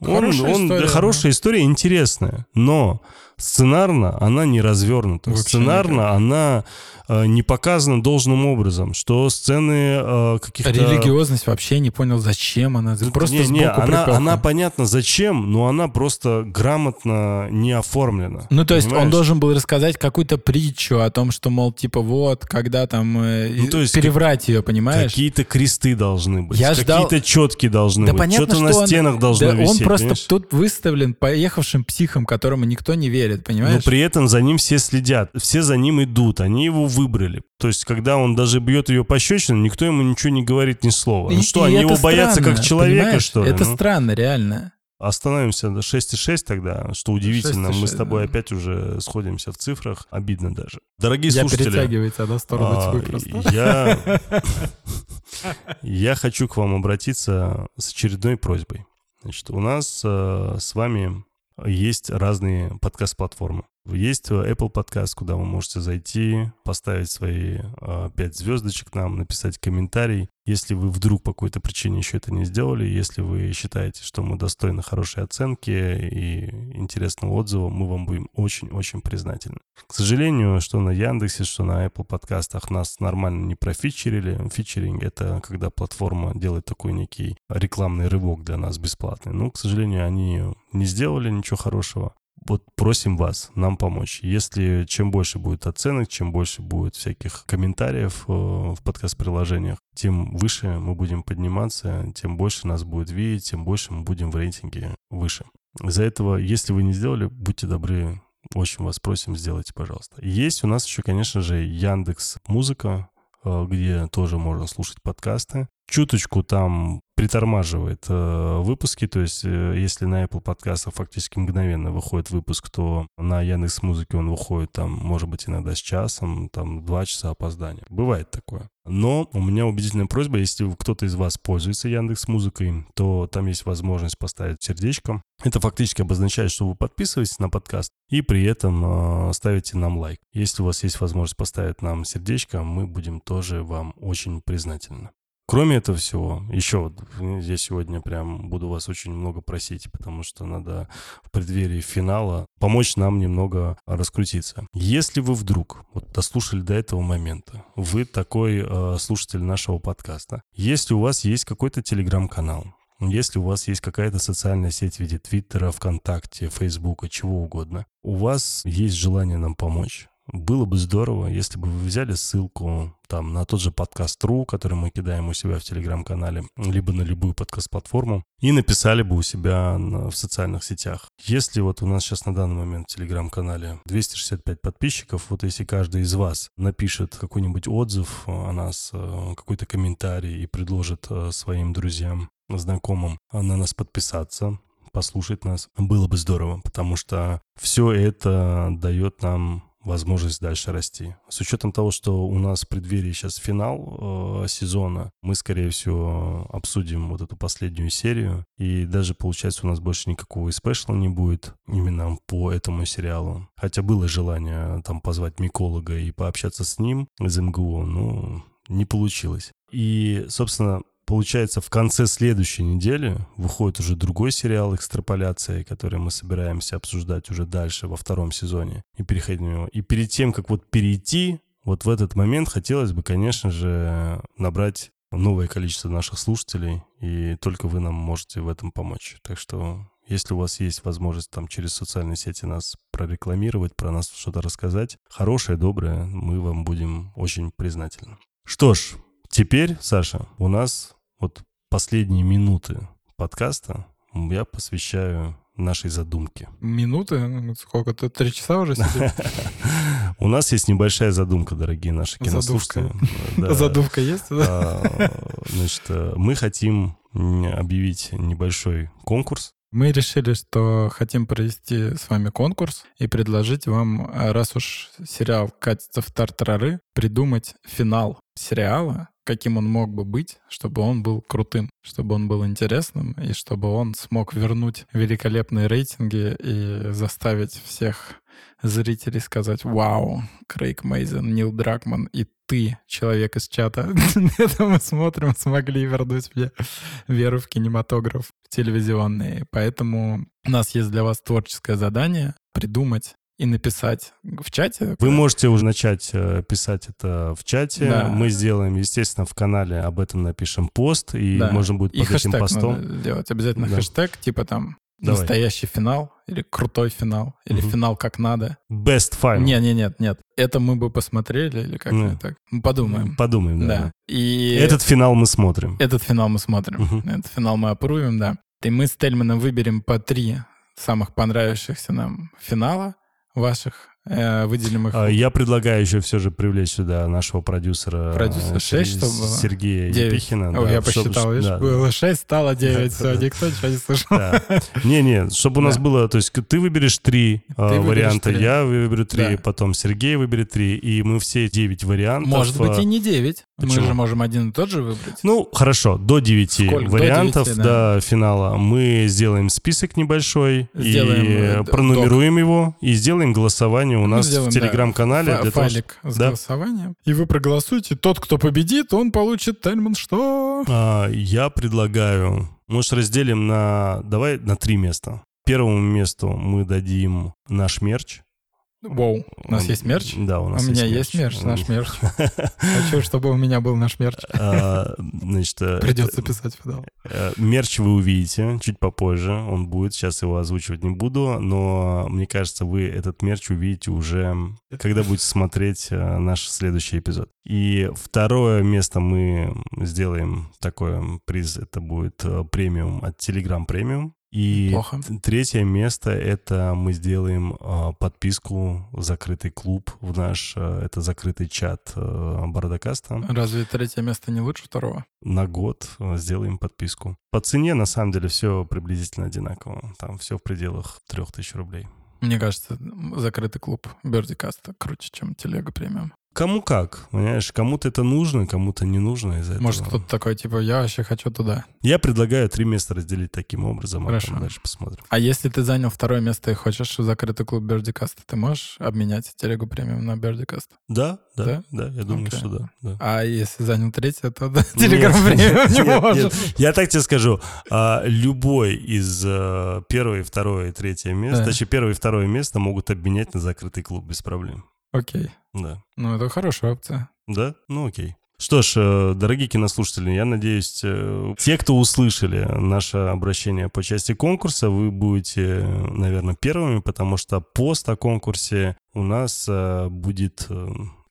Он, Хорошая он- да, история, хорошая история, интересная. Но сценарно она не развернута. Вообще сценарно никак. она э, не показана должным образом, что сцены э, каких-то... Религиозность вообще не понял, зачем она. Просто не, не, сбоку она, она понятно зачем, но она просто грамотно не оформлена. Ну, то есть он должен был рассказать какую-то притчу о том, что, мол, типа, вот, когда там э, Ну, то есть переврать ее, понимаешь? Какие-то кресты должны быть, Я ждал- какие-то четки должны Да быть, понятно, что-то на что он- стенах должно Да висеть. он просто понимаешь? тут выставлен поехавшим психом, которому никто не верит, Но понимаешь? при этом за ним все следят, все за ним идут, они его выбрали. То есть, когда он даже бьет ее пощечину, никто ему ничего не говорит ни слова. И- ну что, и они его боятся странно, как человека, понимаешь? что ли? Это Ну, странно, реально. Остановимся до 6,6 тогда, что удивительно. 6,6, Мы с тобой да. опять уже сходимся в цифрах. Обидно даже. Дорогие Я слушатели, перетягивается на сторону а, тьмы просто. я, я хочу к вам обратиться с очередной просьбой. Значит, у нас э, с вами есть разные подкаст-платформы. Есть Apple Podcast, куда вы можете зайти, поставить свои э, 5 звездочек нам, написать комментарий. Если вы вдруг по какой-то причине еще это не сделали, если вы считаете, что мы достойны хорошей оценки и интересного отзыва, мы вам будем очень-очень признательны. К сожалению, что на Яндексе, что на Apple подкастах нас нормально не профичерили. Фичеринг — это когда платформа делает такой некий рекламный рывок для нас бесплатный. Но, к сожалению, они не сделали ничего хорошего. Вот просим вас нам помочь. Если чем больше будет оценок, чем больше будет всяких комментариев э, в подкаст-приложениях, тем выше мы будем подниматься, тем больше нас будет видеть, тем больше мы будем в рейтинге выше. Из-за этого, если вы не сделали, будьте добры, очень вас просим, сделайте, пожалуйста. Есть у нас еще, конечно же, Яндекс Музыка, э, где тоже можно слушать подкасты. Чуточку там притормаживает э, выпуски, то есть э, если на Apple подкастах фактически мгновенно выходит выпуск, то на Яндекс Музыке он выходит там, может быть, иногда с часом, там два часа опоздания. Бывает такое. Но у меня убедительная просьба, если кто-то из вас пользуется Яндекс Музыкой, то там есть возможность поставить сердечко. Это фактически обозначает, что вы подписываетесь на подкаст и при этом э, ставите нам лайк. Если у вас есть возможность поставить нам сердечко, мы будем тоже вам очень признательны. Кроме этого всего, еще вот я сегодня прям буду вас очень много просить, потому что надо в преддверии финала помочь нам немного раскрутиться. Если вы вдруг вот дослушали до этого момента, вы такой э, слушатель нашего подкаста, если у вас есть какой-то телеграм-канал, если у вас есть какая-то социальная сеть в виде Твиттера, ВКонтакте, Фейсбука, чего угодно, у вас есть желание нам помочь, было бы здорово, если бы вы взяли ссылку там на тот же подкаст.ру, который мы кидаем у себя в телеграм-канале, либо на любую подкаст-платформу, и написали бы у себя в социальных сетях. Если вот у нас сейчас на данный момент в телеграм-канале 265 подписчиков, вот если каждый из вас напишет какой-нибудь отзыв о нас, э, какой-то комментарий и предложит э, своим друзьям, знакомым э, на нас подписаться, послушать нас, было бы здорово, потому что все это дает нам возможность дальше расти. С учетом того, что у нас в преддверии сейчас финал э, сезона, мы, скорее всего, обсудим вот эту последнюю серию, и даже, получается, у нас больше никакого и спешла не будет именно по этому сериалу. Хотя было желание там позвать миколога и пообщаться с ним из МГУ, но не получилось. И, собственно, Получается, в конце следующей недели выходит уже другой сериал «Экстраполяция», который мы собираемся обсуждать уже дальше во втором сезоне и переходить на. И перед тем, как вот перейти, вот в этот момент хотелось бы, конечно же, набрать новое количество наших слушателей, и только вы нам можете в этом помочь. Так что если у вас есть возможность там через социальные сети нас прорекламировать, про нас что-то рассказать, хорошее, доброе, мы вам будем очень признательны. Что ж, теперь, Саша, у нас вот последние минуты подкаста я посвящаю нашей задумке. Минуты? Ну, Сколько? Ты три часа уже? У нас есть небольшая задумка, дорогие наши кинослушатели. Задумка есть? А, Значит, мы хотим объявить небольшой конкурс. Мы решили, что хотим провести с вами конкурс и предложить вам, раз уж сериал катится в тартарары, придумать финал сериала, каким он мог бы быть, чтобы он был крутым, чтобы он был интересным, и чтобы он смог вернуть великолепные рейтинги и заставить всех зрителей сказать «Вау, Крейг Мейзен, Нил Дракман и ты, человек из чата, это мы смотрим, смогли вернуть мне веру в кинематограф телевизионный. Поэтому у нас есть для вас творческое задание придумать и написать в чате. Вы можете уже начать э, писать это в чате. Да. Мы сделаем, естественно, в канале об этом напишем пост, и да. можно будет и под этим постом... Надо делать обязательно да. хэштег, типа там Давай. настоящий финал, или крутой финал, или угу. финал как надо. Best final. Нет, нет, нет, нет. Это мы бы посмотрели, или как ну, так? Мы подумаем. Подумаем, да. да. И этот финал мы смотрим. Этот финал мы смотрим. Угу. Этот финал мы опрувим, да. И мы с Тельманом выберем по три самых понравившихся нам финала ваших выделим их. А, я предлагаю еще все же привлечь сюда нашего продюсера. Продюсер 6, чтобы? Сергея 9. Епихина. О, да, я посчитал, чтобы, видишь, да, было 6, стало 9, все, никто ничего не слышал. Не-не, чтобы у нас было, то есть ты выберешь три а, варианта, я выберу три, потом Сергей выберет три, и мы все 9 вариантов. Может быть и не 9. Мы же можем один и тот же выбрать. Ну, хорошо, до 9 вариантов до финала мы сделаем список небольшой и э, пронумеруем его, и сделаем голосование голосование у нас сделаем, в телеграм-канале. Да, файлик того, с да. голосованием. И вы проголосуете. Тот, кто победит, он получит Тельман что? А, я предлагаю, может, разделим на, давай на три места. Первому месту мы дадим наш мерч. Воу, у нас есть мерч? Да, у нас У меня есть мерч, наш мерч. Хочу, чтобы у меня был наш мерч. А, значит, э, Придется писать финал. Э, мерч вы увидите чуть попозже, он будет, сейчас его озвучивать не буду, но мне кажется, вы этот мерч увидите уже, когда будете смотреть э, наш следующий эпизод. И второе место мы сделаем такой приз, это будет премиум от Telegram Premium. И Плохо. третье место это мы сделаем э, подписку закрытый клуб в наш э, это закрытый чат э, Бородокаста. Разве третье место не лучше второго? На год э, сделаем подписку. По цене на самом деле все приблизительно одинаково. Там все в пределах трех тысяч рублей. Мне кажется, закрытый клуб Бердикаста круче, чем телега премиум. Кому как, понимаешь, кому-то это нужно, кому-то не нужно из-за Может, кто-то такой, типа, я вообще хочу туда. Я предлагаю три места разделить таким образом, Хорошо. а дальше посмотрим. А если ты занял второе место и хочешь закрытый клуб Бердикаста, ты можешь обменять телегу премиум на Бердикаст? Да, да, да, да, я думаю, okay. что да, да. А если занял третье, то да, телеграм премиум не может. Я так тебе скажу, а, любой из э, первое, второе и третье место, точнее, первое и второе место могут обменять на закрытый клуб без проблем. Окей. Да. Ну, это хорошая опция. Да? Ну, окей. Что ж, э, дорогие кинослушатели, я надеюсь, э, те, кто услышали наше обращение по части конкурса, вы будете, наверное, первыми, потому что пост о конкурсе у нас э, будет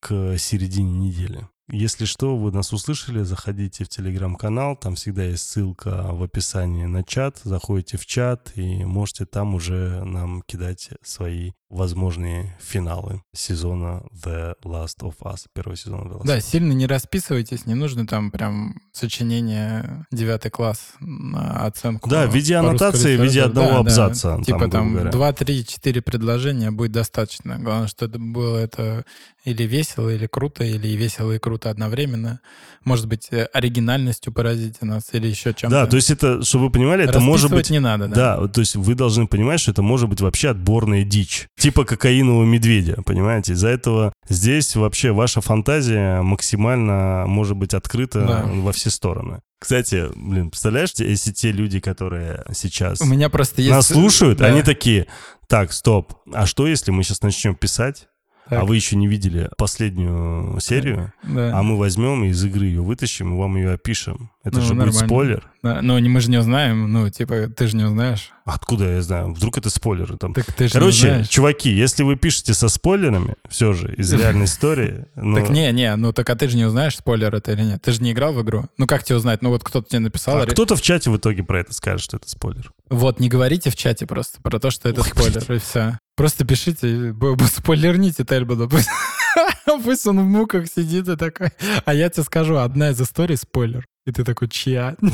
к середине недели. Если что, вы нас услышали, заходите в телеграм-канал, там всегда есть ссылка в описании на чат, заходите в чат и можете там уже нам кидать свои возможные финалы сезона The Last of Us, первого сезона The Last Да, сильно не расписывайтесь, не нужно там прям сочинение девятый класс на оценку. Да, в виде аннотации, в виде одного да, абзаца. Да. Типа там два, три, четыре предложения будет достаточно. Главное, что это было это или весело, или круто, или весело и круто одновременно. Может быть, э, оригинальностью поразите нас, или еще чем-то. Да, то есть это, чтобы вы понимали, это может быть... не надо, да? Да, то есть вы должны понимать, что это может быть вообще отборная дичь типа кокаинового медведя, понимаете? Из-за этого здесь вообще ваша фантазия максимально может быть открыта да. во все стороны. Кстати, блин, представляешь, если те люди, которые сейчас У меня просто есть... нас слушают, да. они такие, так, стоп, а что если мы сейчас начнем писать, так. а вы еще не видели последнюю серию, да. а мы возьмем и из игры ее вытащим и вам ее опишем. Это ну, же нормально. будет спойлер. Да, но не, мы же не узнаем, ну, типа, ты же не узнаешь. Откуда я знаю? Вдруг это спойлеры там. Так ты Короче, чуваки, если вы пишете со спойлерами, все же, из реальной истории... Ну... Так не, не, ну так а ты же не узнаешь, спойлер это или нет. Ты же не играл в игру. Ну как тебе узнать? Ну вот кто-то тебе написал... А кто-то в чате в итоге про это скажет, что это спойлер. Вот, не говорите в чате просто про то, что это Ой, спойлер, блин. и все. Просто пишите, спойлерните Тельбана. Пусть он в муках сидит и такой. А я тебе скажу, одна из историй спойлер. И ты такой, чья?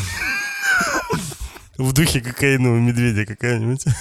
В духе кокаинового медведя какая-нибудь.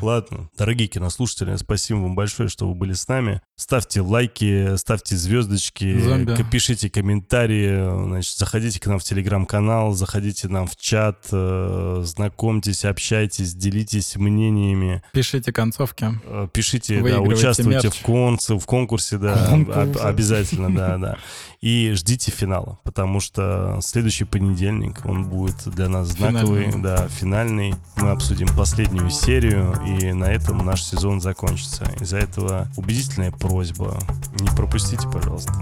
Ладно, дорогие кинослушатели, спасибо вам большое, что вы были с нами. Ставьте лайки, ставьте звездочки, Зомби. пишите комментарии, значит, заходите к нам в телеграм-канал, заходите нам в чат, э, знакомьтесь, общайтесь, делитесь мнениями, Пишите концовки. э, пишите, да, участвуйте мерч. в, конце, в конкурсе, да, Конкурс. об- обязательно, да, да. И ждите финала, потому что следующий понедельник, он будет для нас знаковый, Финальный. да, финальный. Мы обсудим последнюю серию, и на этом наш сезон закончится. Из-за этого убедительная просьба, не пропустите, пожалуйста.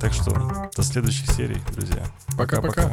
Так что до следующих серий, друзья. Пока-пока.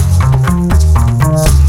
Bye.